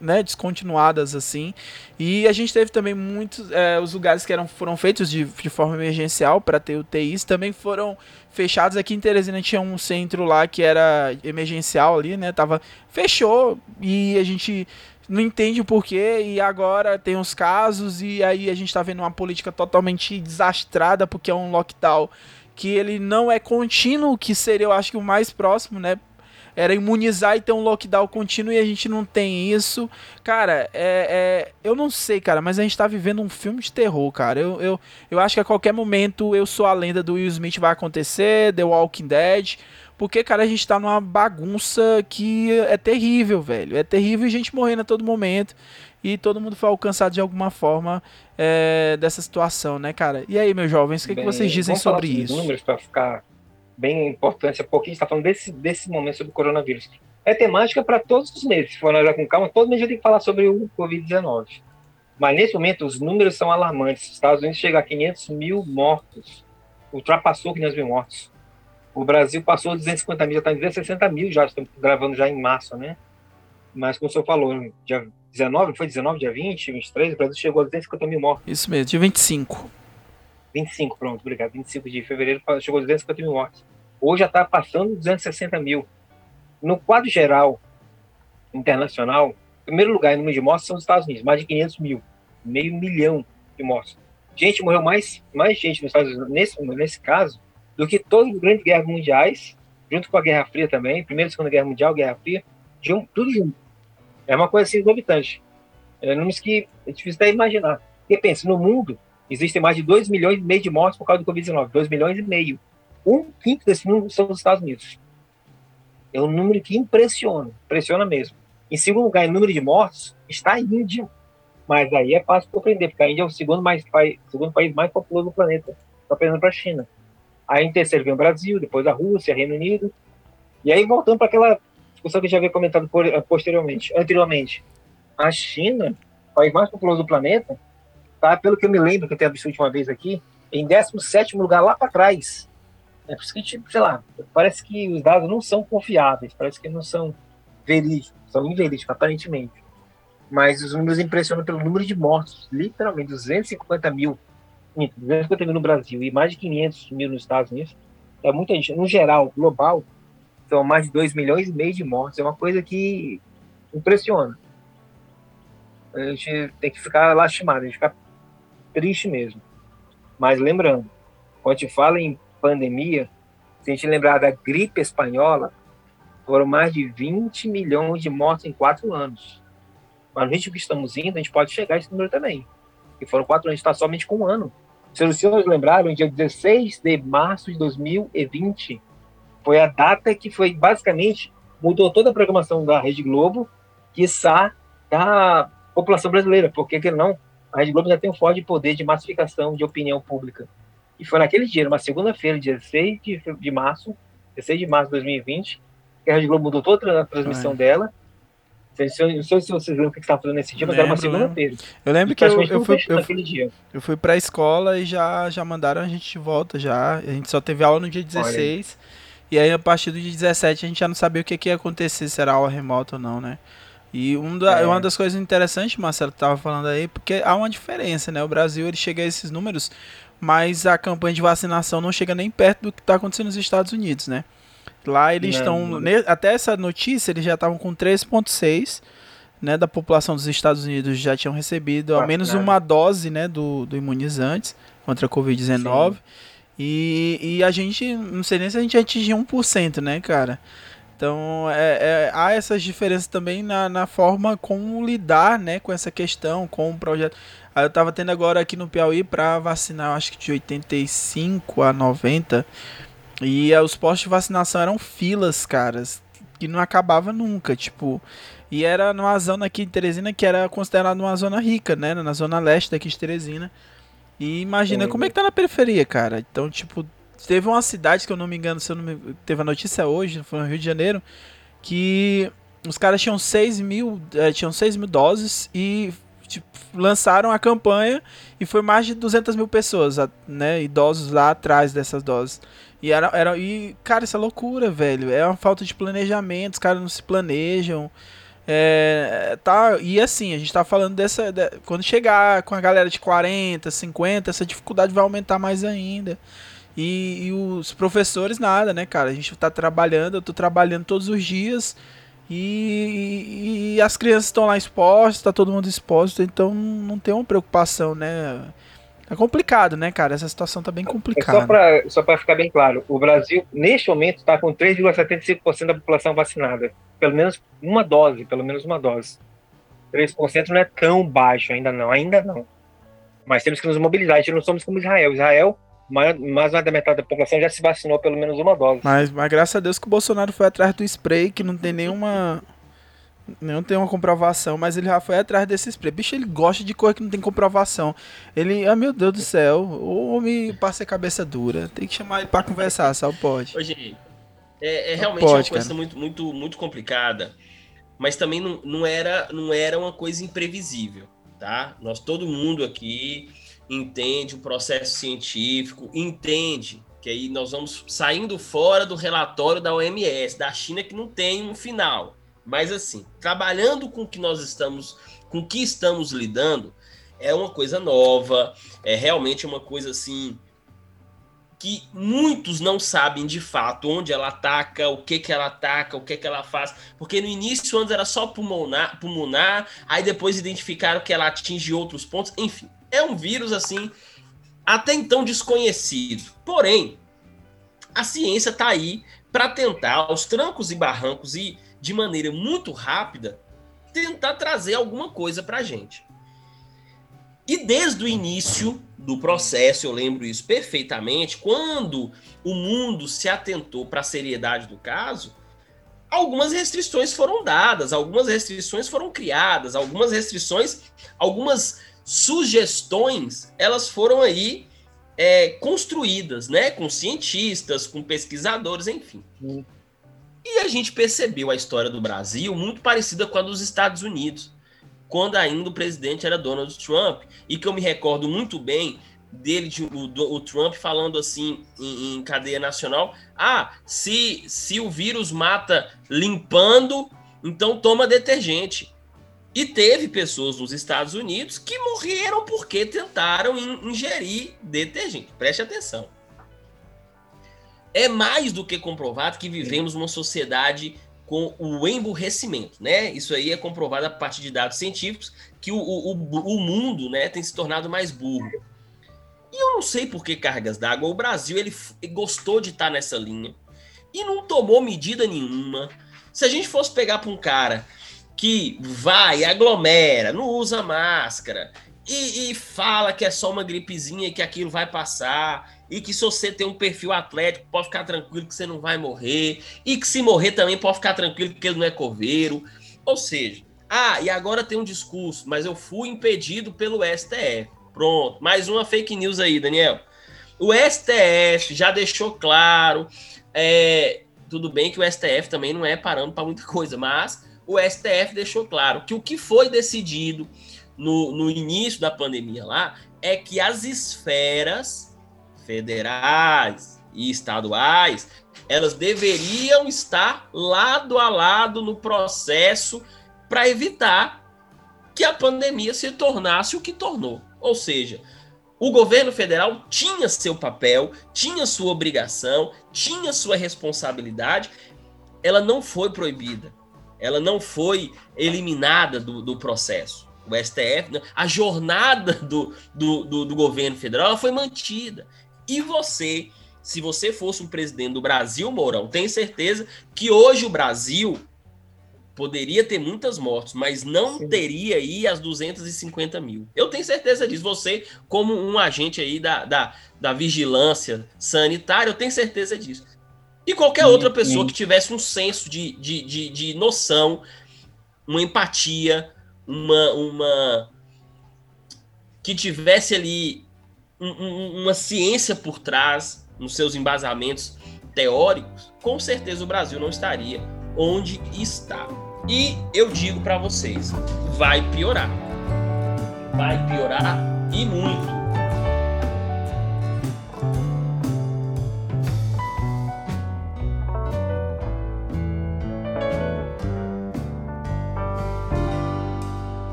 né, descontinuadas assim. E a gente teve também muitos é, os lugares que eram, foram feitos de, de forma emergencial para ter UTIs também foram fechados. Aqui em Teresina tinha um centro lá que era emergencial ali, né? Tava fechou e a gente não entende o porquê e agora tem os casos e aí a gente está vendo uma política totalmente desastrada porque é um lockdown que ele não é contínuo, que seria eu acho que o mais próximo, né? era imunizar e ter um lockdown contínuo e a gente não tem isso. Cara, é, é, eu não sei, cara, mas a gente tá vivendo um filme de terror, cara. Eu, eu, eu acho que a qualquer momento eu sou a lenda do Will Smith vai acontecer, The Walking Dead. Porque, cara, a gente tá numa bagunça que é terrível, velho. É terrível e gente morrendo a todo momento. E todo mundo foi alcançado de alguma forma é, dessa situação, né, cara? E aí, meus jovens, o que, que vocês dizem sobre isso? números para ficar bem importante, há pouquinho está falando desse, desse momento sobre o coronavírus. É temática para todos os meses. Se for analisar com calma, todo mês a gente tem que falar sobre o Covid-19. Mas nesse momento, os números são alarmantes. Os Estados Unidos chega a 500 mil mortos, ultrapassou 500 mil mortos. O Brasil passou 250 mil, já está em 260 mil já, estamos gravando já em março, né? Mas como o senhor falou, dia 19, foi 19, dia 20, 23, o Brasil chegou a 250 mil mortos. Isso mesmo, dia 25. 25, pronto, obrigado. 25 de fevereiro chegou a 250 mil mortes. Hoje já está passando 260 mil. No quadro geral internacional, primeiro lugar em número de mortes são os Estados Unidos, mais de 500 mil, meio milhão de mortes. Gente, morreu mais, mais gente nos Estados Unidos nesse, nesse caso do que todas as grandes guerras mundiais, junto com a Guerra Fria também, Primeira e Segunda Guerra Mundial, Guerra Fria, tudo junto. É uma coisa assim exorbitante. É números que é difícil até imaginar. Porque pensa, no mundo, existem mais de 2 milhões e meio de mortes por causa do Covid-19. 2 milhões e meio. Um quinto desse número são os Estados Unidos. É um número que impressiona, impressiona mesmo. Em segundo lugar, em número de mortos, está a Índia. Mas aí é fácil compreender, porque a Índia é o segundo, mais, segundo país mais populoso do planeta, só perdendo para a China. Aí em terceiro vem o Brasil, depois a Rússia, Reino Unido. E aí voltando para aquela discussão que já havia comentado posteriormente, anteriormente. A China país mais populoso do planeta, tá? Pelo que eu me lembro, que eu tenho visto a última vez aqui, em 17 lugar lá para trás. É por isso que, tipo, sei lá, parece que os dados não são confiáveis, parece que não são verídicos, são inverídicos, aparentemente. Mas os números impressionam pelo número de mortos, literalmente 250 mil, 250 mil no Brasil e mais de 500 mil nos Estados Unidos. É muita gente, no geral, global, são mais de 2 milhões e meio de mortos. É uma coisa que impressiona. A gente tem que ficar lastimado, a gente fica triste mesmo. Mas lembrando, quando a gente fala em pandemia, se a gente lembrar da gripe espanhola, foram mais de 20 milhões de mortes em quatro anos. Mas no ritmo que estamos indo, a gente pode chegar a esse número também. E foram quatro anos, está somente com um ano. Se os senhores lembraram, dia 16 de março de 2020, foi a data que foi basicamente mudou toda a programação da Rede Globo, quiçá da população brasileira, porque que não, a Rede Globo já tem um forte poder de massificação de opinião pública. E foi naquele dia, numa segunda-feira, dia 16 de, de março, 16 de março de 2020, que a Rede Globo mudou toda a transmissão Ai. dela. Não sei se vocês lembram o que estava fazendo nesse dia, mas lembro, era uma segunda-feira. Eu lembro que eu, eu, fui, eu, dia. eu fui pra escola e já, já mandaram a gente de volta já. A gente só teve aula no dia 16. Olha. E aí, a partir do dia 17, a gente já não sabia o que, que ia acontecer, se era aula remota ou não, né? E um da, é. uma das coisas interessantes, Marcelo, que tava falando aí, porque há uma diferença, né? O Brasil ele chega a esses números, mas a campanha de vacinação não chega nem perto do que está acontecendo nos Estados Unidos, né? Lá eles estão. Até essa notícia, eles já estavam com 3,6% né, da população dos Estados Unidos já tinham recebido ao menos uma dose né, do, do imunizante contra a Covid-19. E, e a gente, não sei nem se a gente atingiu 1%, né, cara? Então, é, é, há essas diferenças também na, na forma como lidar né, com essa questão, com o projeto. Aí eu tava tendo agora aqui no Piauí para vacinar, acho que de 85 a 90. E é, os postos de vacinação eram filas, caras, que não acabava nunca, tipo. E era numa zona aqui em Teresina que era considerada uma zona rica, né? Na zona leste daqui de Teresina. E imagina como é que tá na periferia, cara. Então, tipo, teve uma cidade que eu não me engano, se eu não me... teve a notícia hoje, foi no Rio de Janeiro, que os caras tinham 6 mil, é, tinham 6 mil doses e tipo, lançaram a campanha e foi mais de 200 mil pessoas, né, idosos lá atrás dessas doses. E era, era e cara, isso é loucura, velho. É uma falta de planejamento, os caras não se planejam. É, tá, e assim, a gente tá falando dessa. De, quando chegar com a galera de 40, 50, essa dificuldade vai aumentar mais ainda. E, e, os professores, nada, né, cara? A gente tá trabalhando, eu tô trabalhando todos os dias. E, e as crianças estão lá expostas, tá todo mundo exposto, então não tem uma preocupação, né? É complicado, né, cara? Essa situação tá bem complicada. É só para ficar bem claro, o Brasil, neste momento, está com 3,75% da população vacinada. Pelo menos uma dose, pelo menos uma dose. 3% não é tão baixo, ainda não, ainda não. Mas temos que nos mobilizar, a gente não somos como Israel. Israel, mais, mais da metade da população já se vacinou pelo menos uma dose. Mas, mas graças a Deus que o Bolsonaro foi atrás do spray, que não tem nenhuma não tem uma comprovação, mas ele já foi atrás desse spray. Bicho, ele gosta de coisa que não tem comprovação. Ele, ah, meu Deus do céu, o homem passa a cabeça dura. Tem que chamar ele pra conversar, só pode. Hoje, é, é realmente pode, uma coisa muito, muito, muito complicada, mas também não, não, era, não era uma coisa imprevisível, tá? Nós, todo mundo aqui entende o processo científico, entende que aí nós vamos saindo fora do relatório da OMS, da China, que não tem um final mas assim, trabalhando com o que nós estamos, com o que estamos lidando, é uma coisa nova, é realmente uma coisa assim que muitos não sabem de fato onde ela ataca, o que que ela ataca, o que que ela faz, porque no início antes era só pulmonar, pulmonar, aí depois identificaram que ela atinge outros pontos, enfim, é um vírus assim até então desconhecido. Porém, a ciência está aí para tentar aos trancos e barrancos e de maneira muito rápida, tentar trazer alguma coisa para a gente. E desde o início do processo, eu lembro isso perfeitamente, quando o mundo se atentou para a seriedade do caso, algumas restrições foram dadas, algumas restrições foram criadas, algumas restrições, algumas sugestões, elas foram aí é, construídas, né, com cientistas, com pesquisadores, enfim. E a gente percebeu a história do Brasil muito parecida com a dos Estados Unidos. quando ainda o presidente era Donald Trump, e que eu me recordo muito bem dele, o, o Trump falando assim em, em, cadeia nacional: ah, se, se o vírus mata limpando, então toma detergente. E teve pessoas nos Estados Unidos que morreram porque tentaram ingerir detergente. Preste atenção. É mais do que comprovado que vivemos numa sociedade com o emburrecimento, né? Isso aí é comprovado a partir de dados científicos que o, o, o mundo, né, tem se tornado mais burro. E eu não sei por que cargas d'água. O Brasil ele, gostou de estar nessa linha e não tomou medida nenhuma. Se a gente fosse pegar para um cara que vai, aglomera, não usa máscara e, e, fala que é só uma gripezinha que aquilo vai passar e que se você tem um perfil atlético pode ficar tranquilo que você não vai morrer e que se morrer também pode ficar tranquilo que ele não é coveiro. Ou seja, ah, e agora tem um discurso, mas eu fui impedido pelo STF. Pronto, mais uma fake news aí, Daniel. O STF já deixou claro, é, tudo bem que o STF também não é parando para muita coisa, mas o STF deixou claro que o que foi decidido no, no início da pandemia lá é que as esferas federais e estaduais elas deveriam estar lado a lado no processo para evitar que a pandemia se tornasse o que tornou. Ou seja, o governo federal tinha seu papel, tinha sua obrigação, tinha sua responsabilidade, ela não foi proibida ela não foi eliminada do, do processo. O STF, né, a jornada do, do, do, do governo federal foi mantida. E você, se você fosse um presidente do Brasil, Mourão, tem certeza que hoje o Brasil poderia ter muitas mortes, mas não Sim. teria aí as 250 mil. Eu tenho certeza disso. Você, como um agente aí da, da, da vigilância sanitária, eu tenho certeza disso. E qualquer outra pessoa que tivesse um senso de, de, de, de noção, uma empatia, uma, uma. que tivesse ali um, um, uma ciência por trás, nos seus embasamentos teóricos, com certeza o Brasil não estaria onde está. E eu digo para vocês, vai piorar. Vai piorar e muito.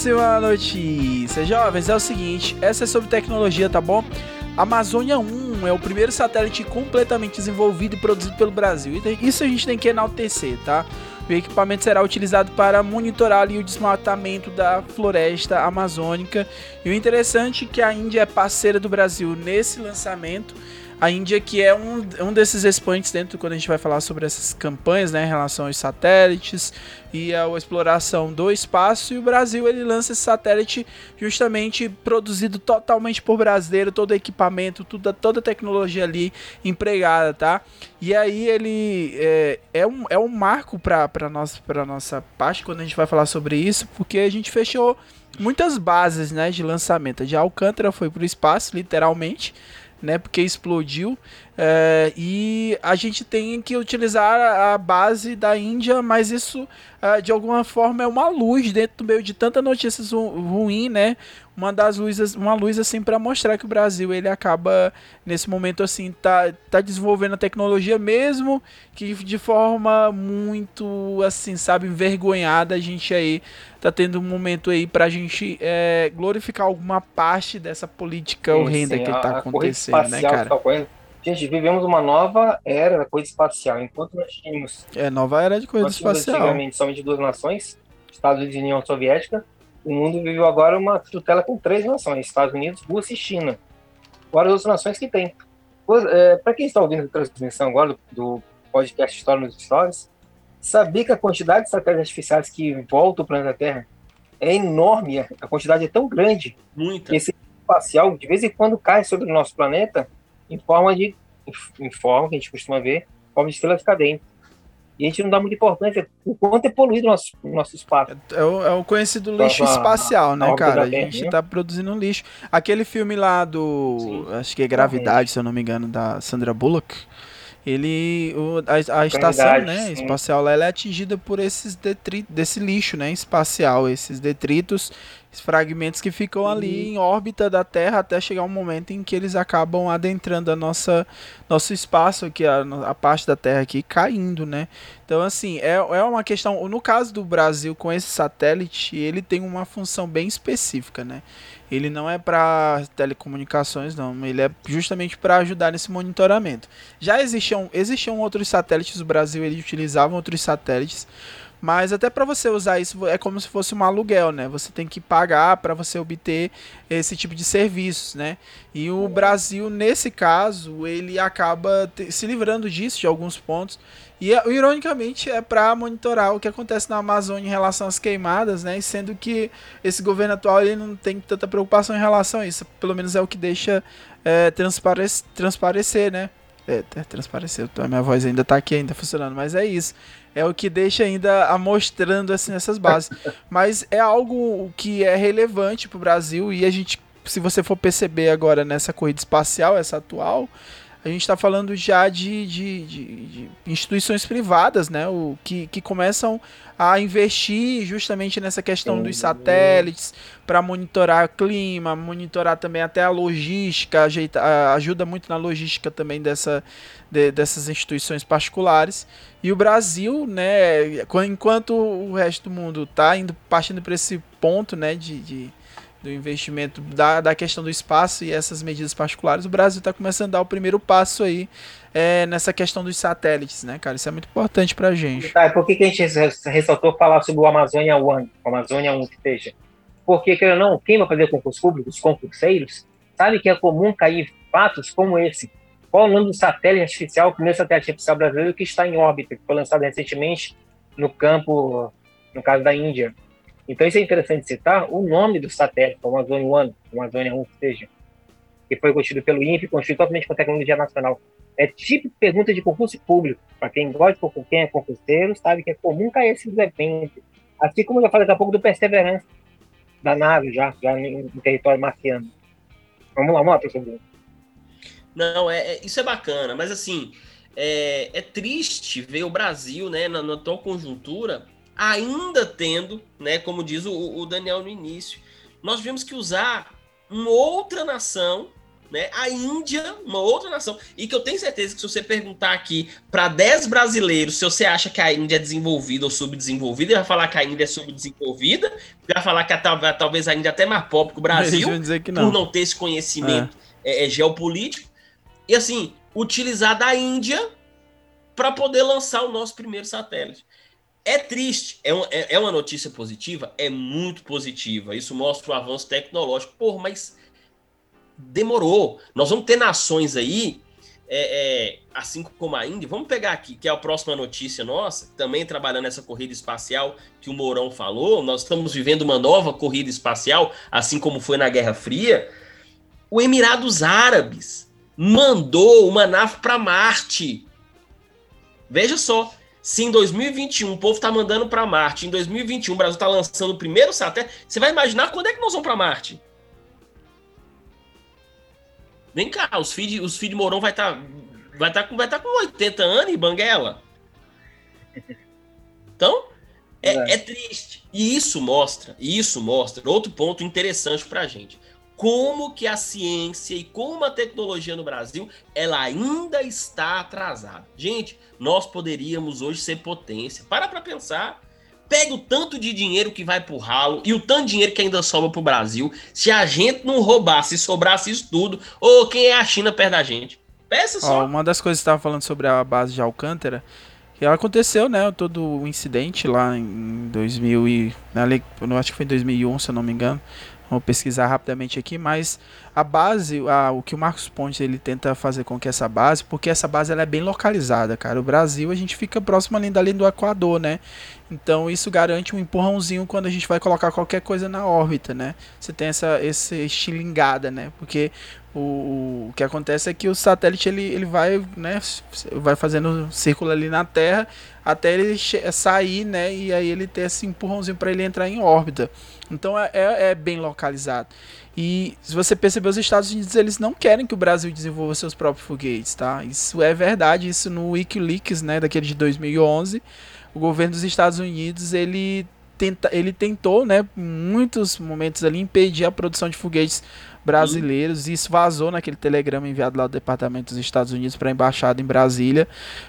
Próxima notícia, jovens, é o seguinte, essa é sobre tecnologia, tá bom? Amazônia 1 é o primeiro satélite completamente desenvolvido e produzido pelo Brasil. Isso a gente tem que enaltecer, tá? O equipamento será utilizado para monitorar ali, o desmatamento da floresta amazônica. E o interessante é que a Índia é parceira do Brasil nesse lançamento a Índia que é um, um desses expoentes dentro quando a gente vai falar sobre essas campanhas, né, em relação aos satélites e a exploração do espaço. E o Brasil ele lança esse satélite justamente produzido totalmente por brasileiro, todo equipamento, toda toda a tecnologia ali empregada, tá? E aí ele é, é, um, é um marco para nossa para nossa parte quando a gente vai falar sobre isso, porque a gente fechou muitas bases, né, de lançamento. De Alcântara foi para o espaço, literalmente né? Porque explodiu. É, e a gente tem que utilizar a base da Índia, mas isso é, de alguma forma é uma luz dentro do meio de tanta notícias ru ruim, né? Uma das luzes, uma luz assim para mostrar que o Brasil ele acaba nesse momento assim tá, tá desenvolvendo a tecnologia mesmo que de forma muito assim, sabe, envergonhada a gente aí tá tendo um momento aí pra gente é, glorificar alguma parte dessa política sim, horrenda sim, que a, tá acontecendo, né, cara? Gente, vivemos uma nova era da coisa espacial. Enquanto nós tínhamos. É, nova era de coisa espacial. Antigamente, somente duas nações, Estados Unidos e União Soviética. O mundo viveu agora uma tutela com três nações: Estados Unidos, Rússia e China. Agora, as outras nações que tem. É, Para quem está ouvindo a transmissão agora do, do podcast História nos Stories, sabia que a quantidade de satélites artificiais que voltam para planeta Terra é enorme, a quantidade é tão grande. Muita. Que esse espacial, de vez em quando, cai sobre o nosso planeta em forma de em forma, que a gente costuma ver, forma de estrelas cadentes. E a gente não dá muita importância o quanto é poluído o nosso, nosso espaço. É o, é o conhecido lixo Nossa, espacial, né, a órbita cara? A gente né? tá produzindo lixo. Aquele filme lá do. Sim. Acho que é Gravidade, se eu não me engano, da Sandra Bullock. Ele. o- a, a estação, Gravidade, né? Espacial lá, ela é atingida por esses detritos, desse lixo, né? Espacial, esses detritos, fragmentos que ficam ali em órbita da Terra até chegar um momento em que eles acabam adentrando a nossa nosso espaço aqui, a, no- a parte da Terra aqui, caindo, né? Então, assim, é, é uma questão. No caso do Brasil, com esse satélite, ele tem uma função bem específica, né? Ele não é para telecomunicações, não. Ele é justamente para ajudar nesse monitoramento. Já existiam, existiam outros satélites do Brasil, eles utilizavam outros satélites. Mas até para você usar isso é como se fosse um aluguel, né? Você tem que pagar para você obter esse tipo de serviços, né? E o Brasil, nesse caso, ele acaba se livrando disso de alguns pontos. E é- ironicamente é para monitorar o que acontece na Amazônia em relação às queimadas, né? Sendo que esse governo atual ele não tem tanta preocupação em relação a isso. Pelo menos é o que deixa é, transparec- transparecer, né? É, é, transparecer. A minha voz ainda tá aqui, ainda funcionando, mas é isso. É o que deixa ainda amostrando assim essas bases. mas é algo que é relevante para o Brasil e a gente, se você for perceber agora nessa corrida espacial, essa atual, a gente está falando já de, de, de- de instituições privadas, né? O, que, que começam a investir justamente nessa questão dos satélites para monitorar clima, monitorar também até a logística, ajeita, ajuda muito na logística também dessa, de- dessas instituições particulares. E o Brasil, né, qu- enquanto o resto do mundo está indo partindo para esse ponto, né, de, de- do investimento da, da questão do espaço e essas medidas particulares, o Brasil está começando a dar o primeiro passo aí é, nessa questão dos satélites, né, cara? Isso é muito importante pra gente. Tá, por que, que a gente res- ressaltou falar sobre o Amazônia One, o Amazônia 1 que seja? Porque, querendo não, quem vai fazer concurso público, os concurseiros, sabe que é comum cair fatos como esse. Qual o nome do satélite artificial, o primeiro satélite artificial brasileiro que está em órbita, que foi lançado recentemente no campo, no caso da Índia? Então, isso é interessante citar o nome do satélite, o Amazônia One, o Amazônia 1 que seja, que foi construído pelo INPE, construído totalmente com tecnologia nacional. É tipo pergunta de concurso público. Para quem gosta de concurso, quem é concurseiro, sabe que é comum cair esses eventos. Assim como eu já falei daqui a pouco do Perseverança, da nave já, já em território marciano. Vamos lá, vamos lá, professor. Não, é, é- isso é bacana, mas assim, é, é triste ver o Brasil, né, na, na atual conjuntura, ainda tendo, né, como diz o, o Daniel no início, nós tivemos que usar uma outra nação, né, a Índia, uma outra nação, e que eu tenho certeza que se você perguntar aqui para 10 brasileiros se você acha que a Índia é desenvolvida ou subdesenvolvida, ele vai falar que a Índia é subdesenvolvida, vai falar que a, tal- talvez a Índia é até mais pobre que o Brasil, que por não. não ter esse conhecimento é, é, geopolítico. E assim, utilizar da Índia para poder lançar o nosso primeiro satélite. É triste, é, um- é- é uma notícia positiva? É muito positiva. Isso mostra o avanço tecnológico. Porra, mas demorou. Nós vamos ter nações aí, é, é, assim como a Índia. Vamos pegar aqui, que é a próxima notícia nossa, também trabalhando nessa corrida espacial que o Mourão falou. Nós estamos vivendo uma nova corrida espacial, assim como foi na Guerra Fria. O Emirados Árabes mandou uma nave para Marte. Veja só, se em 2021 o povo está mandando para Marte, em 2021 o Brasil está lançando o primeiro satélite, você vai imaginar quando é que nós vamos para Marte? Vem cá, os filhos os filhos de Mourão vai estar vai tá com, vai tá com 80 anos e banguela. Então, é, é triste. E isso mostra, e isso mostra outro ponto interessante para a gente. Como que a ciência e como a tecnologia no Brasil, ela ainda está atrasada. Gente, nós poderíamos hoje ser potência. Para para pensar. Pega o tanto de dinheiro que vai pro ralo e o tanto de dinheiro que ainda sobra pro Brasil. Se a gente não roubasse, se sobrasse isso tudo, ou quem é a China perto da gente? Pensa Ó, só. uma das coisas que estava falando sobre a base de Alcântara, que aconteceu, né, todo o incidente lá em 2000 e, ali, eu acho que foi em 2001, se eu não me engano. Vou pesquisar rapidamente aqui, mas a base, a, o que o Marcos Pontes ele tenta fazer com que essa base, porque essa base ela é bem localizada, cara. O Brasil a gente fica próximo ali da linha do Equador, né? Então isso garante um empurrãozinho quando a gente vai colocar qualquer coisa na órbita, né? Você tem essa esse estilingada, né? Porque o, o que acontece é que o satélite ele, ele vai, né, vai fazendo um círculo ali na Terra até ele sair, né, e aí ele ter esse empurrãozinho para ele entrar em órbita. Então é, é, é, bem localizado. E se você perceber, os Estados Unidos eles não querem que o Brasil desenvolva seus próprios foguetes, tá? Isso é verdade, isso no WikiLeaks, né, daquele de 2011, o governo dos Estados Unidos ele tenta, ele tentou, né, muitos momentos ali impedir a produção de foguetes brasileiros. E isso vazou naquele telegrama enviado lá do Departamento dos Estados Unidos para a embaixada em Brasília.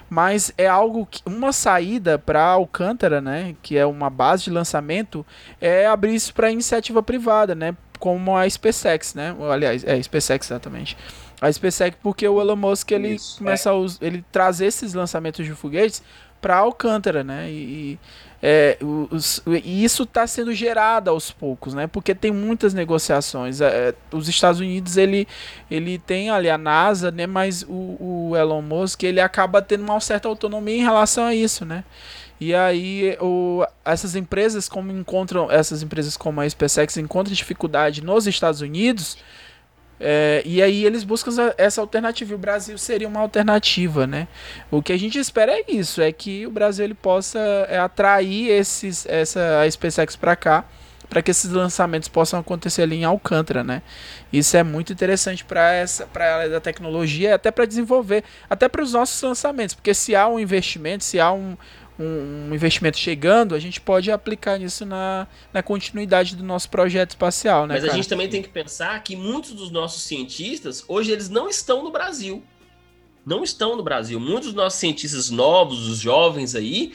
Mas é algo que uma saída para Alcântara, né, que é uma base de lançamento, é abrir isso para iniciativa privada, né, como a SpaceX, né? Aliás, é SpaceX exatamente. A SpaceX porque o Elon Musk ele isso, começa é. a ele trazer esses lançamentos de foguetes para Alcântara, né? E, é, os, e isso está sendo gerado aos poucos, né? Porque tem muitas negociações. É, os Estados Unidos ele, ele tem ali a NASA, né? Mas o, o Elon Musk ele acaba tendo uma certa autonomia em relação a isso, né? E aí o, essas empresas como encontram essas empresas como a SpaceX encontram dificuldade nos Estados Unidos é, e aí eles buscam essa alternativa. E o Brasil seria uma alternativa, né? O que a gente espera é isso, é que o Brasil ele possa é, atrair esses, essa a SpaceX para cá, para que esses lançamentos possam acontecer ali em Alcântara, né? Isso é muito interessante para essa, para a área da tecnologia, até para desenvolver, até para os nossos lançamentos, porque se há um investimento, se há um, um, um, investimento chegando, a gente pode aplicar isso na, na continuidade do nosso projeto espacial, né? Mas cara? a gente também tem que pensar que muitos dos nossos cientistas, hoje, eles não estão no Brasil. Não estão no Brasil. Muitos dos nossos cientistas novos, os jovens aí,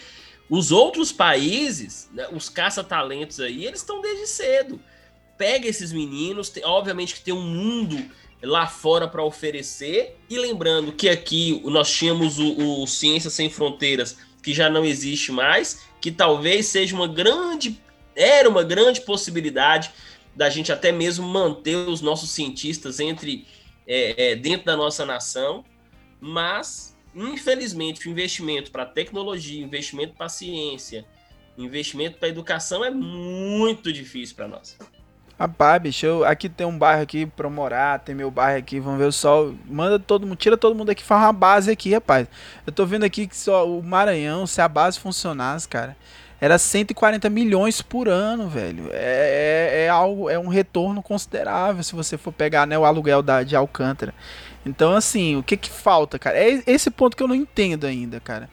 os outros países, né, os caça-talentos aí, eles estão desde cedo. Pega esses meninos, tem, obviamente que tem um mundo lá fora para oferecer. E lembrando que aqui nós tínhamos o, o Ciência Sem Fronteiras que já não existe mais, que talvez seja uma grande, era uma grande possibilidade da gente até mesmo manter os nossos cientistas entre é, é, dentro da nossa nação, mas infelizmente o investimento para tecnologia, investimento para ciência, investimento para educação é muito difícil para nós. Rapaz, bicho, eu, aqui tem um bairro aqui pra morar, tem meu bairro aqui, vamos ver o sol. Manda todo mundo, tira todo mundo aqui, faz uma base aqui, rapaz. Eu tô vendo aqui que só o Maranhão, se a base funcionasse, cara, era 140 milhões por ano, velho. É, é, é, algo, é um retorno considerável se você for pegar né, o aluguel da, de Alcântara. Então, assim, o que que falta, cara? É esse ponto que eu não entendo ainda, cara.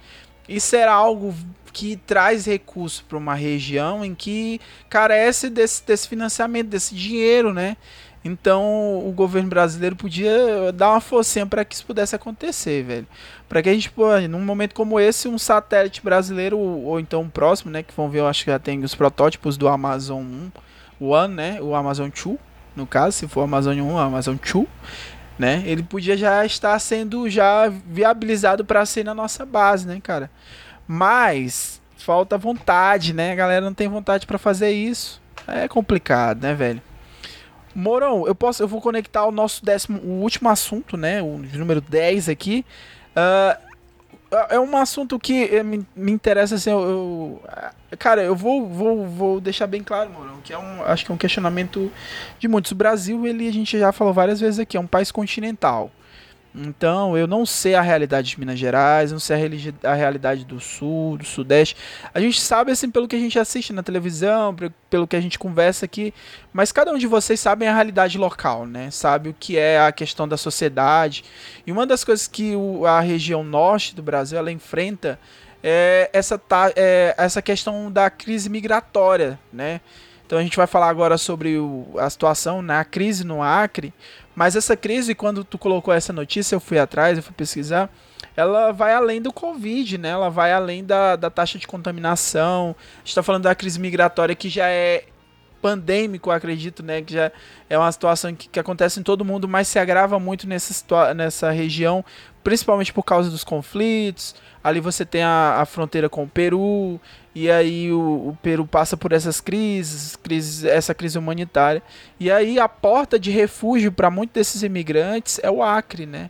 Isso era algo que traz recursos para uma região em que carece desse, desse financiamento, desse dinheiro, né? Então o governo brasileiro podia dar uma forcinha para que isso pudesse acontecer, velho. Para que a gente, pô, num momento como esse, um satélite brasileiro ou então próximo, né, que vão ver, eu acho que já tem os protótipos do Amazon 1, One, né, o Amazon 2, no caso, se for Amazon 1, o Amazon 2, né? Ele podia já estar sendo já viabilizado para ser na nossa base, né, cara? Mas falta vontade, né? A galera não tem vontade para fazer isso. É complicado, né, velho? Morão, eu posso, eu vou conectar o nosso décimo, o último assunto, né? O número 10 aqui. Uh, é um assunto que eh, me, me interessa assim, eu, eu, cara, eu vou, vou, vou deixar bem claro, Morão, que é um, acho que é um questionamento de muitos. O Brasil, ele a gente já falou várias vezes aqui, é um país continental. Então, eu não sei a realidade de Minas Gerais, não sei a, a, realidade do Sul, do Sudeste. A gente sabe, assim, pelo que a gente assiste na televisão, pelo que a gente conversa aqui, mas cada um de vocês sabe a realidade local, né? Sabe o que é a questão da sociedade. E uma das coisas que o, a região norte do Brasil ela enfrenta é essa, é essa questão da crise migratória, né? Então a gente vai falar agora sobre o, a situação na né? crise no Acre, mas essa crise, quando tu colocou essa notícia, eu fui atrás, eu fui pesquisar, ela vai além do Covid, né? Ela vai além da, da taxa de contaminação. A gente está falando da crise migratória que já é pandêmico, acredito, né? Que já é uma situação que, que acontece em todo mundo, mas se agrava muito nessa, nessa região, principalmente por causa dos conflitos. Ali você tem a, a fronteira com o Peru, e aí o, o, Peru passa por essas crises, crises, essa crise humanitária. E aí a porta de refúgio para muitos desses imigrantes é o Acre, né?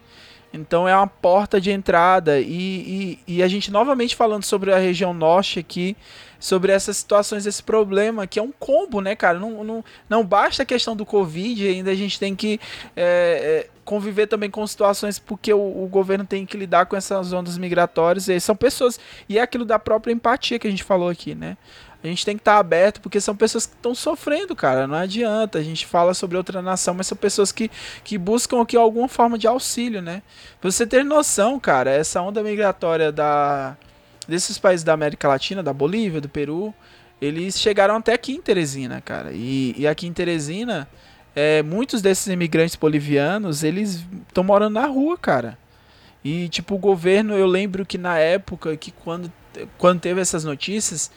Então é uma porta de entrada. E, e, e, a gente novamente falando sobre a região norte aqui, sobre essas situações, esse problema, que é um combo, né, cara? Não, não, não basta a questão do Covid, ainda a gente tem que é, é, conviver também com situações porque o, o, governo tem que lidar com essas ondas migratórias. E são pessoas. E é aquilo da própria empatia que a gente falou aqui, né? A gente tem que estar tá aberto porque são pessoas que estão sofrendo, cara. Não adianta. A gente fala sobre outra nação, mas são pessoas que, que buscam aqui alguma forma de auxílio, né? Pra você ter noção, cara, essa onda migratória da, desses países da América Latina, da Bolívia, do Peru, eles chegaram até aqui em Teresina, cara. E, e aqui em Teresina, é, muitos desses imigrantes bolivianos, eles estão morando na rua, cara. E, tipo, o governo, eu lembro que na época, que quando, quando teve essas notícias,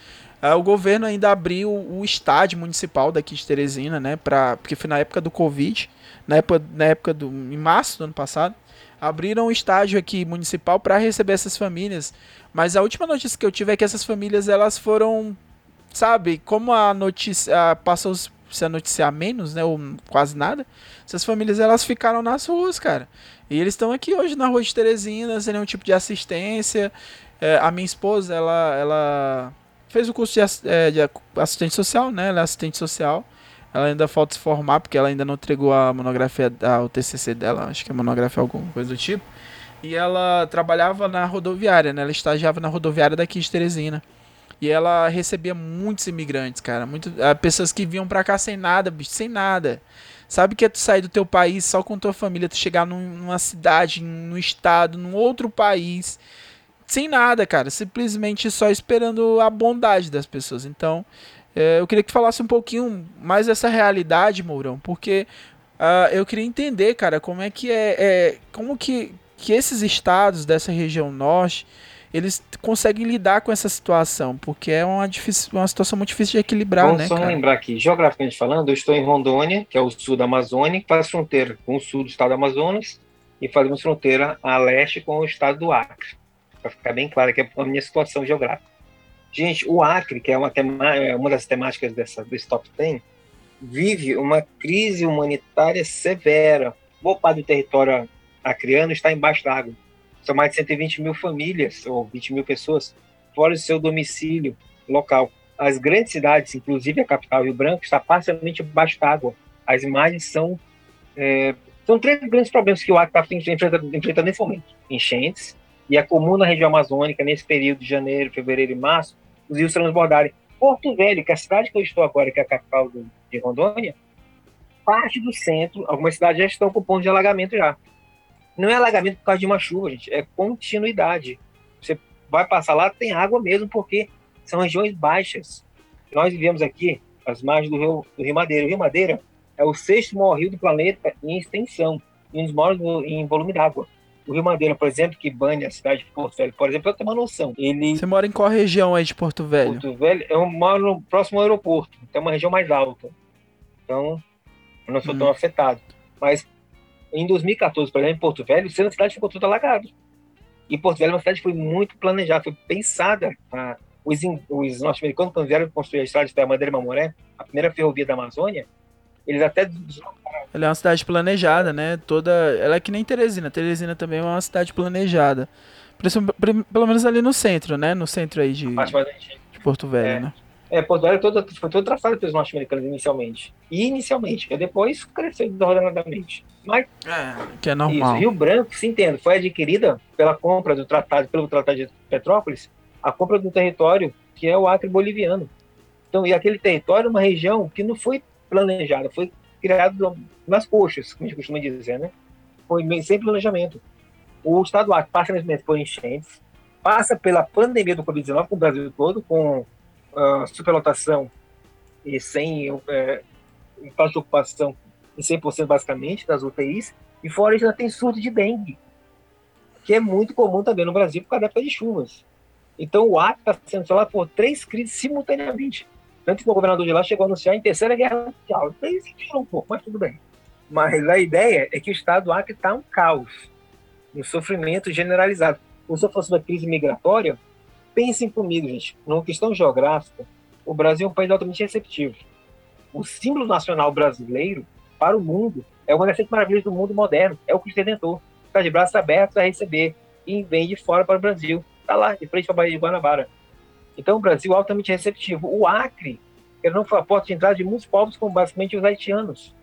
o governo ainda abriu o estádio municipal daqui de Teresina, né? Pra, porque foi na época do Covid, na época, na época do. em março do ano passado. Abriram o estádio aqui municipal para receber essas famílias. Mas a última notícia que eu tive é que essas famílias elas foram. Sabe, como a notícia. passou se a noticiar menos, né? Ou quase nada. Essas famílias elas ficaram nas ruas, cara. E eles estão aqui hoje na rua de Teresina, sem nenhum tipo de assistência. É, a minha esposa, ela, ela fez o curso de, é, de, assistente social, né? Ela é assistente social. Ela ainda falta se formar, porque ela ainda não entregou a monografia, a, o TCC dela, acho que é monografia alguma coisa do tipo. E ela trabalhava na rodoviária, né? Ela estagiava na rodoviária daqui de Teresina. E ela recebia muitos imigrantes, cara. Muito, uh, pessoas que vinham pra cá sem nada, bicho, sem nada. Sabe que é tu sair do teu país só com tua família, tu chegar num, numa cidade, num estado, num outro país sem nada, cara, simplesmente só esperando a bondade das pessoas. Então, é, eu queria que falasse um pouquinho mais dessa realidade, Mourão, porque uh, eu queria entender, cara, como é que é, é, como que, que esses estados dessa região norte eles conseguem lidar com essa situação, porque é uma, difícil, uma situação muito difícil de equilibrar, Vamos né? Só cara? lembrar aqui, geograficamente falando, eu estou em Rondônia, que é o sul da Amazônia, que faz fronteira com o sul do estado do Amazonas, e fazemos fronteira a leste com o estado do Acre para ficar bem claro que é a minha situação geográfica. Gente, o Acre, que é uma, é uma das temáticas dessa, desse top 10, vive uma crise humanitária severa. Boa parte do território acreano está embaixo d'água. São mais de 120 mil famílias, ou 20 mil pessoas, fora do seu domicílio local. As grandes cidades, inclusive a capital Rio Branco, está parcialmente embaixo d'água. As imagens são... É, são três grandes problemas que o Acre está enfrentando nesse momento. Enchentes, e é comum na região amazônica, nesse período de janeiro, fevereiro e março, os rios transbordarem. Porto Velho, que é a cidade que eu estou agora, que é a capital de Rondônia, parte do centro, algumas cidades já estão com ponto de alagamento já. Não é alagamento por causa de uma chuva, gente, é continuidade. Você vai passar lá, tem água mesmo, porque são regiões baixas. Nós vivemos aqui, as margens do rio, do rio Madeira. O rio Madeira é o sexto maior rio do planeta em extensão, e um dos maiores em volume d'água. O Rio Madeira, por exemplo, que banha a cidade de Porto Velho, por exemplo, eu tenho uma noção. Ele... Você mora em qual região aí de Porto Velho? Porto Velho, eu moro próximo ao aeroporto, então é uma região mais alta. Então, eu não sou hum. tão afetado. Mas em 2014, por exemplo, em Porto Velho, a cidade ficou toda alagada. E Porto Velho é uma cidade que foi muito planejada, foi pensada. A, os, os norte-americanos, quando vieram construir a estrada de Madeira e Mamoré, a primeira ferrovia da Amazônia, eles até ela é uma cidade planejada, né? Toda, ela é que nem Teresina. Teresina também é uma cidade planejada. Pelo menos ali no centro, né? No centro aí de, de Porto Velho, é. né? É, Porto Velho todo, foi todo traçado pelos norte-americanos inicialmente. E inicialmente, e depois cresceu desordenadamente. Mas, é, que é normal. Isso, Rio Branco, se entende, foi adquirida pela compra do tratado, pelo Tratado de Petrópolis, a compra do território que é o Acre boliviano. Então, e aquele território é uma região que não foi planejada, foi criado nas coxas, como a gente costuma dizer, né? Foi sem planejamento. O Estado do passa nesse momento por enchentes, passa pela pandemia do Covid-19 com o Brasil todo, com uh, superlotação e sem é, de ocupação em 100% basicamente das UTIs, e fora isso ainda tem surto de dengue, que é muito comum também no Brasil por causa da época de chuvas. Então o Acre está sendo falado por três crises simultaneamente. Tanto que o governador de lá chegou a anunciar em terceira guerra mundial. Tirou um pouco, mas tudo bem. Mas a ideia é que o estado do Acre está um caos, um sofrimento generalizado. Se eu fosse uma crise migratória, pensem comigo, gente, numa questão geográfica, o Brasil é um país altamente receptivo. O símbolo nacional brasileiro, para o mundo, é uma das sete maravilhas do mundo moderno, é o Cristo Redentor. Está de braços abertos a receber e vem de fora para o Brasil. Está lá, de frente para a Baía de Guanabara. Então, o Brasil é altamente receptivo. O Acre, ele não foi a porta de entrada de muitos povos, como basicamente os haitianos,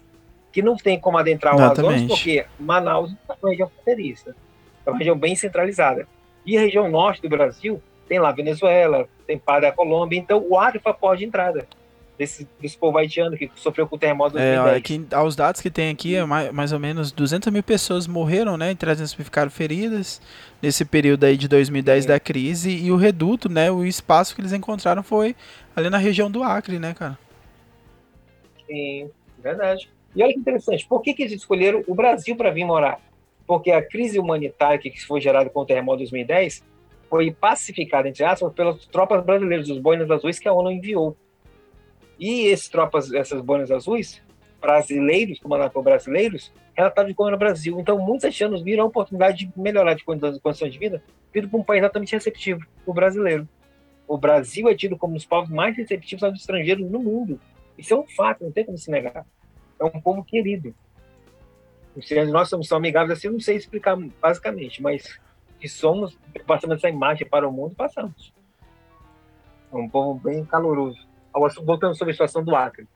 que não tem como adentrar o Amazonas, porque Manaus é uma região fronteiriça, é uma região bem centralizada. E a região norte do Brasil tem lá Venezuela, tem parte da Colômbia, então o Acre foi a porta de entrada desse, desse povo haitiano que sofreu com o terremoto é, olha, que, aos dados que tem aqui, é mais, mais ou menos 200 mil pessoas morreram, né? E 300 mil ficaram feridas nesse período aí de 2010 Sim. da crise. E o reduto, né? O espaço que eles encontraram foi ali na região do Acre, né, cara? Sim, verdade. E olha que interessante, por que, que eles escolheram o Brasil para vir morar? Porque a crise humanitária que foi gerada com o terremoto de 2010 foi pacificada, entre aspas, pelas tropas brasileiras, os boinas azuis que a ONU enviou. E esses tropas, essas boinas azuis, brasileiros, comandados por brasileiros, relataram de como era o Brasil. Então, muitos haitianos viram a oportunidade de melhorar de condições de vida, vindo para um país altamente receptivo, o brasileiro. O Brasil é tido como um dos povos mais receptivos aos estrangeiros no mundo. Isso é um fato, não tem como se negar. É um povo querido. Nós somos tão amigáveis assim, não sei explicar basicamente, mas que somos, passamos essa imagem para o mundo, passamos. É um povo bem caloroso. Agora, voltando sobre a situação do Acre.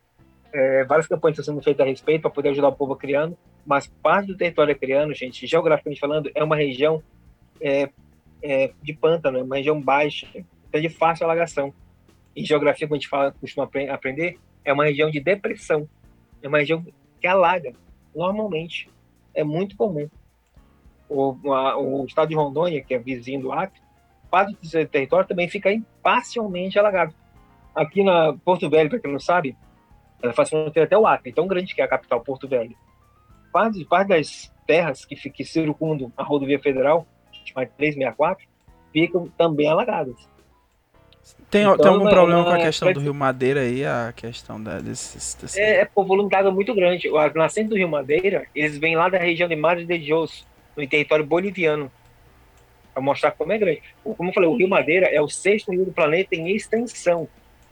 É, várias campanhas estão sendo feitas a respeito para poder ajudar o povo criando, mas parte do território acriano, gente, geograficamente falando, é uma região é, é, de pântano, é uma região baixa, então de fácil alagação. Em geografia, como a gente fala, costuma aprender, é uma região de depressão, é uma região que alaga, normalmente. É muito comum. O, a, o estado de Rondônia, que é vizinho do Acre, parte do território também fica parcialmente alagado. Aqui na Porto Velho, para quem não sabe, ela faz fronteira até o Acre, tão grande que é a capital, Porto Velho. Parte, parte das terras que, que circundam a rodovia federal, chamada 364, ficam também alagadas. Tem, então, tem algum problema com a questão do Rio Madeira aí, a questão da, desses, desses... É, é, o volume é muito grande. O nascente do Rio Madeira, eles vêm lá da região de Madre de Deus, no território boliviano, para mostrar como é grande. Como eu falei, o Rio Madeira é o sexto rio do planeta em extensão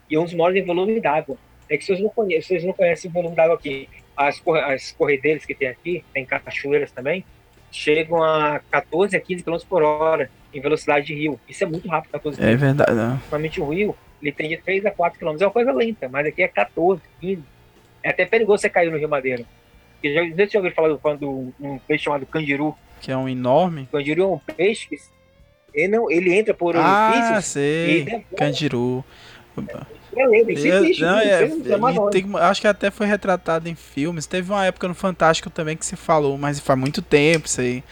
e um dos maiores em volume d'água. É que vocês não conhecem, vocês não conhecem o volume d'água aqui. As, as corredeiras que tem aqui, tem cachoeiras também, chegam a 14 a 15 km por hora em velocidade de rio. Isso é muito rápido, 14 km. É verdade. Normalmente o rio, ele tem de 3 a 4 km. É uma coisa lenta, mas aqui é 14, 15. É até perigoso você cair no Rio Madeira. Porque já, já tinha ouvido falar do, um peixe chamado candiru. Que é um enorme. O candiru é um peixe que ele, não, ele entra por orifícios. Ah, sei. Candiru. Eu lembro, isso existe. Não, é, tem, acho que até foi retratado em filmes. Teve uma época no Fantástico também que se falou, mas faz muito tempo isso aí.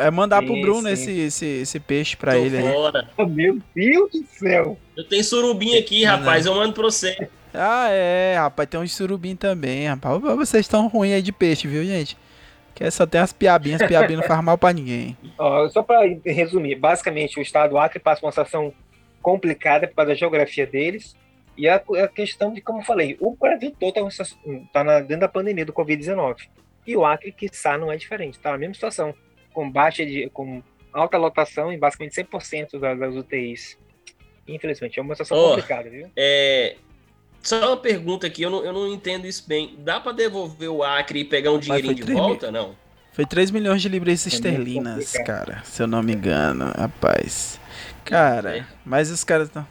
É mandar sim, pro Bruno esse, esse, esse peixe pra Tô ele fora. aí. Meu Deus do céu. Eu tenho surubim aqui, rapaz. Eu mando pra você. Ah, é, rapaz. Tem uns surubim também, rapaz. Vocês estão ruins aí de peixe, viu, gente? Que só tem as piabinhas, as piabinhas não faz mal pra ninguém. Ó, só pra resumir, basicamente o estado do Acre passa uma situação complicada por causa da geografia deles e a, a questão de, como eu falei, o Brasil todo está tá dentro da pandemia do Covid-19. E o Acre, que está não é diferente, está na mesma situação, com baixa de, com alta lotação e basicamente 100% das, das UTIs. Infelizmente, é uma situação oh, complicada, viu? É, só uma pergunta aqui, eu não, eu não entendo isso bem. Dá para devolver o Acre e pegar um dinheirinho de volta, mil... não? Foi 3 milhões de libras é esterlinas, cara, se eu não me engano, rapaz. Cara, é. mas os caras estão.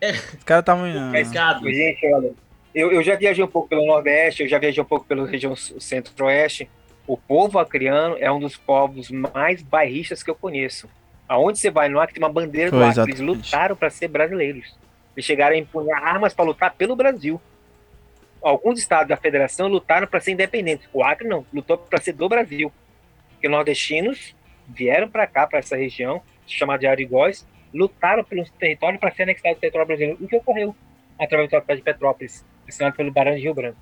É. Os caras estavam. Pescado. Gente, olha, eu, eu já viajei um pouco pelo Nordeste, eu já viajei um pouco pela região Centro-Oeste. O povo acriano é um dos povos mais bairristas que eu conheço. Aonde você vai no Acre tem uma bandeira Foi, do Acre. Eles lutaram para ser brasileiros. Eles chegaram a empunhar armas para lutar pelo Brasil. Alguns estados da federação lutaram para ser independentes. O Acre não, lutou para ser do Brasil. Porque nordestinos vieram para cá, para essa região, chamada de Arigóis, lutaram pelo território para ser anexado ao território brasileiro, o que ocorreu através do Tratado de Petrópolis, assinado pelo Barão de Rio Branco.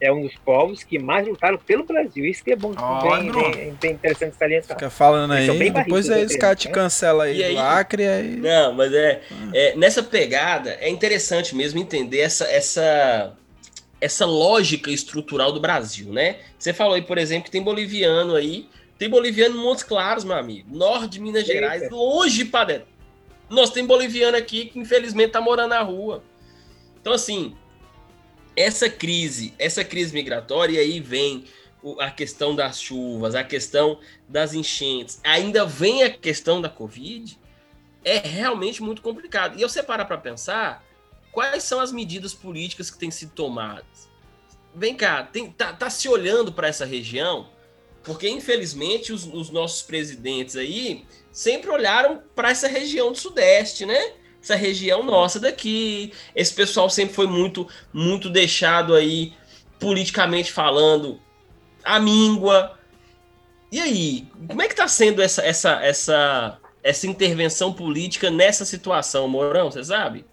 é um dos povos que mais lutaram pelo Brasil. Isso que é bom, Ó, bem, bem, bem interessante salientar. Fica falando Eles aí, depois aí os né? caras te cancelam aí, E aí? do Acre, aí... Não, mas é, é, nessa pegada é interessante mesmo entender essa, essa, essa lógica estrutural do Brasil, né? Você falou aí, por exemplo, que tem boliviano aí, tem boliviano em Montes Claros, meu amigo, norte de Minas Eita. Gerais, longe para dentro. Nós tem boliviano aqui que infelizmente tá morando na rua. Então assim, essa crise, essa crise migratória, e aí vem a questão das chuvas, a questão das enchentes, ainda vem a questão da Covid, é realmente muito complicado. E eu separo para pensar quais são as medidas políticas que têm sido tomadas. Vem cá, tem, tá, tá se olhando para essa região, porque infelizmente os, os nossos presidentes aí sempre olharam para essa região do Sudeste, né? Essa região nossa daqui. Esse pessoal sempre foi muito, muito deixado aí, politicamente falando, à míngua. E aí, como é que tá sendo essa, essa, essa, essa intervenção política nessa situação, Mourão, você sabe?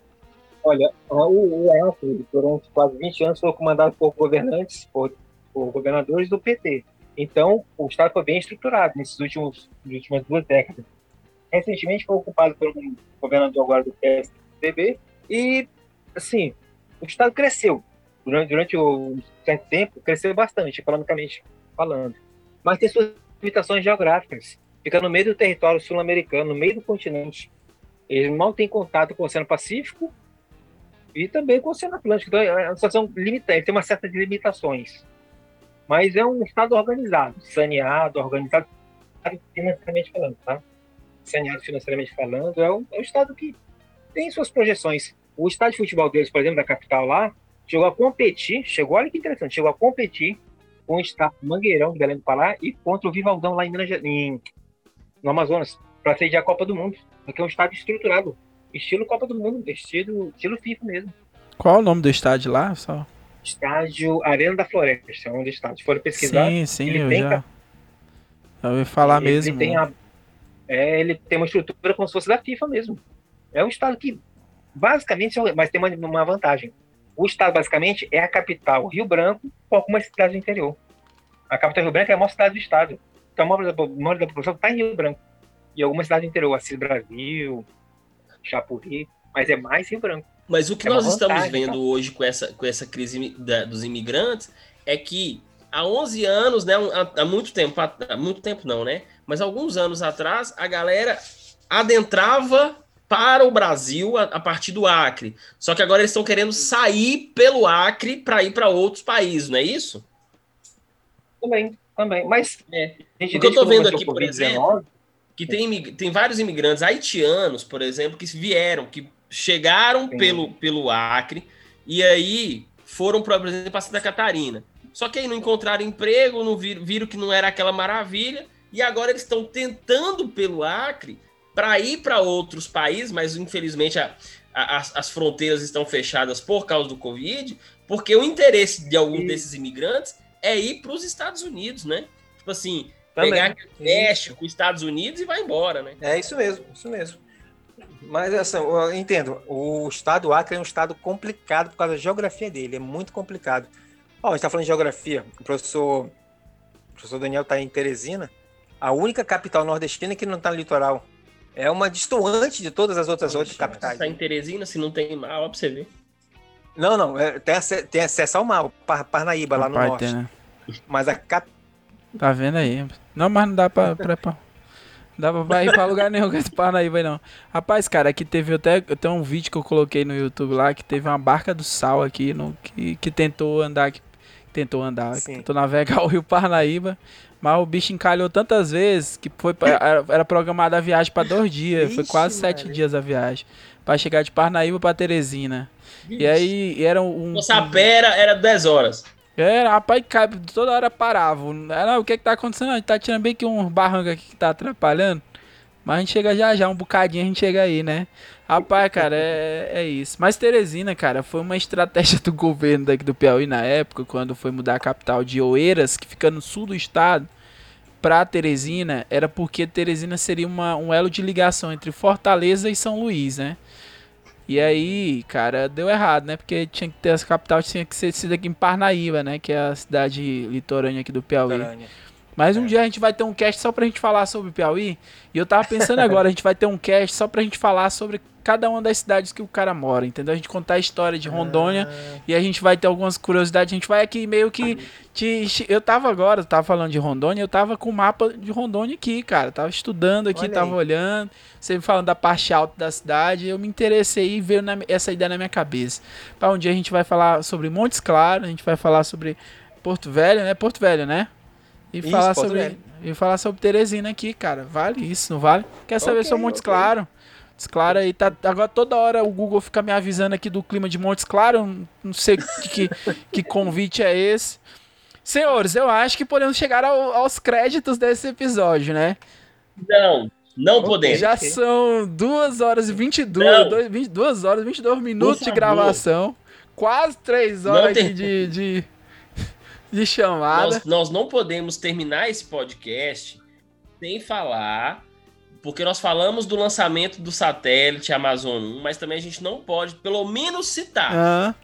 Olha, o, o Acre, durante quase 20 anos, foi comandado por governantes, por, por governadores do PT. Então, o Estado foi bem estruturado nesses últimos, últimas duas décadas. Recentemente foi ocupado por um governador agora do PSDB e, assim, o Estado cresceu. Durante, durante um certo tempo, cresceu bastante, economicamente falando. Mas tem suas limitações geográficas. Fica no meio do território sul-americano, no meio do continente. Ele mal tem contato com o Oceano Pacífico e também com o Oceano Atlântico. Então, é uma situação limitante, tem uma certa de limitações. Mas é um Estado organizado, saneado, organizado financeiramente falando, tá? Saneado financeiramente falando, é um, é um Estado que tem suas projeções. O estádio de futebol deles, por exemplo, da capital lá, chegou a competir, chegou, olha que interessante, chegou a competir com o Estado Mangueirão de Belém do Pará e contra o Vivaldão lá em, Minas em no Amazonas, para sediar a Copa do Mundo. Porque é um estádio estruturado, estilo Copa do Mundo, estilo, estilo FIFA mesmo. Qual o nome do estádio lá? Só... Estádio Arena da Floresta, é um dos estádios. Foram pesquisar, Sim, sim, ele eu tem já... Eu ouvi falar ele mesmo. Tem a- é, ele tem uma estrutura como se fosse da FIFA mesmo. É um estado que, basicamente, mas tem uma, uma vantagem. O estado, basicamente, é a capital, Rio Branco, com algumas cidades do interior. A capital Rio Branco é a maior cidade do estado. Então, a maioria da, a maioria da população está em Rio Branco. E algumas cidades do interior, Assis Brasil, Chapuri, mas é mais Rio Branco. Mas o que É nós estamos vantagem, vendo tá? hoje com essa, com essa crise da- dos imigrantes é que há 11 anos, né, há, há muito tempo, há, há muito tempo não, né, mas alguns anos atrás, a galera adentrava para o Brasil a, a partir do Acre. Só que agora eles estão querendo sair pelo Acre para ir para outros países, não é isso? Também, também. Mas, É. gente, O que eu quando vendo aqui, por Covid-19, que tem, tem vários imigrantes haitianos, por exemplo, que vieram, que chegaram Sim. pelo, pelo Acre e aí foram, por exemplo, para Santa Catarina. Só que aí não encontraram emprego, não viram, viram que não era aquela maravilha e agora eles estão tentando pelo Acre para ir para outros países, mas infelizmente a- a- as, as fronteiras estão fechadas por causa do Covid, porque o interesse de alguns Isso. desses imigrantes é ir para os Estados Unidos, né? Tipo assim, Também. pegar os Estados Unidos e vai embora, né? É isso mesmo, isso mesmo. Mas assim, eu entendo, o estado do Acre é um estado complicado por causa da geografia dele, é muito complicado. Ó, a gente tá falando de geografia, o professor, o professor Daniel tá em Teresina, a única capital nordestina que não tá no litoral. É uma distoante de todas as outras outras capitais. Tá em Teresina, se não tem mal, ó, pra você ver. Não, não, é, tem, ace- tem acesso ao mar, o Par- Parnaíba lá no norte. tem, né? Mas a cap... Tá vendo aí? Não, mas não dá pra. pra, pra- Dá pra ir pra lugar nenhum com esse Parnaíba aí, não. Rapaz, cara, aqui teve até. Tem um vídeo que eu coloquei no YouTube lá que teve uma barca do sal aqui no, que, que tentou andar. Que tentou andar, que tentou navegar o Rio Parnaíba. Mas o bicho encalhou tantas vezes que foi pra- era, era programada a viagem pra dois dias. foi Vixe, quase sete dias a viagem. Pra chegar de Parnaíba pra Teresina. E aí e era um. Se fosse a pera, era 10 horas. Era, rapaz, cai, toda hora parava. Era, o que que tá acontecendo? A gente tá tirando bem que um barranco aqui que tá atrapalhando. Mas a gente chega já já, um bocadinho a gente chega aí, né? Rapaz, cara, é, é isso. Mas Teresina, cara, foi uma estratégia do governo daqui do Piauí na época, quando foi mudar a capital de Oeiras, que fica no sul do estado, pra Teresina, era porque Teresina seria uma, um elo de ligação entre Fortaleza e São Luís, né? E aí, cara, deu errado, né? Porque tinha que ter essa capital, tinha que ser sido aqui em Parnaíba, né? Que é a cidade litorânea aqui do Piauí. Aranha. Mas um É. dia a gente vai ter um cast só pra gente falar sobre o Piauí. E eu tava pensando agora, a gente vai ter um cast só pra gente falar sobre cada uma das cidades que o cara mora, entendeu? A gente contar a história de Rondônia e a gente vai ter algumas curiosidades. A gente vai aqui meio que. Te, eu tava agora, eu tava falando de Rondônia, eu tava com o mapa de Rondônia aqui, cara. Tava estudando aqui, Olha tava aí. olhando. Você falando da parte alta da cidade, eu me interessei e veio na- essa ideia na minha cabeça. Pra um dia a gente vai falar sobre Montes Claros, a gente vai falar sobre Porto Velho, né? Porto Velho, né? E Isso, falar sobre Velho. e falar sobre Teresina aqui, cara. Vale isso, não vale? Quer saber Ok, sobre Montes ok. Claros? Montes Claros aí tá agora toda hora o Google fica me avisando aqui do clima de Montes Claros, não- sei que, que, que convite é esse. Senhores, eu acho que podemos chegar ao- aos créditos desse episódio, né? Não, não podemos. Já são 2 horas e 22, Não. dois- 22 horas e 22 minutos de gravação. Quase 3 Não horas tem- de, de, de chamada. Nós, nós não podemos terminar esse podcast sem falar, porque nós falamos do lançamento do satélite Amazon 1, mas também a gente não pode, pelo menos, citar Ah,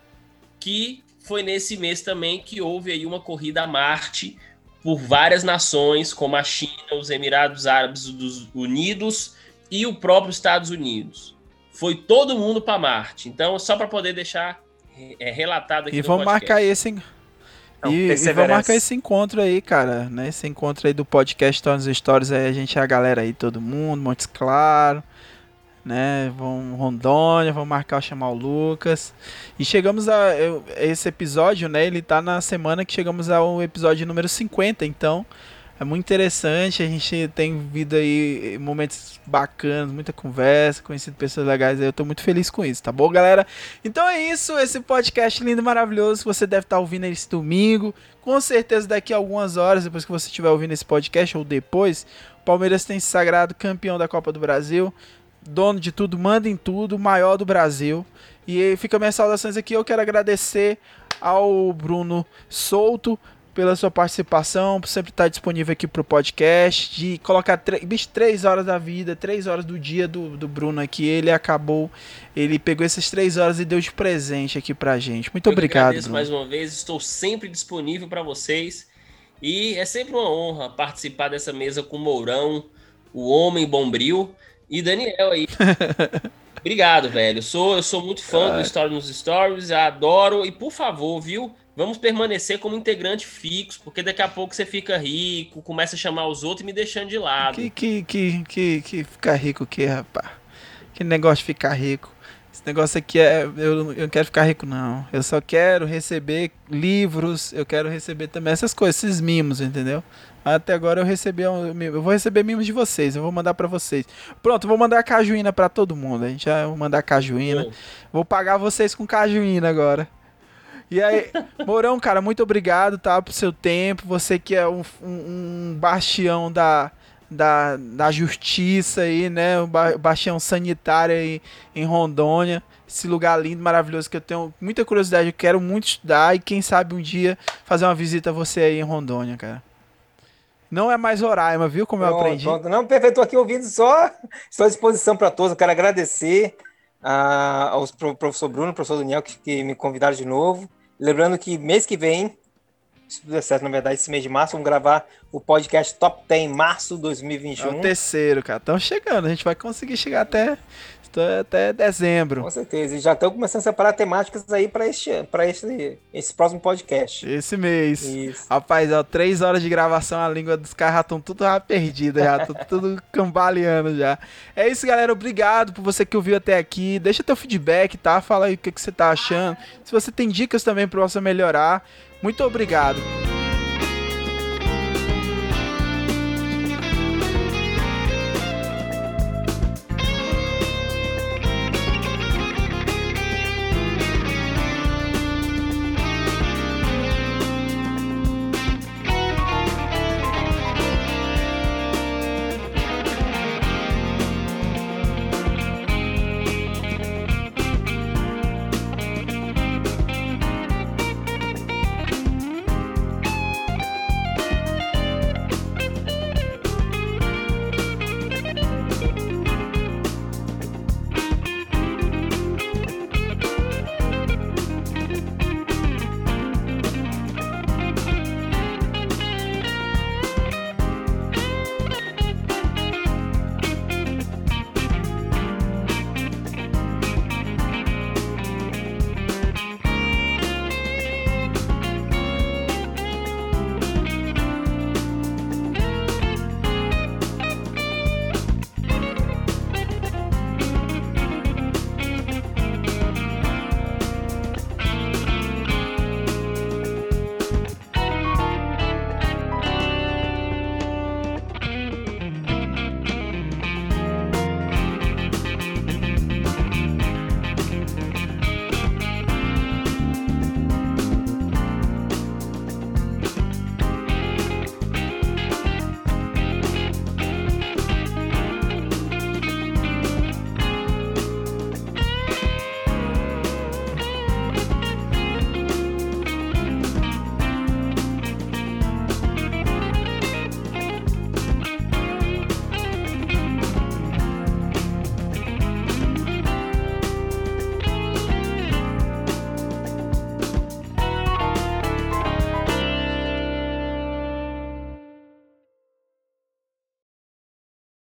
que foi nesse mês também que houve aí uma corrida a Marte por várias nações, como a China, os Emirados Árabes dos Unidos e o próprio Estados Unidos. Foi todo mundo para Marte. Então, só para poder deixar é, relatado aqui e vamos podcast. marcar esse, hein? Então, e, e vamos marcar esse encontro aí, cara, né? Esse encontro aí do podcast Stories Stories aí, a gente é a galera aí, todo mundo, Montes Claro, né? Vamos Rondônia, vamos marcar chamar o Lucas. E chegamos a eu- esse episódio, né? Ele tá na semana que chegamos ao episódio número 50, então é muito interessante, a gente tem vivido aí momentos bacanas, muita conversa, conhecido pessoas legais eu tô muito feliz com isso, tá bom, galera? Então é isso, esse podcast lindo e maravilhoso, você deve estar ouvindo esse domingo, com certeza daqui a algumas horas, depois que você estiver ouvindo esse podcast, ou depois, o Palmeiras tem se sagrado campeão da Copa do Brasil, dono de tudo, manda em tudo, maior do Brasil, e fica minhas saudações aqui, eu quero agradecer ao Bruno Souto, pela sua participação, por sempre estar disponível aqui pro podcast, de colocar bicho, três horas da vida, três horas do dia do, do Bruno aqui, ele acabou, ele pegou essas três horas e deu de presente aqui pra gente. Muito Eu obrigado, agradeço Bruno. mais uma vez, estou sempre disponível para vocês. E é sempre uma honra participar dessa mesa com o Mourão, o Homem Bombril e Daniel aí. Obrigado, velho. Eu sou, eu sou muito fã do Story nos Stories, adoro. E por favor, viu? Vamos permanecer como integrante fixo, porque daqui a pouco você fica rico, começa a chamar os outros e me deixando de lado. Que, que, que, que, que ficar rico que, rapaz? Que negócio de ficar rico? Esse negócio aqui é. Eu, eu não quero ficar rico, não. Eu só quero receber livros, eu quero receber também essas coisas, esses mimos, entendeu? Até agora eu recebi. um- Eu vou receber mimos de vocês, eu vou mandar pra vocês. Pronto, vou mandar cajuína pra todo mundo. A gente já vou mandar cajuína. Bom, Vou pagar vocês com cajuína agora. E aí, Mourão, cara, muito obrigado, tá? Pro seu tempo. Você que é um, um- um bastião da, da, da justiça aí, né? Um ba- bastião sanitário aí em Rondônia. Esse lugar lindo, maravilhoso, que eu tenho muita curiosidade. Eu quero muito estudar e quem sabe um dia fazer uma visita a você aí em Rondônia, cara. Não é mais Roraima, viu? Como eu aprendi. pronto. Não, perfeito, estou aqui ouvindo só. Estou à disposição para todos. Eu quero agradecer ah, aos pro- professor Bruno, professor Daniel, que, que me convidaram de novo. Lembrando que mês que vem, se tudo der certo, na verdade, esse mês de março, vamos gravar o podcast Top 10 março É o 2021. terceiro, cara. Estão chegando. A gente vai conseguir chegar até, até dezembro. Com certeza. E já estão começando a separar temáticas aí para este, pra esse, esse próximo podcast. Esse mês. Isso. Rapaz, ó, três horas de gravação, a língua dos caras já estão tudo já perdida, já, tudo, tudo cambaleando já. É isso, galera. Obrigado por você que ouviu até aqui. Deixa teu feedback, tá? Fala aí o que, que você tá achando. Se você tem dicas também pra você melhorar. Muito obrigado.